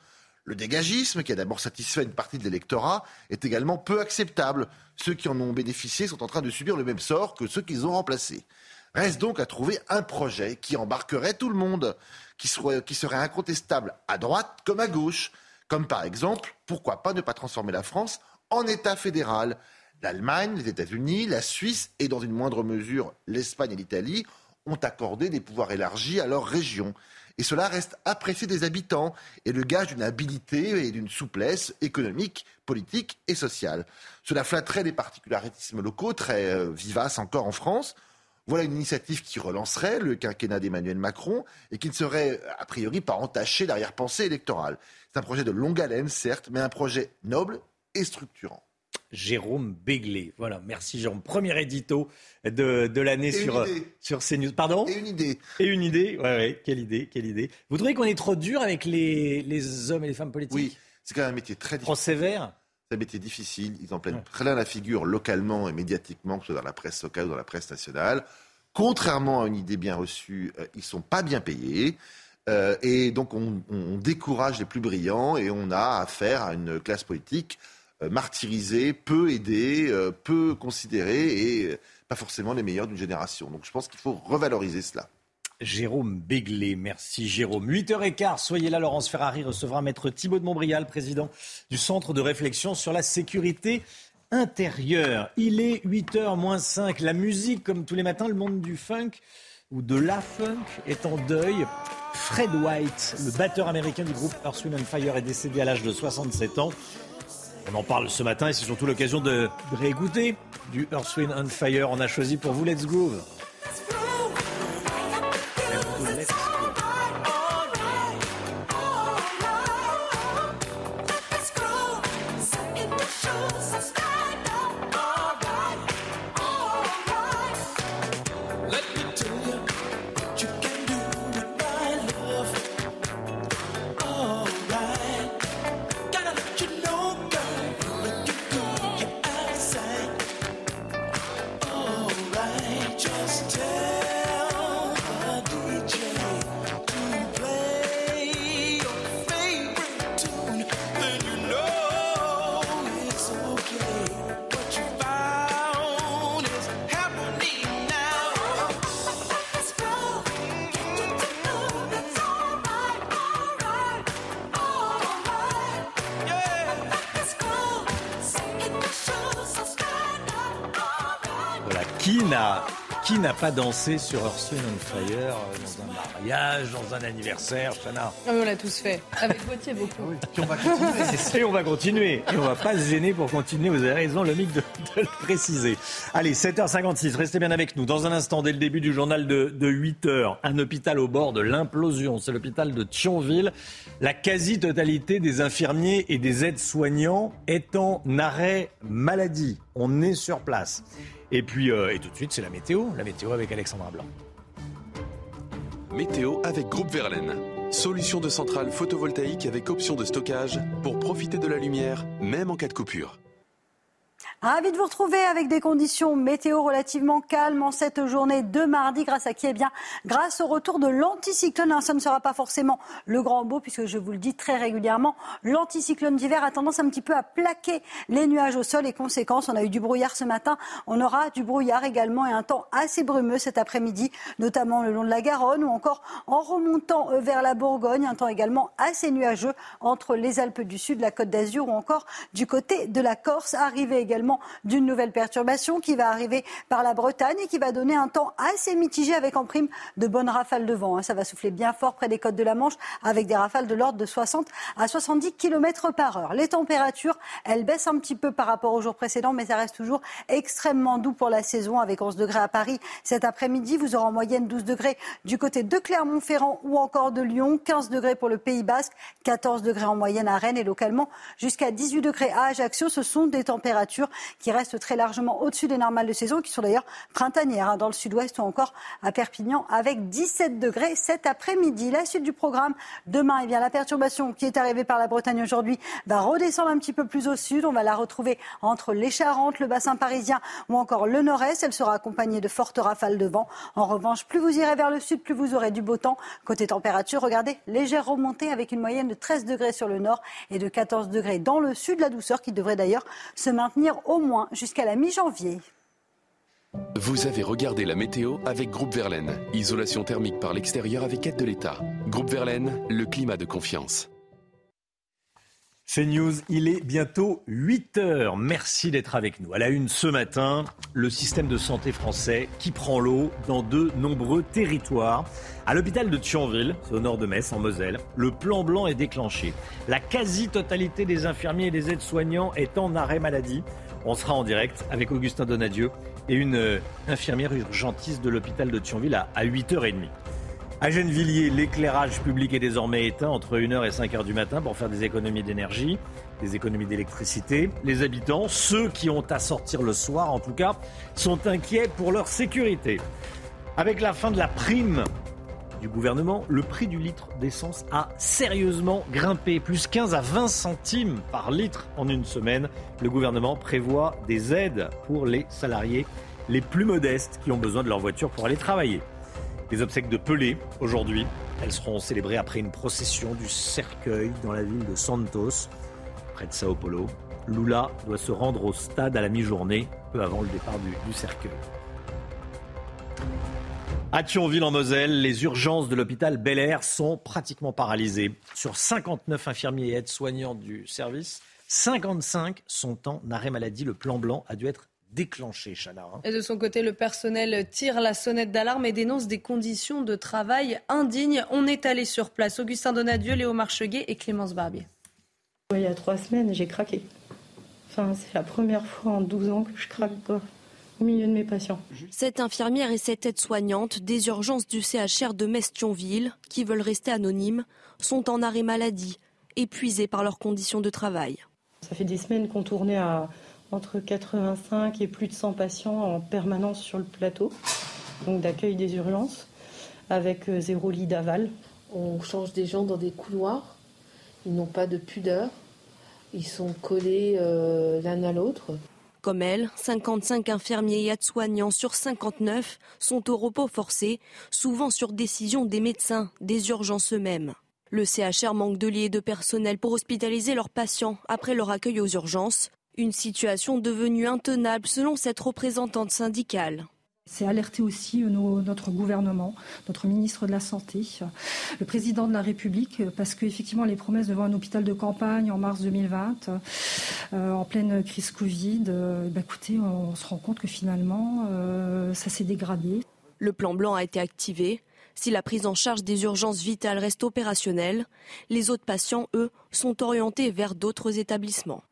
Le dégagisme, qui a d'abord satisfait une partie de l'électorat, est également peu acceptable. Ceux qui en ont bénéficié sont en train de subir le même sort que ceux qu'ils ont remplacés. Reste donc à trouver un projet qui embarquerait tout le monde, qui serait, incontestable à droite comme à gauche. Comme par exemple, pourquoi pas ne pas transformer la France en État fédéral? L'Allemagne, les États-Unis, la Suisse et dans une moindre mesure l'Espagne et l'Italie ont accordé des pouvoirs élargis à leurs régions. Et cela reste apprécié des habitants et le gage d'une habilité et d'une souplesse économique, politique et sociale. Cela flatterait les particularitismes locaux très euh, vivaces encore en France. Voilà une initiative qui relancerait le quinquennat d'Emmanuel Macron et qui ne serait a priori pas entachée d'arrière-pensée électorale. C'est un projet de longue haleine, certes, mais un projet noble et structurant. Jérôme Béglé. Voilà, merci Jérôme. Premier édito de, l'année sur, sur CNews. Pardon? Et une idée. Et une idée, ouais, ouais, quelle idée, quelle idée. Vous trouvez qu'on est trop dur avec les, les hommes et les femmes politiques? Oui, c'est quand même un métier très difficile. Trop sévère c'est un métier difficile. Ils en prennent bien la figure localement et médiatiquement, que ce soit dans la presse locale ou dans la presse nationale. Contrairement à une idée bien reçue, euh, ils ne sont pas bien payés. Euh, et donc, on, on, décourage les plus brillants et on a affaire à une classe politique euh, martyrisés, peu aidés, euh, peu considérés et pas forcément les meilleurs d'une génération. Donc je pense qu'il faut revaloriser cela. Jérôme Béglé, merci Jérôme. 8h15, soyez là, Laurence Ferrari recevra maître Thibault de Montbrial, président du Centre de réflexion sur la sécurité intérieure. Il est 8h moins 5, la musique comme tous les matins, le monde du funk ou de la funk est en deuil. Fred White, le batteur américain du groupe Earth, Wind Fire, est décédé à l'âge de 67 ans. On en parle ce matin et c'est surtout l'occasion de réécouter du Earth, Wind and Fire. On a choisi pour vous Let's Groove. Pas dansé sur Earth, on Fire euh, dans un mariage, dans un anniversaire, Chana ah On l'a tous fait. Avec Gauthier, beaucoup. Et on va continuer. et on va continuer. Et on va pas se gêner pour continuer. Vous avez raison, le mic de, le préciser. Allez, 7h56, restez bien avec nous. Dans un instant, dès le début du journal de, de 8h, un hôpital au bord de l'implosion. C'est l'hôpital de Thionville. La quasi-totalité des infirmiers et des aides-soignants est en arrêt maladie. On est sur place. Et puis, euh, et tout de suite, c'est la météo. La météo avec Alexandra Blanc. Météo avec Groupe Verlaine. Solution de centrale photovoltaïque avec option de stockage pour profiter de la lumière, même en cas de coupure. Ravi de vous retrouver avec des conditions météo relativement calmes en cette journée de mardi. Grâce à qui? Eh bien, grâce au retour de l'anticyclone. Hein, ça ne sera pas forcément le grand beau, puisque je vous le dis très régulièrement, l'anticyclone d'hiver a tendance un petit peu à plaquer les nuages au sol. Et conséquence, on a eu du brouillard ce matin. On aura du brouillard également et un temps assez brumeux cet après-midi, notamment le long de la Garonne ou encore en remontant euh, vers la Bourgogne. Un temps également assez nuageux entre les Alpes du Sud, la Côte d'Azur ou encore du côté de la Corse. Arrivé également d'une nouvelle perturbation qui va arriver par la Bretagne et qui va donner un temps assez mitigé avec en prime de bonnes rafales de vent. Hein. Ça va souffler bien fort près des côtes de la Manche avec des rafales de l'ordre de 60 à 70 km par heure. Les températures, elles baissent un petit peu par rapport aux jours précédents, mais ça reste toujours extrêmement doux pour la saison avec 11 degrés à Paris cet après-midi. Vous aurez en moyenne 12 degrés du côté de Clermont-Ferrand ou encore de Lyon, 15 degrés pour le Pays Basque, 14 degrés en moyenne à Rennes et localement jusqu'à 18 degrés à Ajaccio. Ce sont des températures qui restent très largement au-dessus des normales de saison, qui sont d'ailleurs printanières hein, dans le sud-ouest ou encore à Perpignan avec 17 degrés cet après-midi. La suite du programme demain, eh bien, la perturbation qui est arrivée par la Bretagne aujourd'hui va redescendre un petit peu plus au sud. On va la retrouver entre les Charentes, le bassin parisien ou encore le nord-est. Elle sera accompagnée de fortes rafales de vent. En revanche, plus vous irez vers le sud, plus vous aurez du beau temps. Côté température, regardez, légère remontée avec une moyenne de 13 degrés sur le nord et de 14 degrés dans le sud. La douceur qui devrait d'ailleurs se maintenir au moins jusqu'à la mi-janvier. Vous avez regardé la météo avec Groupe Verlaine. Isolation thermique par l'extérieur avec aide de l'État. Groupe Verlaine, le climat de confiance. C'est News, il est bientôt 8 heures. Merci d'être avec nous. À la une ce matin, le système de santé français qui prend l'eau dans de nombreux territoires. À l'hôpital de Thionville, au nord de Metz, en Moselle, le plan blanc est déclenché. La quasi-totalité des infirmiers et des aides-soignants est en arrêt maladie. On sera en direct avec Augustin Donadieu et une euh, infirmière urgentiste de l'hôpital de Thionville à 8h30. À Gennevilliers, l'éclairage public est désormais éteint entre 1h et 5h du matin pour faire des économies d'énergie, des économies d'électricité. Les habitants, ceux qui ont à sortir le soir en tout cas, sont inquiets pour leur sécurité. Avec la fin de la prime du gouvernement, le prix du litre d'essence a sérieusement grimpé, plus 15 à 20 centimes par litre en une semaine. Le gouvernement prévoit des aides pour les salariés les plus modestes qui ont besoin de leur voiture pour aller travailler. Les obsèques de Pelé, aujourd'hui, elles seront célébrées après une procession du cercueil dans la ville de Santos, près de Sao Paulo. Lula doit se rendre au stade à la mi-journée, peu avant le départ du, du cercueil. À Thionville en Moselle, les urgences de l'hôpital Bel Air sont pratiquement paralysées. Sur 59 infirmiers et aides-soignants du service, 55 sont en arrêt maladie. Le plan blanc a dû être déclenché, Chana. Hein. Et de son côté, le personnel tire la sonnette d'alarme et dénonce des conditions de travail indignes. On est allé sur place. Augustin Donadieu, Léo Marcheguet et Clémence Barbier. Il y a trois semaines, j'ai craqué. Enfin, c'est la première fois en 12 ans que je craque au milieu de mes patients. Cette infirmière et cette aide-soignante des urgences du CHR de Mestionville, qui veulent rester anonymes, sont en arrêt maladie, épuisées par leurs conditions de travail. Ça fait des semaines qu'on tournait à entre 85 et plus de 100 patients en permanence sur le plateau, donc d'accueil des urgences, avec euh, zéro lit d'aval. On change des gens dans des couloirs, ils n'ont pas de pudeur, ils sont collés euh, l'un à l'autre. Comme elle, 55 infirmiers et aides-soignants sur 59 sont au repos forcé, souvent sur décision des médecins, des urgences eux-mêmes. Le CHR manque de lits et de personnel pour hospitaliser leurs patients après leur accueil aux urgences. Une situation devenue intenable selon cette représentante syndicale. C'est alerter aussi euh, notre gouvernement, notre ministre de la Santé, le président de la République, parce qu'effectivement, les promesses devant un hôpital de campagne en mars 2020, euh, en pleine crise Covid, euh, bah, écoutez, on se rend compte que finalement, ça s'est dégradé. Le plan blanc a été activé. Si la prise en charge des urgences vitales reste opérationnelle, les autres patients, eux, sont orientés vers d'autres établissements.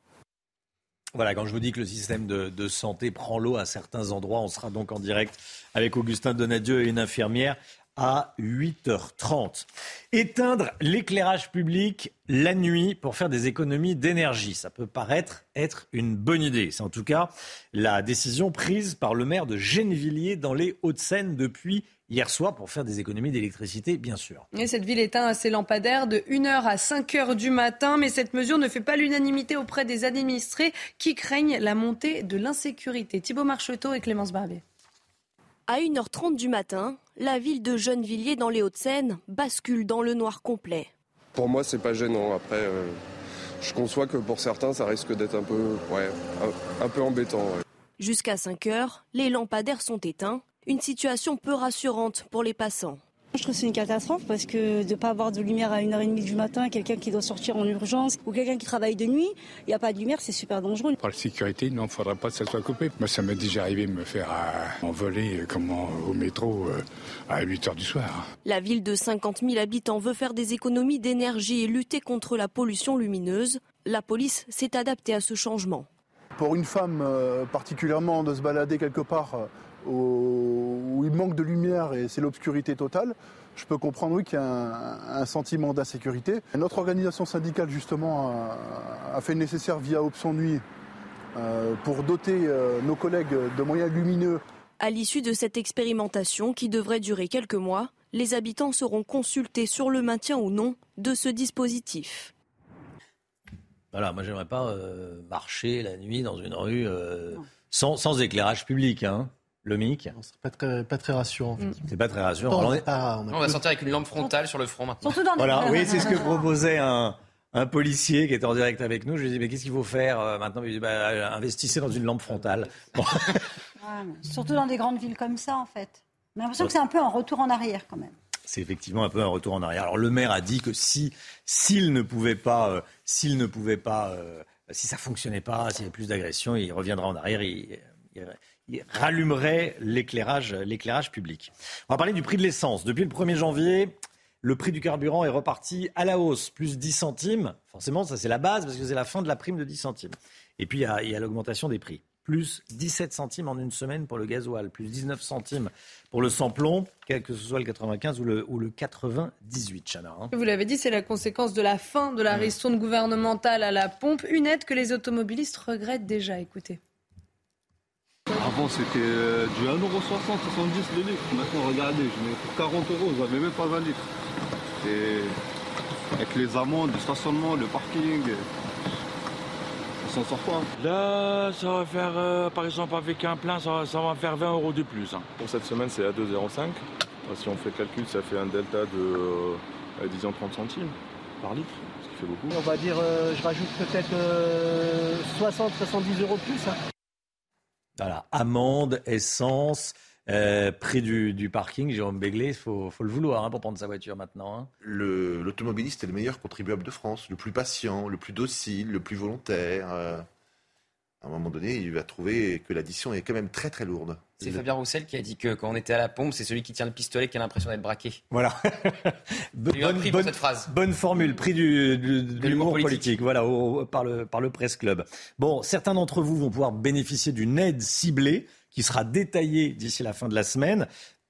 Voilà, quand je vous dis que le système de, santé prend l'eau à certains endroits, on sera donc en direct avec Augustin Donadieu et une infirmière à 8h30. Éteindre l'éclairage public la nuit pour faire des économies d'énergie, ça peut paraître être une bonne idée. C'est en tout cas la décision prise par le maire de Gennevilliers dans les Hauts-de-Seine depuis hier soir pour faire des économies d'électricité, bien sûr. Et cette ville éteint ses lampadaires de 1h à 5h du matin, mais cette mesure ne fait pas l'unanimité auprès des administrés qui craignent la montée de l'insécurité. Thibault Marcheteau et Clémence Barbier. À 1h30 du matin, la ville de Gennevilliers dans les Hauts-de-Seine bascule dans le noir complet. Pour moi, c'est pas gênant. Après, euh, je conçois que pour certains, ça risque d'être un peu, ouais, un, un peu embêtant. ouais. Jusqu'à 5 heures, les lampadaires sont éteints, une situation peu rassurante pour les passants. Je trouve que c'est une catastrophe parce que de ne pas avoir de lumière à 1h30 du matin, quelqu'un qui doit sortir en urgence ou quelqu'un qui travaille de nuit, il n'y a pas de lumière, c'est super dangereux. Par la sécurité, non, il ne faudrait pas que ça soit coupé. Moi, ça m'est déjà arrivé de me faire euh, envoler euh, comment, au métro euh, à 8 heures du soir. La ville de 50 000 habitants veut faire des économies d'énergie et lutter contre la pollution lumineuse. La police s'est adaptée à ce changement. Pour une femme euh, particulièrement de se balader quelque part euh, où, il manque de lumière et c'est l'obscurité totale, je peux comprendre oui, qu'il y a un, un sentiment d'insécurité. Notre organisation syndicale justement a, a fait le nécessaire via Option Nuit euh, pour doter euh, nos collègues de moyens lumineux À l'issue de cette expérimentation qui devrait durer quelques mois, les habitants seront consultés sur le maintien ou non de ce dispositif. Voilà, moi j'aimerais pas euh, marcher la nuit dans une rue euh, sans, sans éclairage public, hein. Le MIC. Pas très, pas très rassurant. C'est pas très rassurant. Non, Alors, on on a est- pas- on a On va sortir avec une lampe frontale sur le front maintenant. Surtout dans Voilà, oui, c'est ce que proposait un, un policier qui était en direct avec nous. Je lui ai dit, mais qu'est-ce qu'il faut faire euh, maintenant? Il dit, bah, euh, investissez dans une lampe frontale. Bon. Ouais, mais surtout dans des grandes villes comme ça, en fait. J'ai l'impression que c'est un peu un retour en arrière, quand même. C'est effectivement un peu un retour en arrière. Alors le maire a dit que si s'il ne pouvait pas, euh, s'il ne pouvait pas, euh, si ça fonctionnait pas, s'il y avait plus d'agression, il reviendra en arrière. Il, il- il rallumerait l'éclairage, l'éclairage public. On va parler du prix de l'essence. Depuis le 1er janvier, le prix du carburant est reparti à la hausse, plus 10 centimes. Forcément, ça c'est la base parce que c'est la fin de la prime de 10 centimes. Et puis il y a, il y a l'augmentation des prix. Plus 17 centimes en une semaine pour le gasoil, plus 19 centimes pour le samplon, quel que ce soit le 95 ou le, ou le 98, Chana. hein. Vous l'avez dit, c'est la conséquence de la fin de la ristourne gouvernementale à la pompe, une aide que les automobilistes regrettent déjà. Écoutez. Avant c'était euh, du 1,60€, 70 le litre. Maintenant regardez, je mets pour 40 euros, vous n'avez même pas 20 litres. Et avec les amendes, le stationnement, le parking, on s'en sort pas. Là, ça va faire, euh, par exemple, avec un plein, ça, va- ça va faire 20 euros de plus. hein. Pour cette semaine, c'est à 2,05. Euh, Si on fait le calcul, ça fait un delta de, euh, disons, 30 centimes par litre, ce qui fait beaucoup. On va dire, euh, je rajoute peut-être euh, 60, 70 euros de plus. hein. Voilà, amende, essence, euh, prix du, du parking. Jérôme Béglé, il faut, faut le vouloir hein, pour prendre sa voiture maintenant. hein. L'automobiliste est le meilleur contribuable de France, le plus patient, le plus docile, le plus volontaire. euh. À un moment donné, il va trouver que l'addition est quand même très très lourde. C'est Fabien Roussel qui a dit que quand on était à la pompe, c'est celui qui tient le pistolet qui a l'impression d'être braqué. Voilà. Un prix pour cette phrase. bonne formule, prix du, du- de l'humour l'humour politique. politique, voilà, au- au- par le, par le Presse Club. Bon, certains d'entre vous vont pouvoir bénéficier d'une aide ciblée qui sera détaillée d'ici la fin de la semaine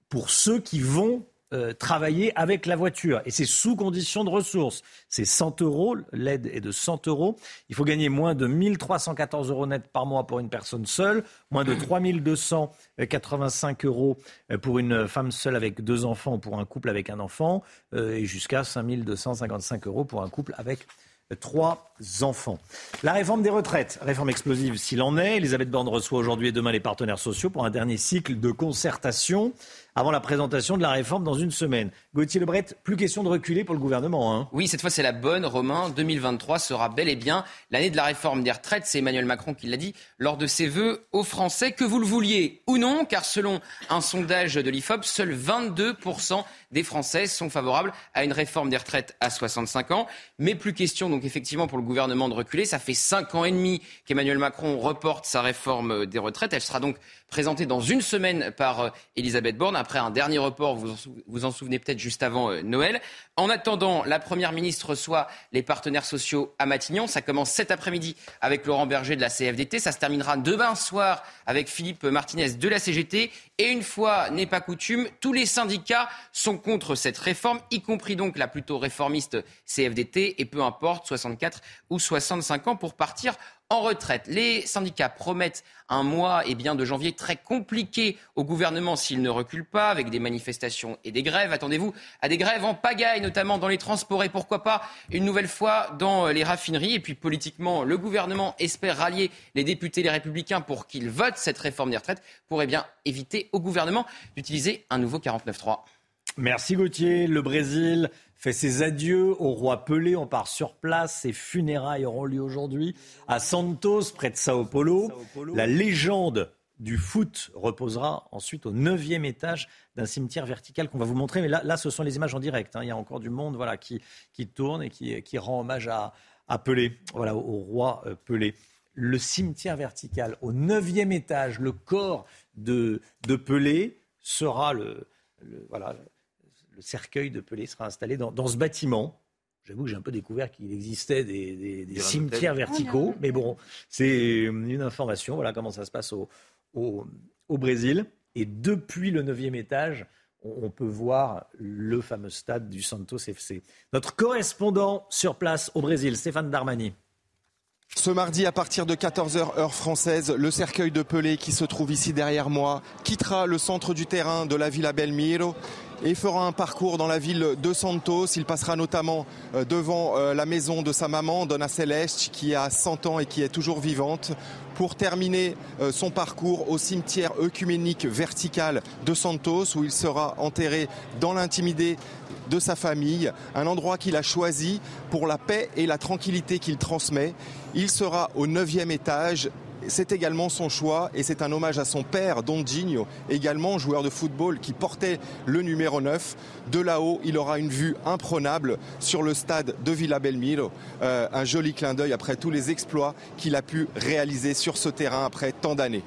pour ceux qui vont euh, travailler avec la voiture. Et c'est sous condition de ressources. C'est 100 euros, l'aide est de 100 euros. Il faut gagner moins de 1314 euros net par mois pour une personne seule, moins de 3285 euros euh, pour une femme seule avec deux enfants ou pour un couple avec un enfant, euh, et jusqu'à 5255 euros pour un couple avec trois enfants. La réforme des retraites, réforme explosive s'il en est. Elisabeth Borne reçoit aujourd'hui et demain les partenaires sociaux pour un dernier cycle de concertation avant la présentation de la réforme dans une semaine. Gauthier Lebret, plus question de reculer pour le gouvernement. Hein. Oui, cette fois c'est la bonne. Romain, 2023 sera bel et bien l'année de la réforme des retraites. C'est Emmanuel Macron qui l'a dit lors de ses vœux aux Français, que vous le vouliez ou non, car selon un sondage de l'IFOP, seuls 22% des Français sont favorables à une réforme des retraites à 65 ans. Mais plus question donc effectivement pour le gouvernement de reculer. Ça fait 5 ans et demi qu'Emmanuel Macron reporte sa réforme des retraites. Elle sera donc présentée dans une semaine par euh, Elisabeth Borne après un dernier report, vous vous en souvenez peut-être juste avant euh, Noël. En attendant, la Première ministre reçoit les partenaires sociaux à Matignon. Ça commence cet après-midi avec Laurent Berger de la CFDT. Ça se terminera demain soir avec Philippe Martinez de la CGT. Et une fois n'est pas coutume, tous les syndicats sont contre cette réforme, y compris donc la plutôt réformiste CFDT, et peu importe, 64 ou 65 ans pour partir en retraite. Les syndicats promettent un mois et bien, de janvier très compliqué au gouvernement s'il ne recule pas, avec des manifestations et des grèves. Attendez-vous à des grèves en pagaille, notamment dans les transports et pourquoi pas une nouvelle fois dans les raffineries. Et puis politiquement, le gouvernement espère rallier les députés les républicains pour qu'ils votent cette réforme des retraites pour eh bien, éviter au gouvernement d'utiliser un nouveau 49-3. Merci Gauthier. Le Brésil fait ses adieux au roi Pelé. On part sur place. Ses funérailles auront lieu aujourd'hui à Santos, près de Sao Paulo. La légende du foot reposera ensuite au neuvième étage d'un cimetière vertical qu'on va vous montrer. Mais là, là, ce sont les images en direct. Hein. Il y a encore du monde voilà, qui, qui tourne et qui, qui rend hommage à, à Pelé, voilà, au, roi euh, Pelé. Le cimetière vertical au neuvième étage, le corps de, de Pelé sera le, le voilà, le cercueil de Pelé sera installé dans, ce bâtiment. J'avoue que j'ai un peu découvert qu'il existait des, cimetières verticaux, mais bon, c'est une information. Voilà comment ça se passe au, au, Brésil. Et depuis le neuvième étage, on, peut voir le fameux stade du Santos FC. Notre correspondant sur place au Brésil, Stéphane Darmani. Ce mardi, à partir de 14h heure française, le cercueil de Pelé qui se trouve ici derrière moi quittera le centre du terrain de la Villa Belmiro et fera un parcours dans la ville de Santos. Il passera notamment euh, devant euh, la maison de sa maman, Donna Celeste, qui a 100 ans et qui est toujours vivante, pour terminer euh, son parcours au cimetière œcuménique vertical de Santos, où il sera enterré dans l'intimité de sa famille, un endroit qu'il a choisi pour la paix et la tranquillité qu'il transmet. Il sera au neuvième étage c'est également son choix et c'est un hommage à son père, Don Gigno, également joueur de football qui portait le numéro 9. De là-haut, il aura une vue imprenable sur le stade de Villa Belmiro. Euh, un joli clin d'œil après tous les exploits qu'il a pu réaliser sur ce terrain après tant d'années.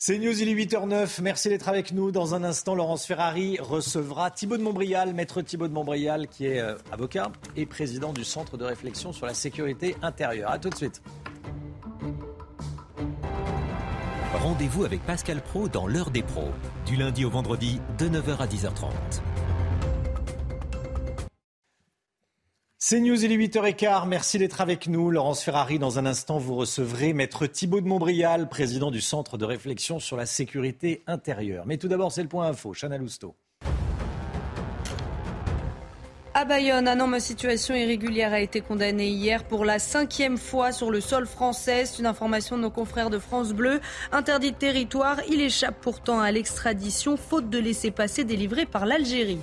C'est News, il est 8h09. Merci d'être avec nous. Dans un instant, Laurence Ferrari recevra Thibaut de Montbrial, maître Thibaut de Montbrial, qui est euh, avocat et président du Centre de réflexion sur la sécurité intérieure. A tout de suite. Rendez-vous avec Pascal Pro dans l'heure des pros, du lundi au vendredi de 9h à 10h30. C'est News, il est 8h15. Merci d'être avec nous. Laurence Ferrari, dans un instant, vous recevrez Maître Thibault de Montbrial, président du Centre de réflexion sur la sécurité intérieure. Mais tout d'abord, c'est le point info. Chana Lousteau. À Bayonne, un homme en situation irrégulière a été condamné hier pour la cinquième fois sur le sol français. C'est une information de nos confrères de France Bleu. Interdit de territoire, il échappe pourtant à l'extradition, faute de laisser passer délivré par l'Algérie.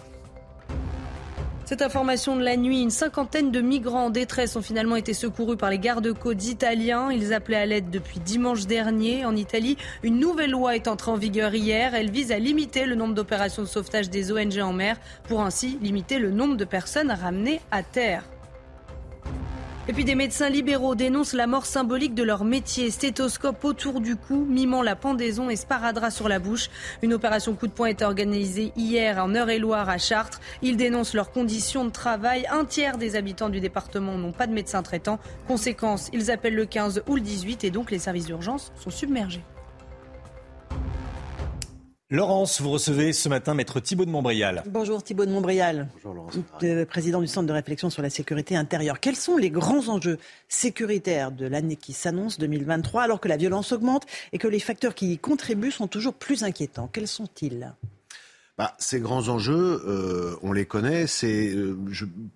Cette information de la nuit, une cinquantaine de migrants en détresse ont finalement été secourus par les gardes-côtes italiens. Ils appelaient à l'aide depuis dimanche dernier. En Italie, une nouvelle loi est entrée en vigueur hier. Elle vise à limiter le nombre d'opérations de sauvetage des ONG en mer pour ainsi limiter le nombre de personnes ramenées à terre. Et puis des médecins libéraux dénoncent la mort symbolique de leur métier. Stéthoscope autour du cou, mimant la pendaison et sparadrap sur la bouche. Une opération coup de poing est organisée hier en Eure-et-Loire à Chartres. Ils dénoncent leurs conditions de travail. Un tiers des habitants du département n'ont pas de médecin traitant. Conséquence, ils appellent le 15 ou le 18 et donc les services d'urgence sont submergés. Laurence, vous recevez ce matin Maître Thibault de Montbrial. Bonjour Thibault de Montbrial. Bonjour Laurence. président du Centre de réflexion sur la sécurité intérieure. Quels sont les grands enjeux sécuritaires de l'année qui s'annonce 2023 alors que la violence augmente et que les facteurs qui y contribuent sont toujours plus inquiétants? Quels sont-ils? Bah, ces grands enjeux, euh, on les connaît. C'est euh,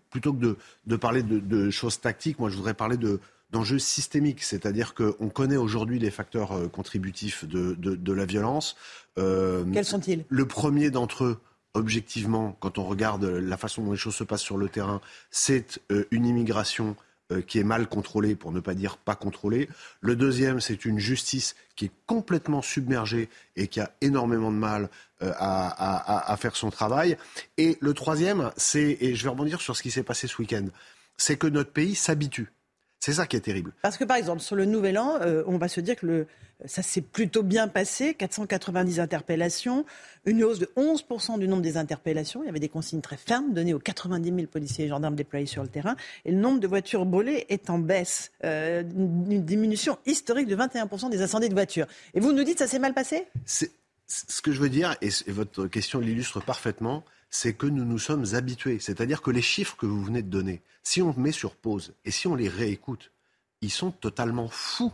plutôt que de, parler de, choses tactiques, moi je voudrais parler de, d'enjeux systémiques, c'est-à-dire qu'on connaît aujourd'hui les facteurs euh, contributifs de, de la violence. Euh, Quels sont-ils? Le premier d'entre eux, objectivement, quand on regarde la façon dont les choses se passent sur le terrain, c'est euh, une immigration euh, qui est mal contrôlée, pour ne pas dire pas contrôlée. Le deuxième, c'est une justice qui est complètement submergée et qui a énormément de mal à, faire son travail. Et le troisième, c'est, et je vais rebondir sur ce qui s'est passé ce week-end, c'est que notre pays s'habitue. C'est ça qui est terrible. Parce que par exemple, sur le Nouvel An, on va se dire que le, ça s'est plutôt bien passé, 490 interpellations, une hausse de 11% du nombre des interpellations. Il y avait des consignes très fermes données aux 90 000 policiers et gendarmes déployés sur le terrain. Et le nombre de voitures brûlées est en baisse. Euh, une diminution historique de 21% des incendies de voitures. Et vous nous dites ça s'est mal passé? Ce que je veux dire, et votre question l'illustre parfaitement, c'est que nous nous sommes habitués. C'est-à-dire que les chiffres que vous venez de donner, si on met sur pause et si on les réécoute, ils sont totalement fous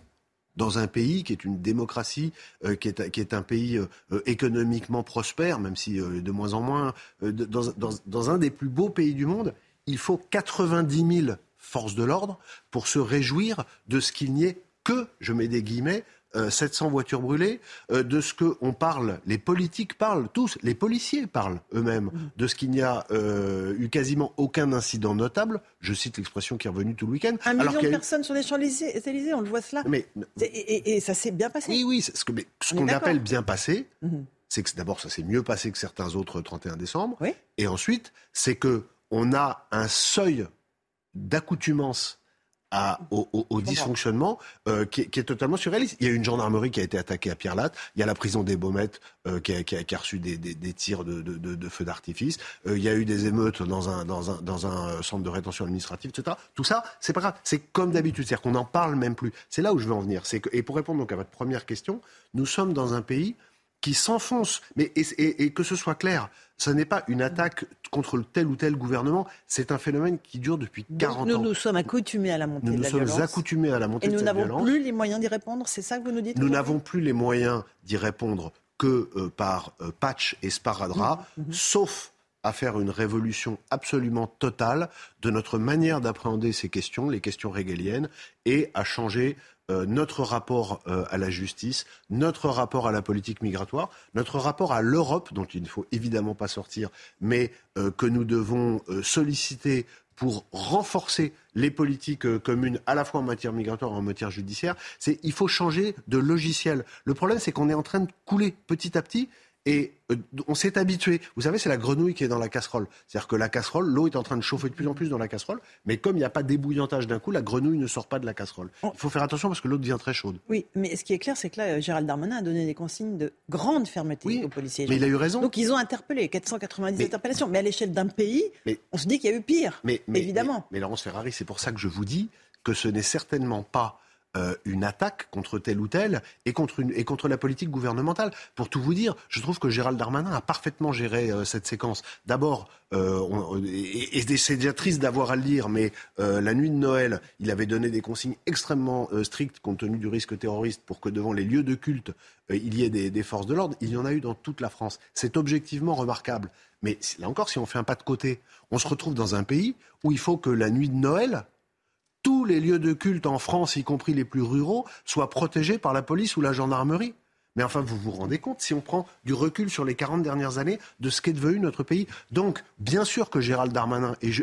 dans un pays qui est une démocratie, euh, qui, est, un pays euh, euh, économiquement prospère, même si de moins en moins, dans, dans, dans, un des plus beaux pays du monde, il faut 90 000 forces de l'ordre pour se réjouir de ce qu'il n'y ait que, je mets des guillemets, 700 euh, voitures brûlées, euh, de ce que on parle, les politiques parlent tous, les policiers parlent eux-mêmes mm. de ce qu'il n'y a euh, eu quasiment aucun incident notable. Je cite l'expression qui est revenue tout le week-end. Un million de personnes sur les Champs-Élysées, on le voit cela. Mais, et, ça s'est bien passé. Oui, oui, ce que, ce qu'on appelle bien passé, mm-hmm. c'est que d'abord ça s'est mieux passé que certains autres 31 décembre, et ensuite c'est que on a un seuil d'accoutumance au, dysfonctionnement euh, qui, est, totalement surréaliste. Il y a une gendarmerie qui a été attaquée à Pierre-Latte, il y a la prison des Baumettes euh, qui, a, reçu des, tirs de, de, feux d'artifice, euh, il y a eu des émeutes dans un, dans, un, dans un centre de rétention administrative, etc. Tout ça, c'est pas grave, c'est comme d'habitude, c'est-à-dire qu'on n'en parle même plus. C'est là où je veux en venir. Que, et pour répondre donc à votre première question, nous sommes dans un pays qui s'enfonce. Mais et, que ce soit clair, ce n'est pas une attaque contre tel ou tel gouvernement, c'est un phénomène qui dure depuis 40 nous, ans. Nous sommes accoutumés à la montée nous de la violence. Nous sommes accoutumés à la montée de cette violence. Et nous n'avons plus les moyens d'y répondre, c'est ça que vous nous dites Nous n'avons plus les moyens d'y répondre que euh, par euh, patch et sparadrap, mmh, mmh. sauf à faire une révolution absolument totale de notre manière d'appréhender ces questions, les questions régaliennes, et à changer euh, notre rapport euh, à la justice, notre rapport à la politique migratoire, notre rapport à l'Europe, dont il ne faut évidemment pas sortir, mais euh, que nous devons solliciter pour renforcer les politiques communes à la fois en matière migratoire et en matière judiciaire, c'est il faut changer de logiciel. Le problème, c'est qu'on est en train de couler petit à petit et euh, on s'est habitué. Vous savez, c'est la grenouille qui est dans la casserole. C'est-à-dire que la casserole, l'eau est en train de chauffer de plus en plus dans la casserole, mais comme il n'y a pas d'ébouillantage d'un coup, la grenouille ne sort pas de la casserole. Il faut faire attention parce que l'eau devient très chaude. Oui, mais ce qui est clair, c'est que là, Gérald Darmanin a donné des consignes de grande fermeté aux policiers. Mais il a eu raison. Donc ils ont interpellé 490 interpellations. Mais à l'échelle d'un pays, on se dit qu'il y a eu pire. Mais, évidemment. Mais, mais Laurence Ferrari, c'est pour ça que je vous dis que ce n'est certainement pas euh, une attaque contre tel ou tel et contre, et contre la politique gouvernementale. Pour tout vous dire, je trouve que Gérald Darmanin a parfaitement géré euh, cette séquence. D'abord, euh, et, c'est déjà triste d'avoir à le dire, mais la nuit de Noël, il avait donné des consignes extrêmement strictes compte tenu du risque terroriste pour que devant les lieux de culte, il y ait des, des forces de l'ordre. Il y en a eu dans toute la France. C'est objectivement remarquable. Mais là encore, si on fait un pas de côté, on se retrouve dans un pays où il faut que la nuit de Noël, tous les lieux de culte en France, y compris les plus ruraux, soient protégés par la police ou la gendarmerie. Mais enfin, vous vous rendez compte, si on prend du recul sur les 40 dernières années, de ce qu'est devenu notre pays. Donc, bien sûr que Gérald Darmanin, et je,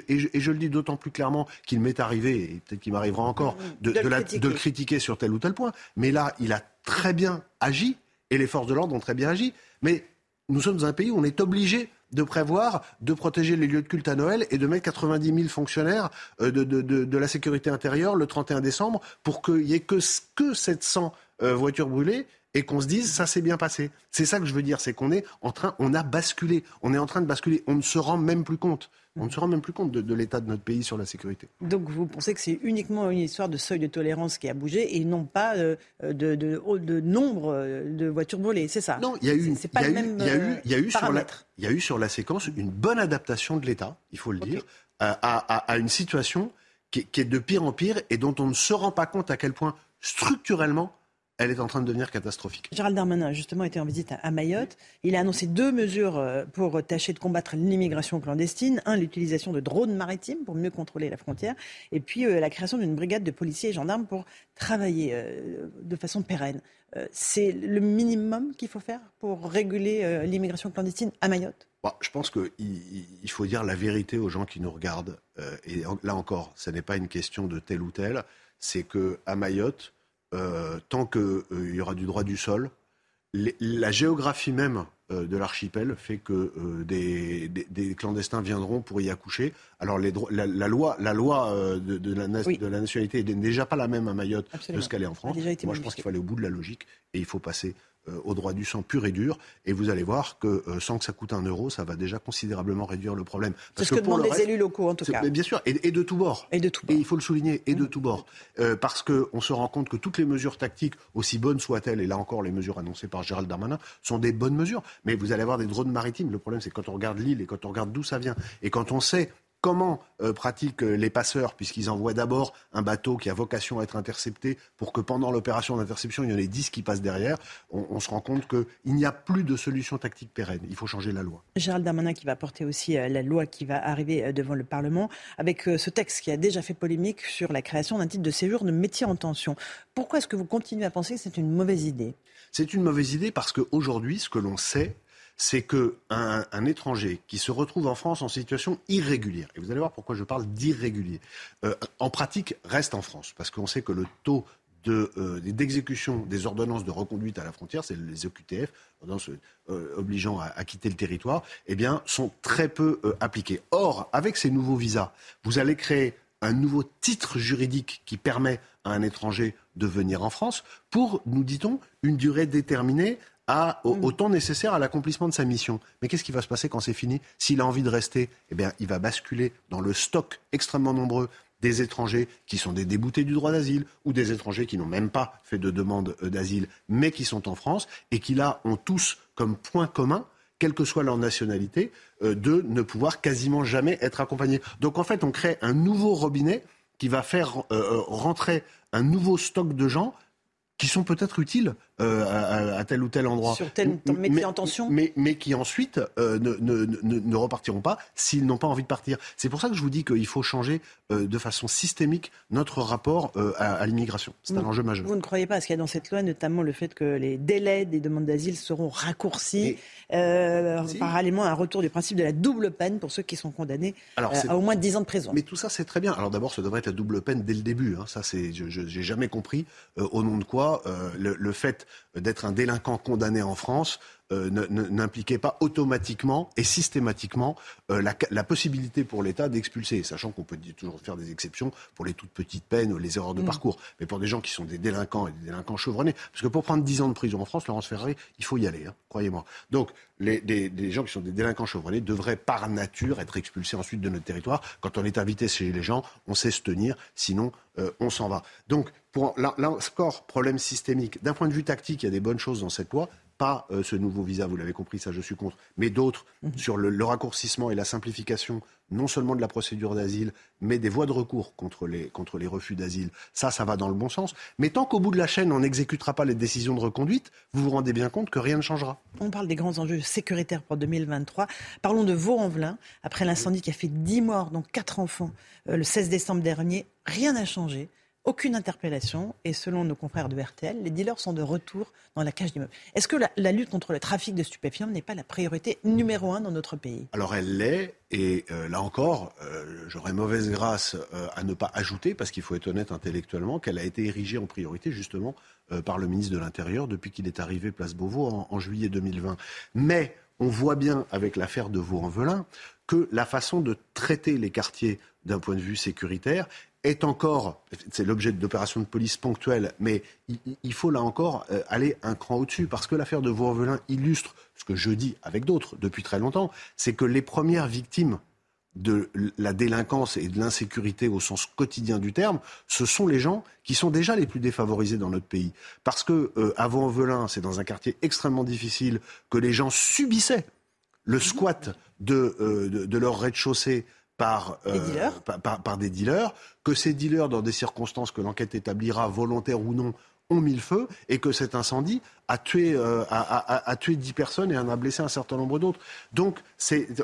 le dis d'autant plus clairement qu'il m'est arrivé, et peut-être qu'il m'arrivera encore, de, de, le critiquer sur tel ou tel point, mais là, il a très bien agi, et les forces de l'ordre ont très bien agi. Mais nous sommes dans un pays où on est obligé de prévoir de protéger les lieux de culte à Noël et de mettre 90 000 fonctionnaires euh, de, de, de, la sécurité intérieure le 31 décembre pour qu'il n'y ait que, que 700 euh, voitures brûlées et qu'on se dise ça s'est bien passé. C'est ça que je veux dire, c'est qu'on est en train, on a basculé, on est en train de basculer, on ne se rend même plus compte. On ne se rend même plus compte de, l'état de notre pays sur la sécurité. Donc vous pensez que c'est uniquement une histoire de seuil de tolérance qui a bougé et non pas euh, de, de, nombre de voitures brûlées, c'est ça? Non, il y a eu, il y a eu sur la, séquence une bonne adaptation de l'État, il faut le dire, à, une situation qui, qui est de pire en pire et dont on ne se rend pas compte à quel point structurellement elle est en train de devenir catastrophique. Gérald Darmanin a justement été en visite à Mayotte. Il a annoncé deux mesures euh, pour tâcher de combattre l'immigration clandestine. Un, l'utilisation de drones maritimes pour mieux contrôler la frontière. Et puis euh, la création d'une brigade de policiers et gendarmes pour travailler euh, de façon pérenne. C'est le minimum qu'il faut faire pour réguler l'immigration clandestine à Mayotte? Bah, je pense qu'il il faut dire la vérité aux gens qui nous regardent. et là encore, ce n'est pas une question de tel ou tel. C'est que à Mayotte, euh, tant qu'il euh, y aura du droit du sol, la géographie même euh, de l'archipel fait que des, clandestins viendront pour y accoucher. Alors les, la, loi, la loi de, la, de, la, nationalité n'est déjà pas la même à Mayotte de ce qu'elle est en France. Moi, je pense qu'il faut aller au bout de la logique et il faut passer au droit du sang pur et dur. Et vous allez voir que euh, sans que ça coûte un euro, ça va déjà considérablement réduire le problème. C'est ce que, demandent les élus locaux, en tout cas. Bien sûr, et, de tous bords. Et de tout Et il faut le souligner, et de mmh. tous bords. Euh, parce qu'on se rend compte que toutes les mesures tactiques, aussi bonnes soient-elles, et là encore les mesures annoncées par Gérald Darmanin, sont des bonnes mesures. Mais vous allez avoir des drones maritimes. Le problème, c'est quand on regarde l'île et quand on regarde d'où ça vient, et quand on sait comment euh, pratiquent euh, les passeurs, puisqu'ils envoient d'abord un bateau qui a vocation à être intercepté pour que pendant l'opération d'interception, il y en ait 10 qui passent derrière, on, se rend compte qu'il n'y a plus de solution tactique pérenne. Il faut changer la loi. Gérald Darmanin qui va porter aussi euh, la loi qui va arriver devant le Parlement, avec ce texte qui a déjà fait polémique sur la création d'un titre de séjour de métier en tension. Pourquoi est-ce que vous continuez à penser que c'est une mauvaise idée? C'est une mauvaise idée parce qu'aujourd'hui, ce que l'on sait, c'est qu'un un étranger qui se retrouve en France en situation irrégulière, et vous allez voir pourquoi je parle d'irrégulier, euh, en pratique reste en France, parce qu'on sait que le taux euh, d'exécution des ordonnances de reconduite à la frontière, c'est les OQTF, ordonnances euh, obligeant à, quitter le territoire, eh bien, sont très peu appliqués. Or, avec ces nouveaux visas, vous allez créer un nouveau titre juridique qui permet à un étranger de venir en France pour, nous dit-on, une durée déterminée à, au, temps nécessaire à l'accomplissement de sa mission. Mais qu'est-ce qui va se passer quand c'est fini S'il a envie de rester, eh bien, il va basculer dans le stock extrêmement nombreux des étrangers qui sont des déboutés du droit d'asile ou des étrangers qui n'ont même pas fait de demande euh, d'asile mais qui sont en France et qui là ont tous comme point commun quelle que soit leur nationalité, euh, de ne pouvoir quasiment jamais être accompagnés. Donc en fait, on crée un nouveau robinet qui va faire euh, rentrer un nouveau stock de gens qui sont peut-être utiles euh, à, tel ou tel endroit. Sur tel métier en tension mais, mais, qui ensuite euh, ne, ne, ne, repartiront pas s'ils n'ont pas envie de partir. C'est pour ça que je vous dis qu'il faut changer euh, de façon systémique notre rapport à, l'immigration. C'est un enjeu majeur. Vous ne croyez pas à ce qu'il y a dans cette loi, notamment le fait que les délais des demandes d'asile seront raccourcis, parallèlement à un retour du principe de la double peine pour ceux qui sont condamnés à au moins 10 ans de prison. Mais tout ça, c'est très bien. Alors d'abord, ça devrait être la double peine dès le début. Hein. Ça, c'est, je n'ai jamais compris au nom de quoi le, le fait d'être un délinquant condamné en France euh, n'impliquait pas automatiquement et systématiquement euh, la, possibilité pour l'État d'expulser, sachant qu'on peut toujours faire des exceptions pour les toutes petites peines ou les erreurs de mm. parcours, mais pour des gens qui sont des délinquants et des délinquants chevronnés, parce que pour prendre 10 ans de prison en France, Laurence Ferrari, il faut y aller, hein, croyez-moi. Donc les, des, gens qui sont des délinquants chevronnés devraient par nature être expulsés ensuite de notre territoire. Quand on est invité chez les gens, on sait se tenir, sinon euh, on s'en va. Donc pour, là, là encore, problème systémique. D'un point de vue tactique, il y a des bonnes choses dans cette loi pas euh, ce nouveau visa, vous l'avez compris, ça je suis contre, mais d'autres mhm. sur le, raccourcissement et la simplification, non seulement de la procédure d'asile, mais des voies de recours contre les, contre les refus d'asile. Ça, ça va dans le bon sens. Mais tant qu'au bout de la chaîne, on n'exécutera pas les décisions de reconduite, vous vous rendez bien compte que rien ne changera. On parle des grands enjeux sécuritaires pour 2023. Parlons de Vaux-en-Velin. Après l'incendie qui a fait 10 morts, dont 4 enfants, euh, le 16 décembre dernier, rien n'a changé aucune interpellation et selon nos confrères de RTL, les dealers sont de retour dans la cage d'immeubles. Est-ce que la, lutte contre le trafic de stupéfiants n'est pas la priorité numéro un dans notre pays? Alors elle l'est et euh, là encore, euh, j'aurais mauvaise grâce euh, à ne pas ajouter, parce qu'il faut être honnête intellectuellement, qu'elle a été érigée en priorité justement par le ministre de l'Intérieur depuis qu'il est arrivé place Beauvau en, en juillet 2020. Mais on voit bien avec l'affaire de Vaux-en-Velin que la façon de traiter les quartiers d'un point de vue sécuritaire est encore, c'est l'objet d'opérations de police ponctuelles, mais il, faut là encore euh, aller un cran au-dessus, parce que l'affaire de Vaux-en-Velin illustre ce que je dis avec d'autres depuis très longtemps, c'est que les premières victimes de la délinquance et de l'insécurité au sens quotidien du terme, ce sont les gens qui sont déjà les plus défavorisés dans notre pays. Parce que euh, à Vaux-en-Velin, c'est dans un quartier extrêmement difficile que les gens subissaient le squat de, euh, leur rez-de-chaussée euh, par, des dealers, que ces dealers, dans des circonstances que l'enquête établira, volontaires ou non, ont mis le feu et que cet incendie a tué, euh, a, tué 10 personnes et en a blessé un certain nombre d'autres. Donc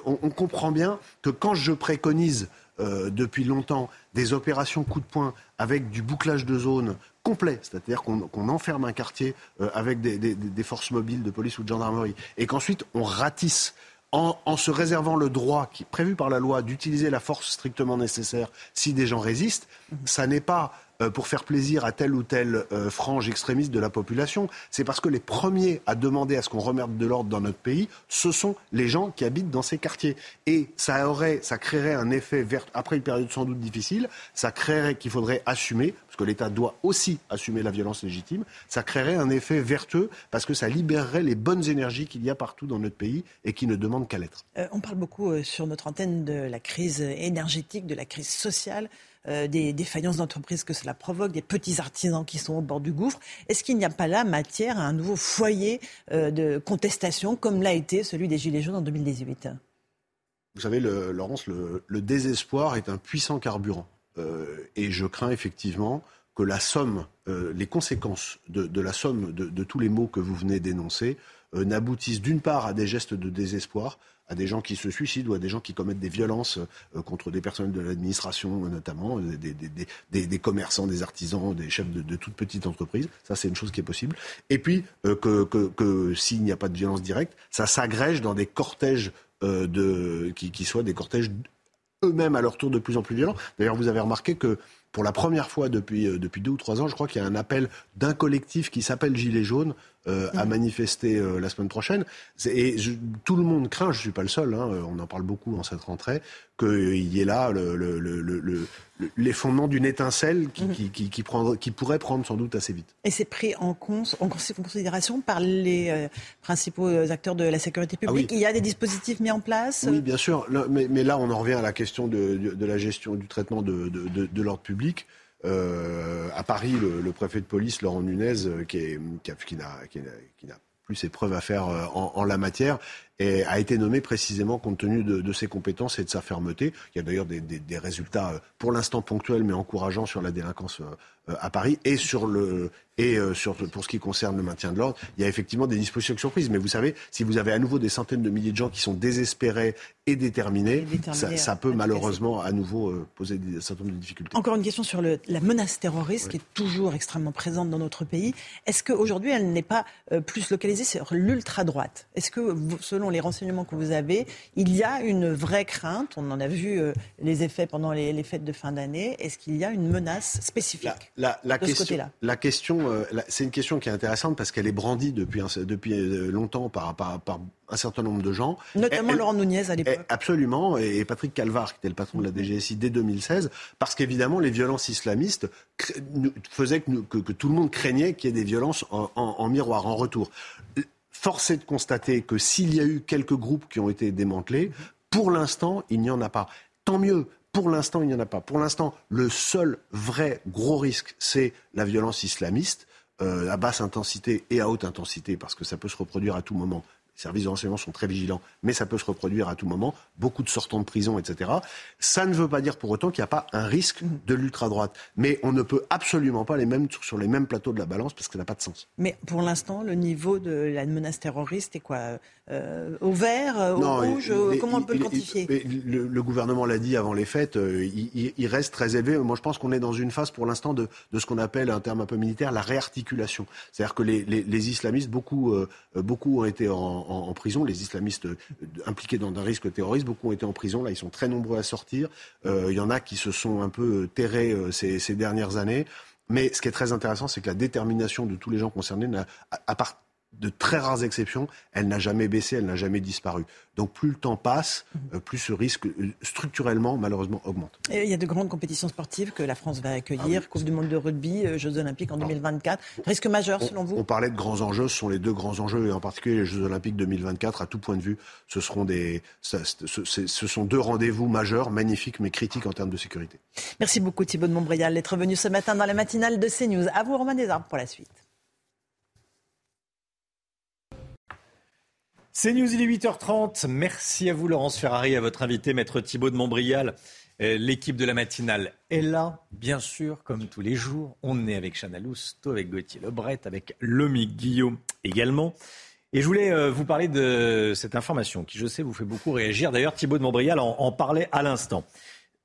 on, on, comprend bien que quand je préconise euh, depuis longtemps des opérations coup de poing avec du bouclage de zone complet, c'est-à-dire qu'on enferme un quartier avec des, des, forces mobiles de police ou de gendarmerie et qu'ensuite on ratisse en, se réservant le droit qui est prévu par la loi d'utiliser la force strictement nécessaire si des gens résistent, ça n'est pas pour faire plaisir à telle ou telle euh, frange extrémiste de la population, c'est parce que les premiers à demander à ce qu'on remette de l'ordre dans notre pays, ce sont les gens qui habitent dans ces quartiers. Et ça aurait, ça créerait un effet vert, après une période sans doute difficile, ça créerait qu'il faudrait assumer, parce que l'État doit aussi assumer la violence légitime, ça créerait un effet vertueux parce que ça libérerait les bonnes énergies qu'il y a partout dans notre pays et qui ne demandent qu'à l'être. Euh, on parle beaucoup sur notre antenne de la crise énergétique, de la crise sociale. Euh, des défaillances d'entreprises que cela provoque, des petits artisans qui sont au bord du gouffre. Est-ce qu'il n'y a pas là matière à un nouveau foyer euh, de contestation comme l'a été celui des Gilets jaunes en 2018 Vous savez, Laurence, le, désespoir est un puissant carburant. et je crains effectivement que la somme, les conséquences de, la somme de, tous les mots que vous venez d'énoncer n'aboutissent d'une part à des gestes de désespoir, à des gens qui se suicident ou à des gens qui commettent des violences euh, contre des personnels de l'administration euh, notamment, euh, des, commerçants, des artisans, des chefs de, toutes petites entreprises. Ça, c'est une chose qui est possible. Et puis, que, s'il n'y a pas de violence directe, ça s'agrège dans des cortèges de, qui, qui soient des cortèges eux-mêmes à leur tour de plus en plus violents. D'ailleurs, vous avez remarqué que pour la première fois depuis, depuis deux ou trois ans, je crois qu'il y a un appel d'un collectif qui s'appelle Gilets jaunes euh, à manifester euh, la semaine prochaine. Et tout le monde craint, je ne suis pas le seul, hein, on en parle beaucoup en cette rentrée, qu'il y ait là le, le, les fondements d'une étincelle qui, mhm. qui, qui, qui, pourrait prendre sans doute assez vite. Et c'est pris en, en, considération par les euh, principaux acteurs de la sécurité ah publique Il y a des dispositifs mis en place Oui, bien sûr. Mais, mais, là, on en revient à la question de, de, la gestion du traitement de, de l'ordre public. Euh, à Paris, le, préfet de police, Laurent Nunez, euh, qui, n'a, plus ses preuves à faire euh, en, la matière, et a été nommé précisément compte tenu de, ses compétences et de sa fermeté. Il y a d'ailleurs des, des résultats pour l'instant ponctuels mais encourageants sur la délinquance à Paris et sur le et euh, sur, pour ce qui concerne le maintien de l'ordre, il y a effectivement des dispositions surprises. Mais vous savez, si vous avez à nouveau des centaines de milliers de gens qui sont désespérés et déterminés, ça, peut malheureusement à nouveau euh, poser des, un certain nombre de difficultés. Encore une question sur le, la menace terroriste qui est toujours extrêmement présente dans notre pays. Est-ce qu'aujourd'hui, elle n'est pas euh, plus localisée sur l'ultra-droite? Est-ce que, selon les renseignements que vous avez, il y a une vraie crainte On en a vu les effets pendant les, fêtes de fin d'année. Est-ce qu'il y a une menace spécifique la, la, de question, ce côté-là La question euh, c'est une question qui est intéressante parce qu'elle est brandie depuis, depuis euh, longtemps par, par, un certain nombre de gens. Notamment Laurent Nunez à l'époque. Absolument, et Patrick Calvar, qui était le patron de la DGSI dès 2016, parce qu'évidemment, les violences islamistes faisaient que, que, tout le monde craignait qu'il y ait des violences en, miroir, en retour. Force est de constater que s'il y a eu quelques groupes qui ont été démantelés, pour l'instant, il n'y en a pas. Tant mieux, pour l'instant, il n'y en a pas. Pour l'instant, le seul vrai gros risque, c'est la violence islamiste, euh, à basse intensité et à haute intensité, parce que ça peut se reproduire à tout moment. Les services de renseignement sont très vigilants, mais ça peut se reproduire à tout moment. Beaucoup de sortants de prison, etc. Ça ne veut pas dire pour autant qu'il n'y a pas un risque de l'ultra-droite. Mais on ne peut absolument pas les mêmes sur les mêmes plateaux de la balance parce que ça n'a pas de sens. Mais pour l'instant, le niveau de la menace terroriste est quoi? Euh, au vert, euh, au rouge Comment on peut le quantifier? le, gouvernement l'a dit avant les fêtes, euh, il, reste très élevé. Moi, je pense qu'on est dans une phase pour l'instant de, ce qu'on appelle, un terme un peu militaire, la réarticulation. C'est-à-dire que les, islamistes, beaucoup, beaucoup ont été en, prison. Les islamistes impliqués dans un risque terroriste, beaucoup ont été en prison. Là, ils sont très nombreux à sortir. Il y en a qui se sont un peu terrés ces, ces dernières années. Mais ce qui est très intéressant, c'est que la détermination de tous les gens concernés, à part de très rares exceptions, elle n'a jamais baissé, elle n'a jamais disparu. Donc plus le temps passe, mhm. euh, plus ce risque euh, structurellement, malheureusement, augmente. il y a de grandes compétitions sportives que la France va accueillir, ah Coupe du monde de rugby, euh, Jeux olympiques en 2024. Risque majeur selon vous On parlait de grands enjeux, ce sont les deux grands enjeux, et en particulier les Jeux olympiques 2024, à tout point de vue, ce, seront des, ce, sont deux rendez-vous majeurs, magnifiques, mais critiques en termes de sécurité. Merci beaucoup Thibault de Montbrial d'être venu ce matin dans la matinale de CNews. À vous Romain Desarbes pour la suite. C'est News, il est 8h30. Merci à vous, Laurence Ferrari, à votre invité, Maître Thibault de Montbrial. Euh, l'équipe de la matinale est là, bien sûr, comme tous les jours. On est avec Chana Lousteau, avec Gauthier Lebret, avec Lomi Guillaume également. Et je voulais euh, vous parler de cette information qui, je sais, vous fait beaucoup réagir. D'ailleurs, Thibault de Montbrial en, parlait à l'instant.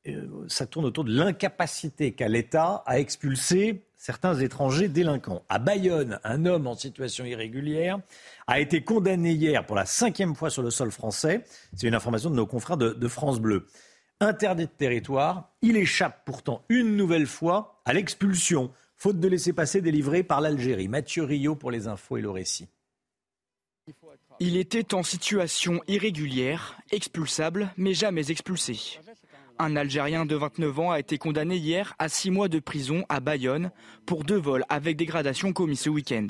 Euh, ça tourne autour de l'incapacité qu'a l'État à expulser certains étrangers délinquants. À Bayonne, un homme en situation irrégulière a été condamné hier pour la cinquième fois sur le sol français. C'est une information de nos confrères de, France Bleu. Interdit de territoire, il échappe pourtant une nouvelle fois à l'expulsion, faute de laisser passer délivré par l'Algérie. Mathieu Rio pour les infos et le récit. Il était en situation irrégulière, expulsable, mais jamais expulsé. Un Algérien de 29 ans a été condamné hier à six mois de prison à Bayonne pour deux vols avec dégradation commis ce week-end.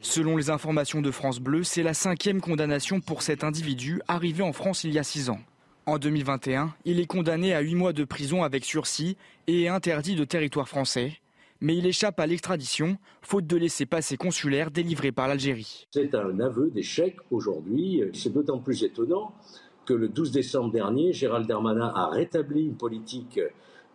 Selon les informations de France Bleu, c'est la cinquième condamnation pour cet individu arrivé en France il y a six ans. En 2021, il est condamné à huit mois de prison avec sursis et est interdit de territoire français. Mais il échappe à l'extradition, faute de laisser passer consulaire délivré par l'Algérie. C'est un aveu d'échec aujourd'hui. C'est d'autant plus étonnant que le 12 décembre dernier, Gérald Darmanin a rétabli une politique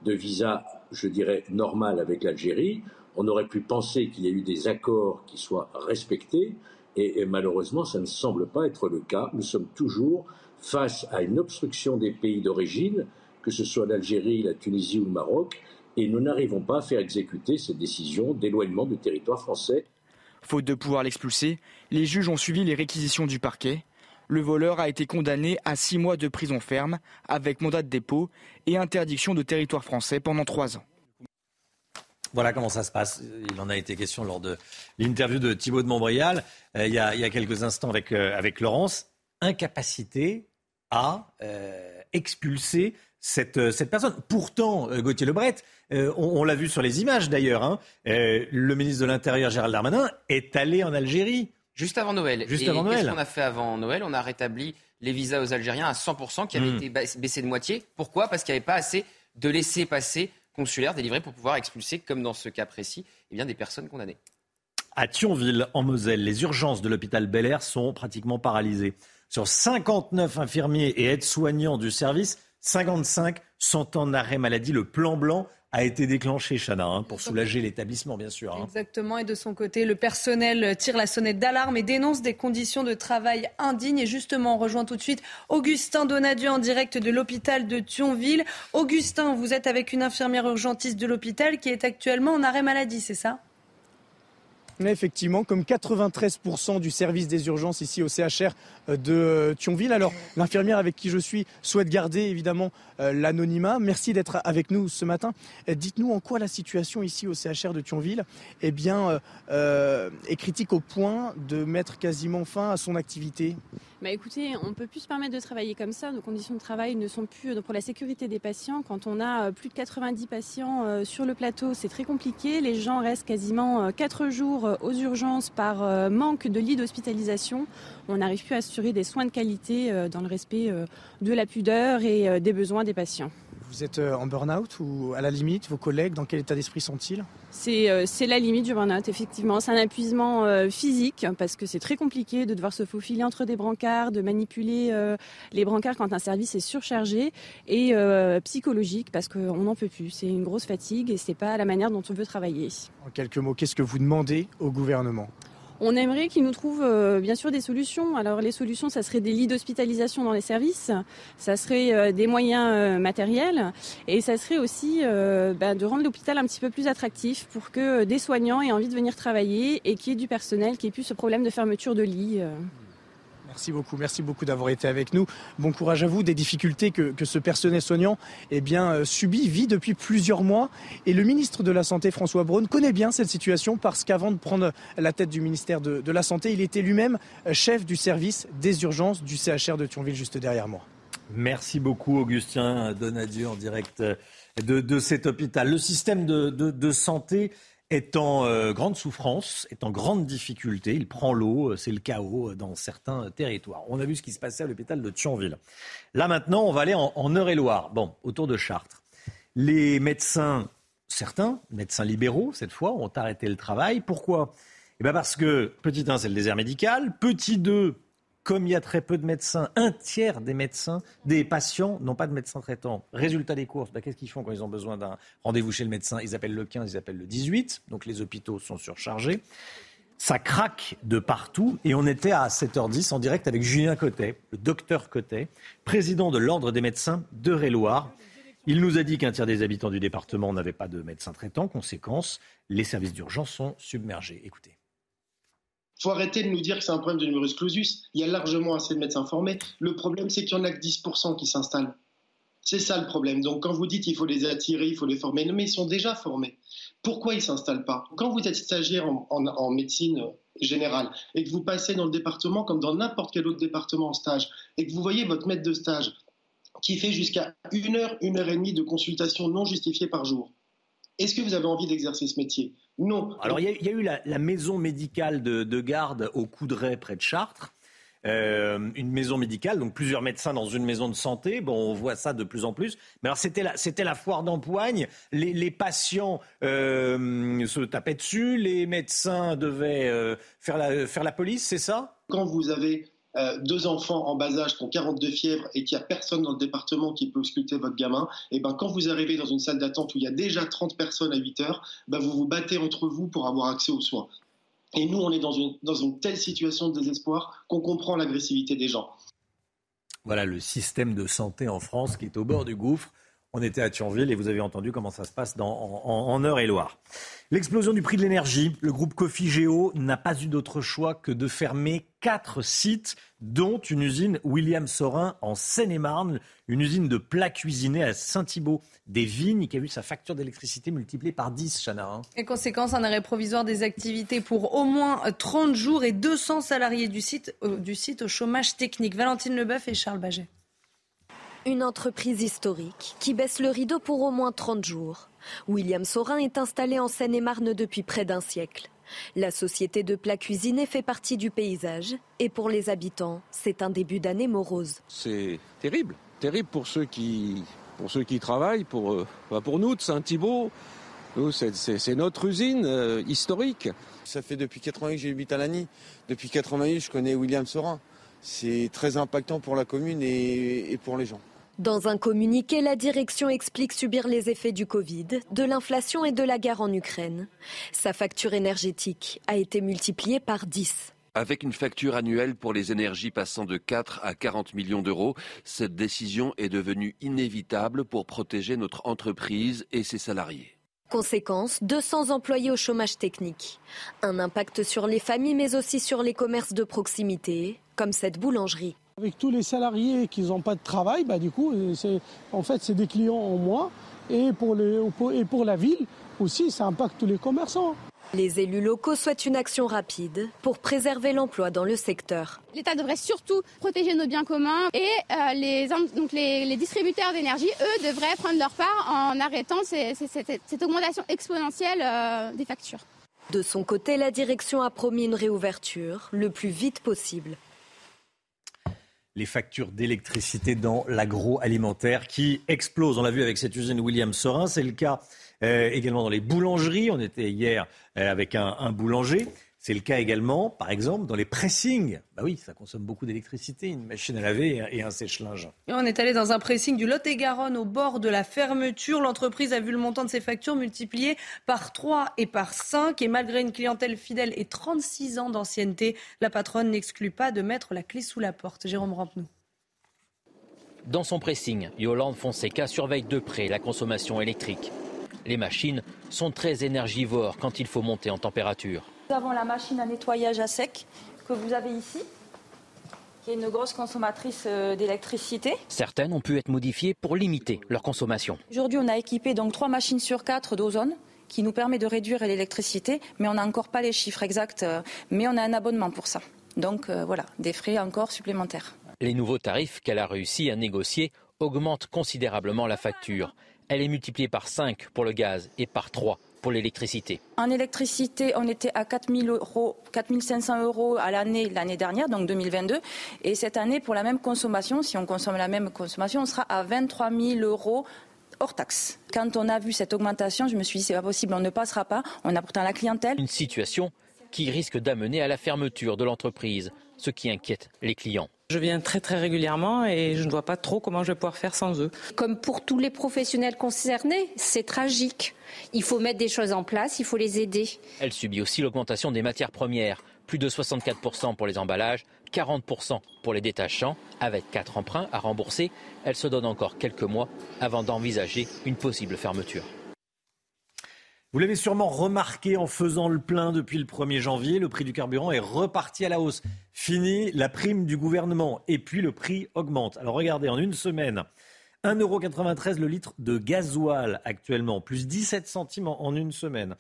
de visa, je dirais, normale avec l'Algérie. On aurait pu penser qu'il y a eu des accords qui soient respectés, et, malheureusement, ça ne semble pas être le cas. Nous sommes toujours face à une obstruction des pays d'origine, que ce soit l'Algérie, la Tunisie ou le Maroc, et nous n'arrivons pas à faire exécuter cette décision d'éloignement du territoire français. Faute de pouvoir l'expulser, les juges ont suivi les réquisitions du parquet. Le voleur a été condamné à six mois de prison ferme avec mandat de dépôt et interdiction de territoire français pendant trois ans. Voilà comment ça se passe. Il en a été question lors de l'interview de Thibault de Montbrial euh, il, y a, quelques instants avec, euh, Laurence. Incapacité à euh, expulser cette, cette, personne. Pourtant, Gauthier Lebret, on, l'a vu sur les images d'ailleurs, hein, le ministre de l'Intérieur Gérald Darmanin est allé en Algérie. Juste avant Noël. Juste avant Noël. Qu'est-ce qu'on a fait avant Noël? On a rétabli les visas aux Algériens à 100% qui avaient hmm. été baissés de moitié. Pourquoi? Parce qu'il n'y avait pas assez de laisser passer consulaires délivrés pour pouvoir expulser, comme dans ce cas précis, eh bien, des personnes condamnées. À Thionville, en Moselle, les urgences de l'hôpital Bel Air sont pratiquement paralysées. Sur 59 infirmiers et aides-soignants du service, 55 sont en arrêt maladie. Le plan blanc a été déclenché, Chana, hein, pour soulager l'établissement, bien sûr. Hein. Exactement. Et de son côté, le personnel tire la sonnette d'alarme et dénonce des conditions de travail indignes. Et justement, on rejoint tout de suite Augustin Donadieu en direct de l'hôpital de Thionville. Augustin, vous êtes avec une infirmière urgentiste de l'hôpital qui est actuellement en arrêt maladie, c'est ça? Effectivement, comme 93% du service des urgences ici au CHR euh, de euh, Thionville. Alors, l'infirmière avec qui je suis souhaite garder évidemment euh, l'anonymat. Merci d'être avec nous ce matin. Dites-nous en quoi la situation ici au CHR de Thionville eh bien, est critique au point de mettre quasiment fin à son activité? Bah écoutez, on ne peut plus se permettre de travailler comme ça. Nos conditions de travail ne sont plus pour la sécurité des patients. Quand on a plus de 90 patients sur le plateau, c'est très compliqué. Les gens restent quasiment 4 jours aux urgences par manque de lits d'hospitalisation. On n'arrive plus à assurer des soins de qualité dans le respect de la pudeur et des besoins des patients. Vous êtes en burn-out ou à la limite Vos collègues, dans quel état d'esprit sont-ils? Euh, c'est la limite du burn-out, effectivement. C'est un épuisement euh, physique parce que c'est très compliqué de devoir se faufiler entre des brancards, de manipuler euh, les brancards quand un service est surchargé et psychologique parce qu'on n'en peut plus. C'est une grosse fatigue et c'est pas la manière dont on veut travailler. En quelques mots, qu'est-ce que vous demandez au gouvernement? On aimerait qu'ils nous trouvent euh, bien sûr des solutions. Alors les solutions, ça serait des lits d'hospitalisation dans les services, ça serait euh, des moyens euh, matériels et ça serait aussi ben, de rendre l'hôpital un petit peu plus attractif pour que des soignants aient envie de venir travailler et qu'il y ait du personnel qui ait plus ce problème de fermeture de lits. Merci beaucoup, merci beaucoup d'avoir été avec nous. Bon courage à vous. Des difficultés que, ce personnel soignant eh bien, euh, subit, vit depuis plusieurs mois. Et le ministre de la Santé, François Braun, connaît bien cette situation parce qu'avant de prendre la tête du ministère de, la Santé, il était lui-même euh, chef du service des urgences du CHR de Thionville, juste derrière moi. Merci beaucoup, Augustin Donadieu, en direct euh, de, cet hôpital. Le système de, de santé est en euh, grande souffrance, est en grande difficulté. Il prend l'eau, euh, c'est le chaos euh, dans certains territoires. On a vu ce qui se passait à l'hôpital de Thionville. Là maintenant, on va aller en, Eure-et-Loire, bon, autour de Chartres. Les médecins, certains, médecins libéraux cette fois, ont arrêté le travail. Pourquoi? Eh bien parce que, petit 1, c'est le désert médical. Petit 2, comme il y a très peu de médecins, un tiers des médecins, des patients n'ont pas de médecin traitant. Résultat des courses, bah, qu'est-ce qu'ils font quand ils ont besoin d'un rendez-vous chez le médecin? Ils appellent le 15, ils appellent le 18, donc les hôpitaux sont surchargés. Ça craque de partout et on était à 7h10 en direct avec Julien Cotet, le docteur Cotet, président de l'Ordre des médecins de Réloir. Il nous a dit qu'un tiers des habitants du département n'avaient pas de médecin traitant. Conséquence, les services d'urgence sont submergés. Écoutez faut arrêter de nous dire que c'est un problème de numerus clausus. Il y a largement assez de médecins formés. Le problème, c'est qu'il n'y en a que 10% qui s'installent. C'est ça le problème. Donc quand vous dites qu'il faut les attirer, il faut les former, non mais ils sont déjà formés. Pourquoi ils ne s'installent pas? Quand vous êtes stagiaire en, médecine générale et que vous passez dans le département comme dans n'importe quel autre département en stage et que vous voyez votre maître de stage qui fait jusqu'à une heure, une heure et demie de consultation non justifiée par jour, est-ce que vous avez envie d'exercer ce métier? Non. Alors, il y, a eu la, maison médicale de, garde au Coudray, près de Chartres. Euh, une maison médicale, donc plusieurs médecins dans une maison de santé. Bon, on voit ça de plus en plus. Mais alors, c'était la, c'était la foire d'empoigne. Les, patients euh, se tapaient dessus. Les médecins devaient euh, faire, la, faire la police, c'est ça? Quand vous avez euh, deux enfants en bas âge qui ont 42 fièvres et qu'il n'y a personne dans le département qui peut ausculter votre gamin, et eh ben quand vous arrivez dans une salle d'attente où il y a déjà 30 personnes à 8 heures, ben vous vous battez entre vous pour avoir accès aux soins. Et nous, on est dans une, dans une telle situation de désespoir qu'on comprend l'agressivité des gens. Voilà le système de santé en France qui est au bord du gouffre. On était à Thionville et vous avez entendu comment ça se passe dans, en, en Eure-et-Loire. L'explosion du prix de l'énergie. Le groupe Cofigeo n'a pas eu d'autre choix que de fermer quatre sites, dont une usine William Sorin en Seine-et-Marne, une usine de plats cuisinés à Saint-Thibault des Vignes qui a vu sa facture d'électricité multipliée par 10, Chana. Hein. Et conséquence, un arrêt provisoire des activités pour au moins 30 jours et 200 salariés du site, euh, du site au chômage technique. Valentine Leboeuf et Charles Baget. Une entreprise historique qui baisse le rideau pour au moins 30 jours. William Sorin est installé en Seine-et-Marne depuis près d'un siècle. La société de plats cuisinés fait partie du paysage et pour les habitants, c'est un début d'année morose. C'est terrible, terrible pour ceux qui, pour ceux qui travaillent, pour, euh, pour nous de Saint-Thibault. C'est notre usine euh, historique. Ça fait depuis 88 que j'habite à Lagny. Depuis 88, je connais William Sorin. C'est très impactant pour la commune et pour les gens. Dans un communiqué, la direction explique subir les effets du Covid, de l'inflation et de la guerre en Ukraine. Sa facture énergétique a été multipliée par 10. Avec une facture annuelle pour les énergies passant de 4 à 40 millions d'euros, cette décision est devenue inévitable pour protéger notre entreprise et ses salariés. Conséquence, 200 employés au chômage technique. Un impact sur les familles mais aussi sur les commerces de proximité, comme cette boulangerie. Avec tous les salariés qui n'ont pas de travail, bah, du coup, en fait, c'est des clients en moins. Et pour, les, et pour la ville aussi, ça impacte tous les commerçants. Les élus locaux souhaitent une action rapide pour préserver l'emploi dans le secteur. L'État devrait surtout protéger nos biens communs et euh, les, donc les, distributeurs d'énergie, eux, devraient prendre leur part en arrêtant cette augmentation exponentielle euh, des factures. De son côté, la direction a promis une réouverture le plus vite possible les factures d'électricité dans l'agroalimentaire qui explosent. On l'a vu avec cette usine William Sorin, c'est le cas euh, également dans les boulangeries. On était hier euh, avec un boulanger. C'est le cas également, par exemple, dans les pressings. Bah oui, ça consomme beaucoup d'électricité, une machine à laver et un sèche-linge. On est allé dans un pressing du Lot-et-Garonne au bord de la fermeture. L'entreprise a vu le montant de ses factures multiplié par 3 et par 5. Et malgré une clientèle fidèle et 36 ans d'ancienneté, la patronne n'exclut pas de mettre la clé sous la porte. Jérôme Rampenou. Dans son pressing, Yolande Fonseca surveille de près la consommation électrique. Les machines sont très énergivores quand il faut monter en température. Nous avons la machine à nettoyage à sec que vous avez ici, qui est une grosse consommatrice euh, d'électricité. Certaines ont pu être modifiées pour limiter leur consommation. Aujourd'hui, on a équipé donc trois machines sur quatre d'ozone qui nous permet de réduire l'électricité, mais on n'a encore pas les chiffres exacts, euh, mais on a un abonnement pour ça. Donc euh, voilà, des frais encore supplémentaires. Les nouveaux tarifs qu'elle a réussi à négocier augmentent considérablement la facture. Elle est multipliée par 5 pour le gaz et par 3 pour l'électricité En électricité, on était à 4 euros, 500 euros à l'année l'année dernière, donc 2022. Et cette année, pour la même consommation, si on consomme la même consommation, on sera à 23 000 euros hors taxe. Quand on a vu cette augmentation, je me suis dit c'est pas possible, on ne passera pas. On a pourtant la clientèle. Une situation qui risque d'amener à la fermeture de l'entreprise, ce qui inquiète les clients. Je viens très très régulièrement et je ne vois pas trop comment je vais pouvoir faire sans eux. Comme pour tous les professionnels concernés, c'est tragique. Il faut mettre des choses en place, il faut les aider. Elle subit aussi l'augmentation des matières premières, plus de 64% pour les emballages, 40% pour les détachants. Avec quatre emprunts à rembourser, elle se donne encore quelques mois avant d'envisager une possible fermeture. Vous l'avez sûrement remarqué en faisant le plein depuis le 1er janvier, le prix du carburant est reparti à la hausse. Fini la prime du gouvernement et puis le prix augmente. Alors regardez, en une semaine, 1,93€ le litre de gasoil actuellement, plus 17 centimes en une semaine.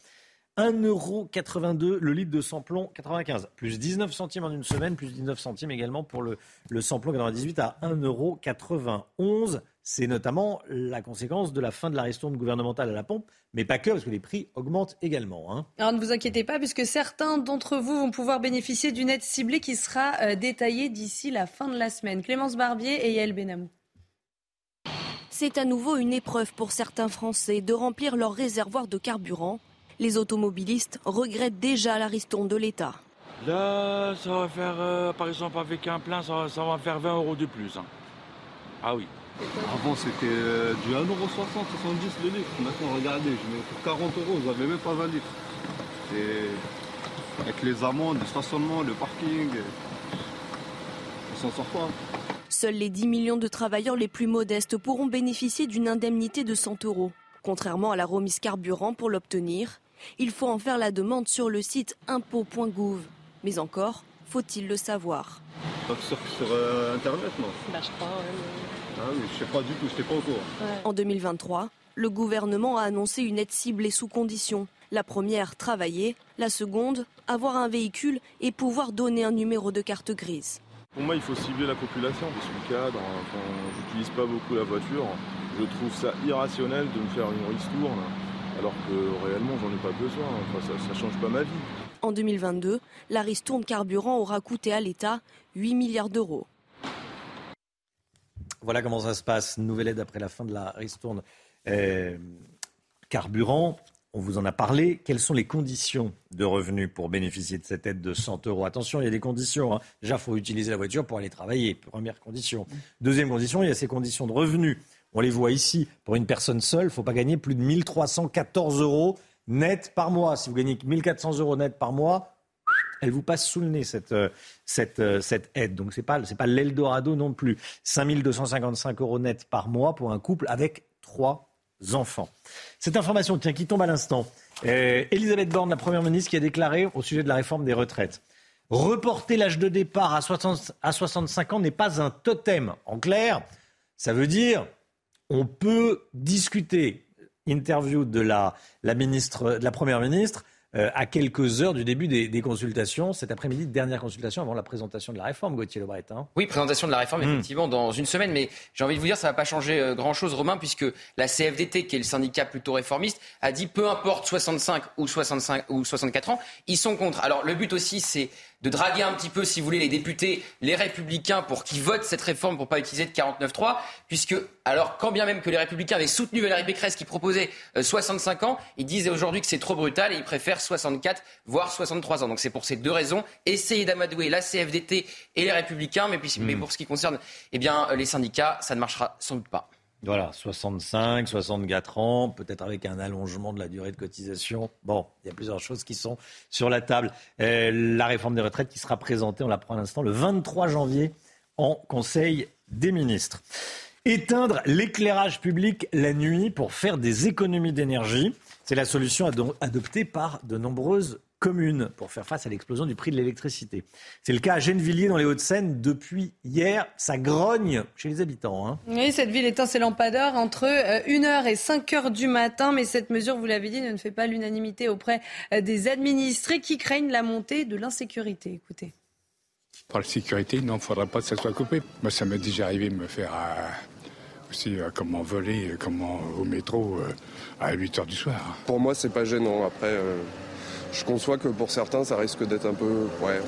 1,82€ le litre de samplon 95, plus 19 centimes en une semaine, plus 19 centimes également pour le, le samplon 98 à 1,91€. C'est notamment la conséquence de la fin de la ristourne gouvernementale à la pompe, mais pas que, parce que les prix augmentent également. Hein. Alors ne vous inquiétez pas, puisque certains d'entre vous vont pouvoir bénéficier d'une aide ciblée qui sera euh, détaillée d'ici la fin de la semaine. Clémence Barbier et Yael Benamou. C'est à nouveau une épreuve pour certains Français de remplir leur réservoir de carburant. Les automobilistes regrettent déjà la ristourne de l'État. Là, ça va faire, euh, par exemple, avec un plein, ça, va faire 20 euros de plus. Hein. Ah oui. Avant, c'était euh, du 1,60€, 70 le litre. Maintenant, regardez, je mets pour 40 euros, vous n'avez même pas 20 litres. Et avec les amendes, le stationnement, le parking, on s'en sort pas. Seuls les 10 millions de travailleurs les plus modestes pourront bénéficier d'une indemnité de 100 euros. Contrairement à la remise carburant, pour l'obtenir, il faut en faire la demande sur le site impôt.gouv. Mais encore, faut-il le savoir Sur, euh, Internet, non? Bah, Je crois, Ah je sais pas du tout, je pas au courant. En 2023, le gouvernement a annoncé une aide ciblée sous conditions. La première, travailler. La seconde, avoir un véhicule et pouvoir donner un numéro de carte grise. Pour moi, il faut cibler la population. Je suis cadre, quand j'utilise pas beaucoup la voiture. Je trouve ça irrationnel de me faire une ristourne alors que réellement, j'en ai pas besoin. ça ne change pas ma vie. En 2022, la ristourne carburant aura coûté à l'État 8 milliards d'euros. Voilà comment ça se passe. Nouvelle aide après la fin de la ristourne euh, carburant. On vous en a parlé. Quelles sont les conditions de revenus pour bénéficier de cette aide de 100 euros? Attention, il y a des conditions. Hein. Déjà, il faut utiliser la voiture pour aller travailler. Première condition. Deuxième condition, il y a ces conditions de revenus. On les voit ici. Pour une personne seule, il ne faut pas gagner plus de 1314 euros net par mois. Si vous gagnez 1400 euros net par mois, elle vous passe sous le nez cette, euh, cette, euh, cette aide. Donc ce n'est pas, pas l'Eldorado non plus. 5255 euros net par mois pour un couple avec trois enfants. Cette information tiens, qui tombe à l'instant. Euh, Elisabeth Borne, la Première ministre, qui a déclaré au sujet de la réforme des retraites. Reporter l'âge de départ à, 60, à 65 ans n'est pas un totem. En clair, ça veut dire on peut discuter interview de la, la, ministre, de la Première ministre euh, à quelques heures du début des, consultations. Cet après-midi, dernière consultation avant la présentation de la réforme, Gauthier Lebret. Hein. Oui, présentation de la réforme, hmm. effectivement, dans une semaine. Mais j'ai envie de vous dire, ça ne va pas changer euh, grand-chose, Romain, puisque la CFDT, qui est le syndicat plutôt réformiste, a dit peu importe 65 ou, 65 ou 64 ans, ils sont contre. Alors le but aussi, c'est de draguer un petit peu, si vous voulez, les députés, les républicains, pour qu'ils votent cette réforme pour pas utiliser de 49.3, puisque, alors, quand bien même que les républicains avaient soutenu Valérie Pécresse qui proposait 65 euh, ans, ils disaient aujourd'hui que c'est trop brutal et ils préfèrent 64, voire 63 ans. Donc c'est pour ces deux raisons. Essayer d'amadouer la CFDT et les républicains, mais, puis, mais hmm. pour ce qui concerne eh bien, les syndicats, ça ne marchera sans doute pas. Voilà, 65, 64 ans, peut-être avec un allongement de la durée de cotisation. Bon, il y a plusieurs choses qui sont sur la table. Euh, la réforme des retraites qui sera présentée, on l'apprend à l'instant, le 23 janvier en Conseil des ministres. Éteindre l'éclairage public la nuit pour faire des économies d'énergie, c'est la solution adoptée par de nombreuses commune pour faire face à l'explosion du prix de l'électricité. C'est le cas à Gennevilliers dans les Hauts-de-Seine depuis hier. Ça grogne chez les habitants. Hein. Oui, cette ville éteint ses lampadaires entre 1h euh, et 5h du matin. Mais cette mesure, vous l'avez dit, ne fait pas l'unanimité auprès euh, des administrés qui craignent la montée de l'insécurité. Écoutez. Par la sécurité, il n'en faudrait pas que ça soit coupé. Moi, ça m'est déjà arrivé de me faire euh, aussi comment voler, comment au métro à 8 h du soir. Pour moi, c'est pas gênant. Après, je conçois que pour certains, ça risque d'être un peu, ouais,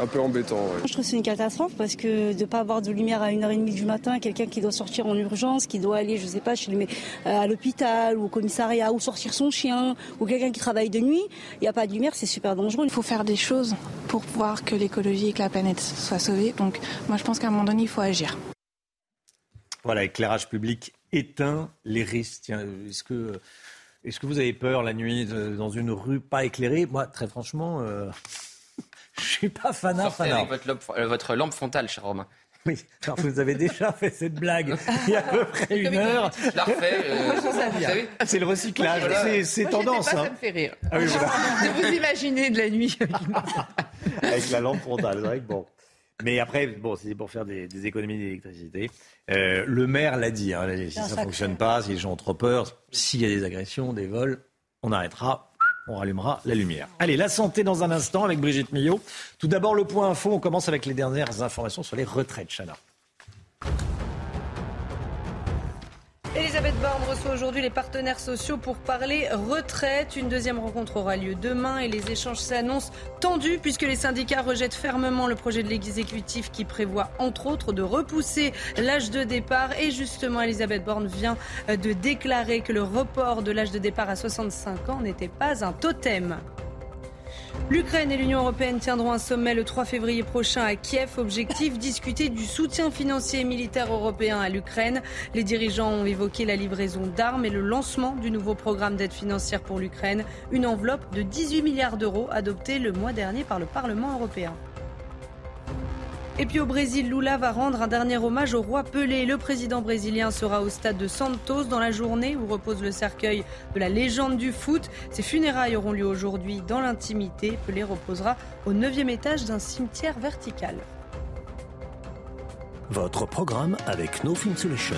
un, peu embêtant. Je trouve que c'est une catastrophe parce que de ne pas avoir de lumière à 1h30 du matin, quelqu'un qui doit sortir en urgence, qui doit aller, je sais pas, chez euh, à l'hôpital ou au commissariat ou sortir son chien ou quelqu'un qui travaille de nuit, il n'y a pas de lumière, c'est super dangereux. Il faut faire des choses pour voir que l'écologie et que la planète soient sauvées. Donc moi je pense qu'à un moment donné, il faut agir. Voilà, éclirage public éteint, les risques. Est-ce que est-ce que vous avez peur la nuit dans une rue pas éclairée? Moi, très franchement, euh, je suis pas fanat. fanat. Avec votre lampe, euh, votre lampe frontale, cher Romain. Oui, alors vous avez déjà fait cette blague il y a à peu près une heure. Je la refais. Euh, c'est le recyclage, c'est tendance. Pas, hein. Ça me fait rire. Ah oui, De vous imaginer de la nuit. avec la lampe frontale, c'est vrai que bon. Mais après, bon, c'est pour faire des, économies d'électricité. Euh, le maire l'a dit, hein, si ça ne fonctionne pas, si les gens ont trop peur, s'il y a des agressions, des vols, on arrêtera, on rallumera la lumière. Allez, la santé dans un instant avec Brigitte Millot. Tout d'abord, le point info, on commence avec les dernières informations sur les retraites, Chana. Elisabeth Borne reçoit aujourd'hui les partenaires sociaux pour parler retraite. Une deuxième rencontre aura lieu demain et les échanges s'annoncent tendus puisque les syndicats rejettent fermement le projet de l'exécutif qui prévoit entre autres de repousser l'âge de départ. Et justement, Elisabeth Borne vient de déclarer que le report de l'âge de départ à 65 ans n'était pas un totem. L'Ukraine et l'Union européenne tiendront un sommet le 3 février prochain à Kiev. Objectif discuter du soutien financier et militaire européen à l'Ukraine. Les dirigeants ont évoqué la livraison d'armes et le lancement du nouveau programme d'aide financière pour l'Ukraine. Une enveloppe de 18 milliards d'euros adoptée le mois dernier par le Parlement européen. Et puis au Brésil, Lula va rendre un dernier hommage au roi Pelé. Le président brésilien sera au stade de Santos dans la journée où repose le cercueil de la légende du foot. Ses funérailles auront lieu aujourd'hui dans l'intimité. Pelé reposera au 9e étage d'un cimetière vertical. Votre programme avec No Fin Solution,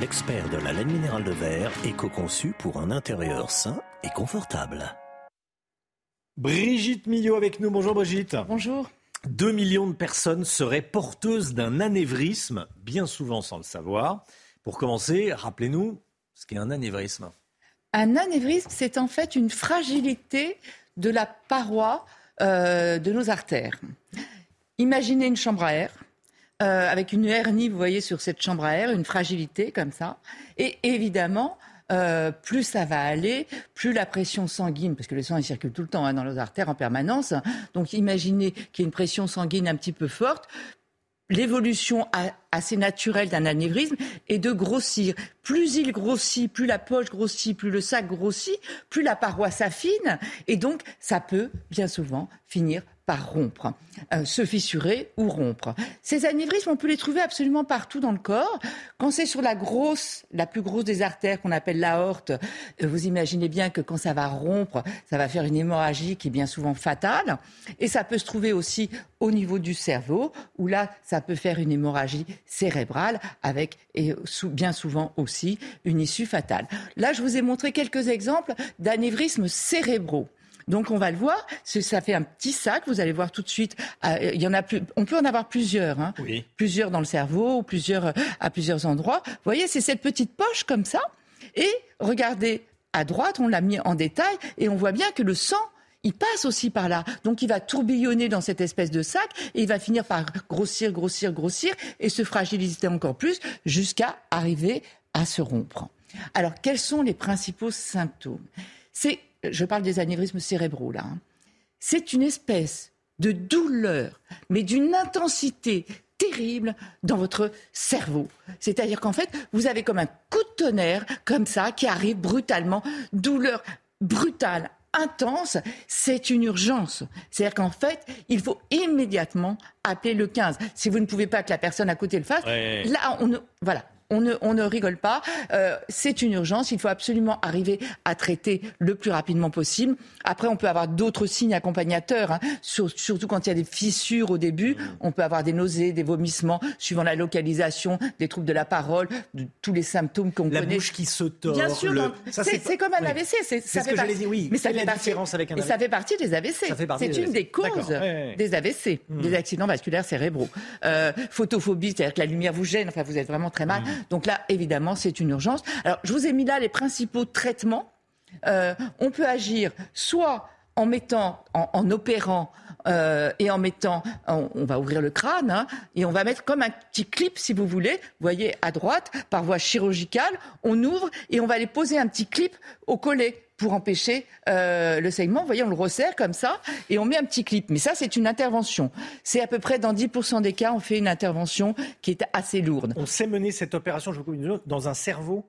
l'expert de la laine minérale de verre, éco-conçu pour un intérieur sain et confortable. Brigitte Millot avec nous. Bonjour Brigitte. Bonjour. 2 millions de personnes seraient porteuses d'un anévrisme, bien souvent sans le savoir. Pour commencer, rappelez-nous ce qu'est un anévrisme. Un anévrisme, c'est en fait une fragilité de la paroi euh, de nos artères. Imaginez une chambre à air. Euh, avec une hernie, vous voyez, sur cette chambre à air, une fragilité comme ça. Et évidemment, euh, plus ça va aller, plus la pression sanguine, parce que le sang il circule tout le temps hein, dans les artères en permanence. Donc imaginez qu'il y ait une pression sanguine un petit peu forte, l'évolution assez naturelle d'un anévrisme est de grossir. Plus il grossit, plus la poche grossit, plus le sac grossit, plus la paroi s'affine, et donc ça peut bien souvent finir par rompre, euh, se fissurer ou rompre. Ces anévrismes, on peut les trouver absolument partout dans le corps. Quand c'est sur la grosse, la plus grosse des artères qu'on appelle l'aorte, euh, vous imaginez bien que quand ça va rompre, ça va faire une hémorragie qui est bien souvent fatale. Et ça peut se trouver aussi au niveau du cerveau, où là, ça peut faire une hémorragie cérébrale avec, et bien souvent aussi, une issue fatale. Là, je vous ai montré quelques exemples d'anévrismes cérébraux. Donc on va le voir. Ça fait un petit sac. Vous allez voir tout de suite. Euh, il y en a plus. On peut en avoir plusieurs. Hein. Plusieurs dans le cerveau, plusieurs euh, à plusieurs endroits. Vous voyez, c'est cette petite poche comme ça. Et regardez à droite, on l'a mis en détail et on voit bien que le sang il passe aussi par là. Donc il va tourbillonner dans cette espèce de sac et il va finir par grossir, grossir, grossir et se fragiliser encore plus jusqu'à arriver à se rompre. Alors quels sont les principaux symptômes? C'est je parle des anévrismes cérébraux là, hein. c'est une espèce de douleur, mais d'une intensité terrible dans votre cerveau. C'est-à-dire qu'en fait, vous avez comme un coup de tonnerre, comme ça, qui arrive brutalement, douleur brutale, intense, c'est une urgence. C'est-à-dire qu'en fait, il faut immédiatement appeler le 15. Si vous ne pouvez pas que la personne à côté le fasse, là, on voilà, on ne, rigole pas. Euh, c'est une urgence. Il faut absolument arriver à traiter le plus rapidement possible. Après, on peut avoir d'autres signes accompagnateurs, hein. surtout quand il y a des fissures au début. Mmh. On peut avoir des nausées, des vomissements, suivant la localisation, des troubles de la parole, de, tous les symptômes qu'on connaît. La bouche qui se tord. Bien sûr, c'est comme un AVC. C'est ce que oui. Mais ça fait la partie, différence avec un AVC. Et ça fait partie des AVC. C'est une des causes des AVC, mmh. des accidents vasculaires cérébraux. Euh, photophobie, c'est-à-dire que la lumière vous gêne, enfin vous êtes vraiment très mal. Mmh. Donc là, évidemment, c'est une urgence. Alors, je vous ai mis là les principaux traitements. Euh, on peut agir soit en mettant, en, opérant euh, et en mettant, on, va ouvrir le crâne hein, et on va mettre comme un petit clip, si vous voulez, vous voyez à droite, par voie chirurgicale, on ouvre et on va aller poser un petit clip au collet pour empêcher euh, le saignement. Vous voyez, on le resserre comme ça et on met un petit clip. Mais ça, c'est une intervention. C'est à peu près dans 10% des cas, on fait une intervention qui est assez lourde. On sait mener cette opération, je vous coupe une dans un cerveau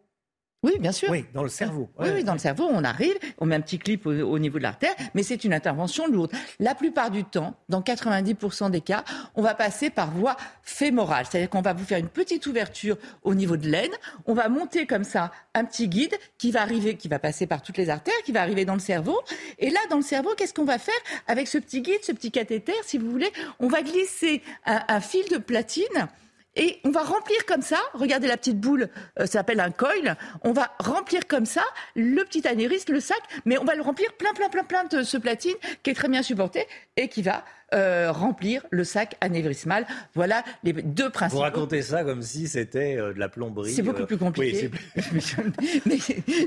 oui, bien sûr. Oui, dans le cerveau. Oui, oui, dans le cerveau, on arrive, on met un petit clip au, niveau de l'artère, mais c'est une intervention lourde. La plupart du temps, dans 90% des cas, on va passer par voie fémorale, c'est-à-dire qu'on va vous faire une petite ouverture au niveau de l'aine, on va monter comme ça un petit guide qui va arriver, qui va passer par toutes les artères, qui va arriver dans le cerveau. Et là, dans le cerveau, qu'est-ce qu'on va faire avec ce petit guide, ce petit cathéter, si vous voulez? On va glisser un fil de platine et on va remplir comme ça, regardez la petite boule, euh, ça s'appelle un coil, on va remplir comme ça le petit anévrisme, le sac, mais on va le remplir plein, plein, plein, plein de ce platine qui est très bien supporté et qui va euh, remplir le sac anévrismal. Voilà les deux principes. Vous racontez ça comme si c'était euh, de la plomberie. C'est beaucoup plus compliqué. mais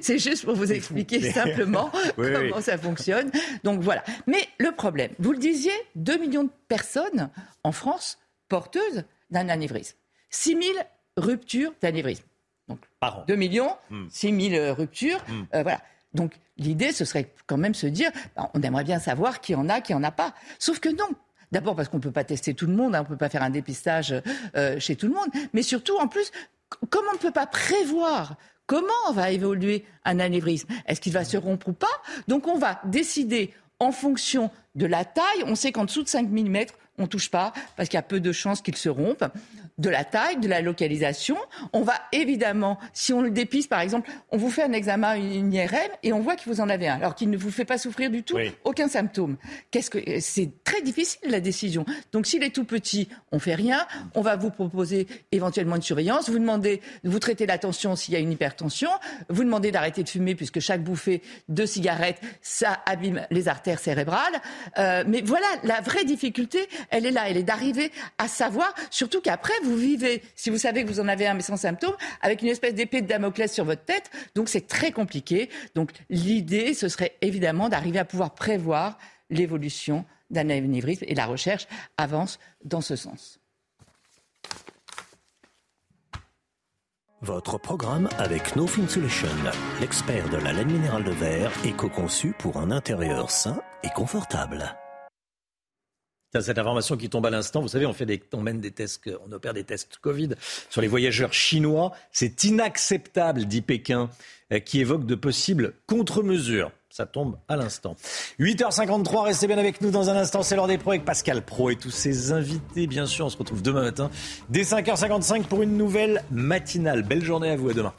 c'est juste pour vous expliquer simplement comment ça fonctionne. Donc voilà. Mais le problème, vous le disiez, 2 millions de personnes en France porteuses d'un anévrisme. 6 000 ruptures d'anévrisme. Donc, Par 2 millions, 6 hmm. 000 euh, ruptures. Hmm. Euh, voilà. Donc l'idée, ce serait quand même se dire, bah, on aimerait bien savoir qui en a, qui en a pas. Sauf que non. D'abord parce qu'on ne peut pas tester tout le monde, hein, on ne peut pas faire un dépistage euh, chez tout le monde, mais surtout, en plus, comme on ne peut pas prévoir comment va évoluer un anévrisme, est-ce qu'il va se rompre ou pas Donc on va décider en fonction de la taille. On sait qu'en dessous de 5 mm, on touche pas parce qu'il y a peu de chances qu'il se rompe de la taille, de la localisation. On va évidemment, si on le dépiste, par exemple, on vous fait un examen, une IRM, et on voit que vous en avez un, alors qu'il ne vous fait pas souffrir du tout, aucun symptôme. Qu'est-ce que c'est très difficile la décision. Donc s'il est tout petit, on fait rien. On va vous proposer éventuellement une surveillance. Vous demandez, vous traitez la tension s'il y a une hypertension. Vous demandez d'arrêter de fumer puisque chaque bouffée de cigarette, ça abîme les artères cérébrales. Euh, mais voilà, la vraie difficulté, elle est là, elle est d'arriver à savoir, surtout qu'après vous vivez, si vous savez que vous en avez un mais sans symptômes, avec une espèce d'épée de Damoclès sur votre tête. Donc c'est très compliqué. Donc l'idée, ce serait évidemment d'arriver à pouvoir prévoir l'évolution d'un anévrisme et la recherche avance dans ce sens. Votre programme avec No Solution, l'expert de la laine minérale de verre, éco-conçu pour un intérieur sain et confortable cette information qui tombe à l'instant. Vous savez, on, fait des, on mène des tests, on opère des tests Covid sur les voyageurs chinois. C'est inacceptable, dit Pékin, euh, qui évoque de possibles contre-mesures. Ça tombe à l'instant. 8h53, restez bien avec nous dans un instant. C'est l'heure des pros avec Pascal Pro et tous ses invités. Bien sûr, on se retrouve demain matin dès 5h55 pour une nouvelle matinale. Belle journée à vous, à demain.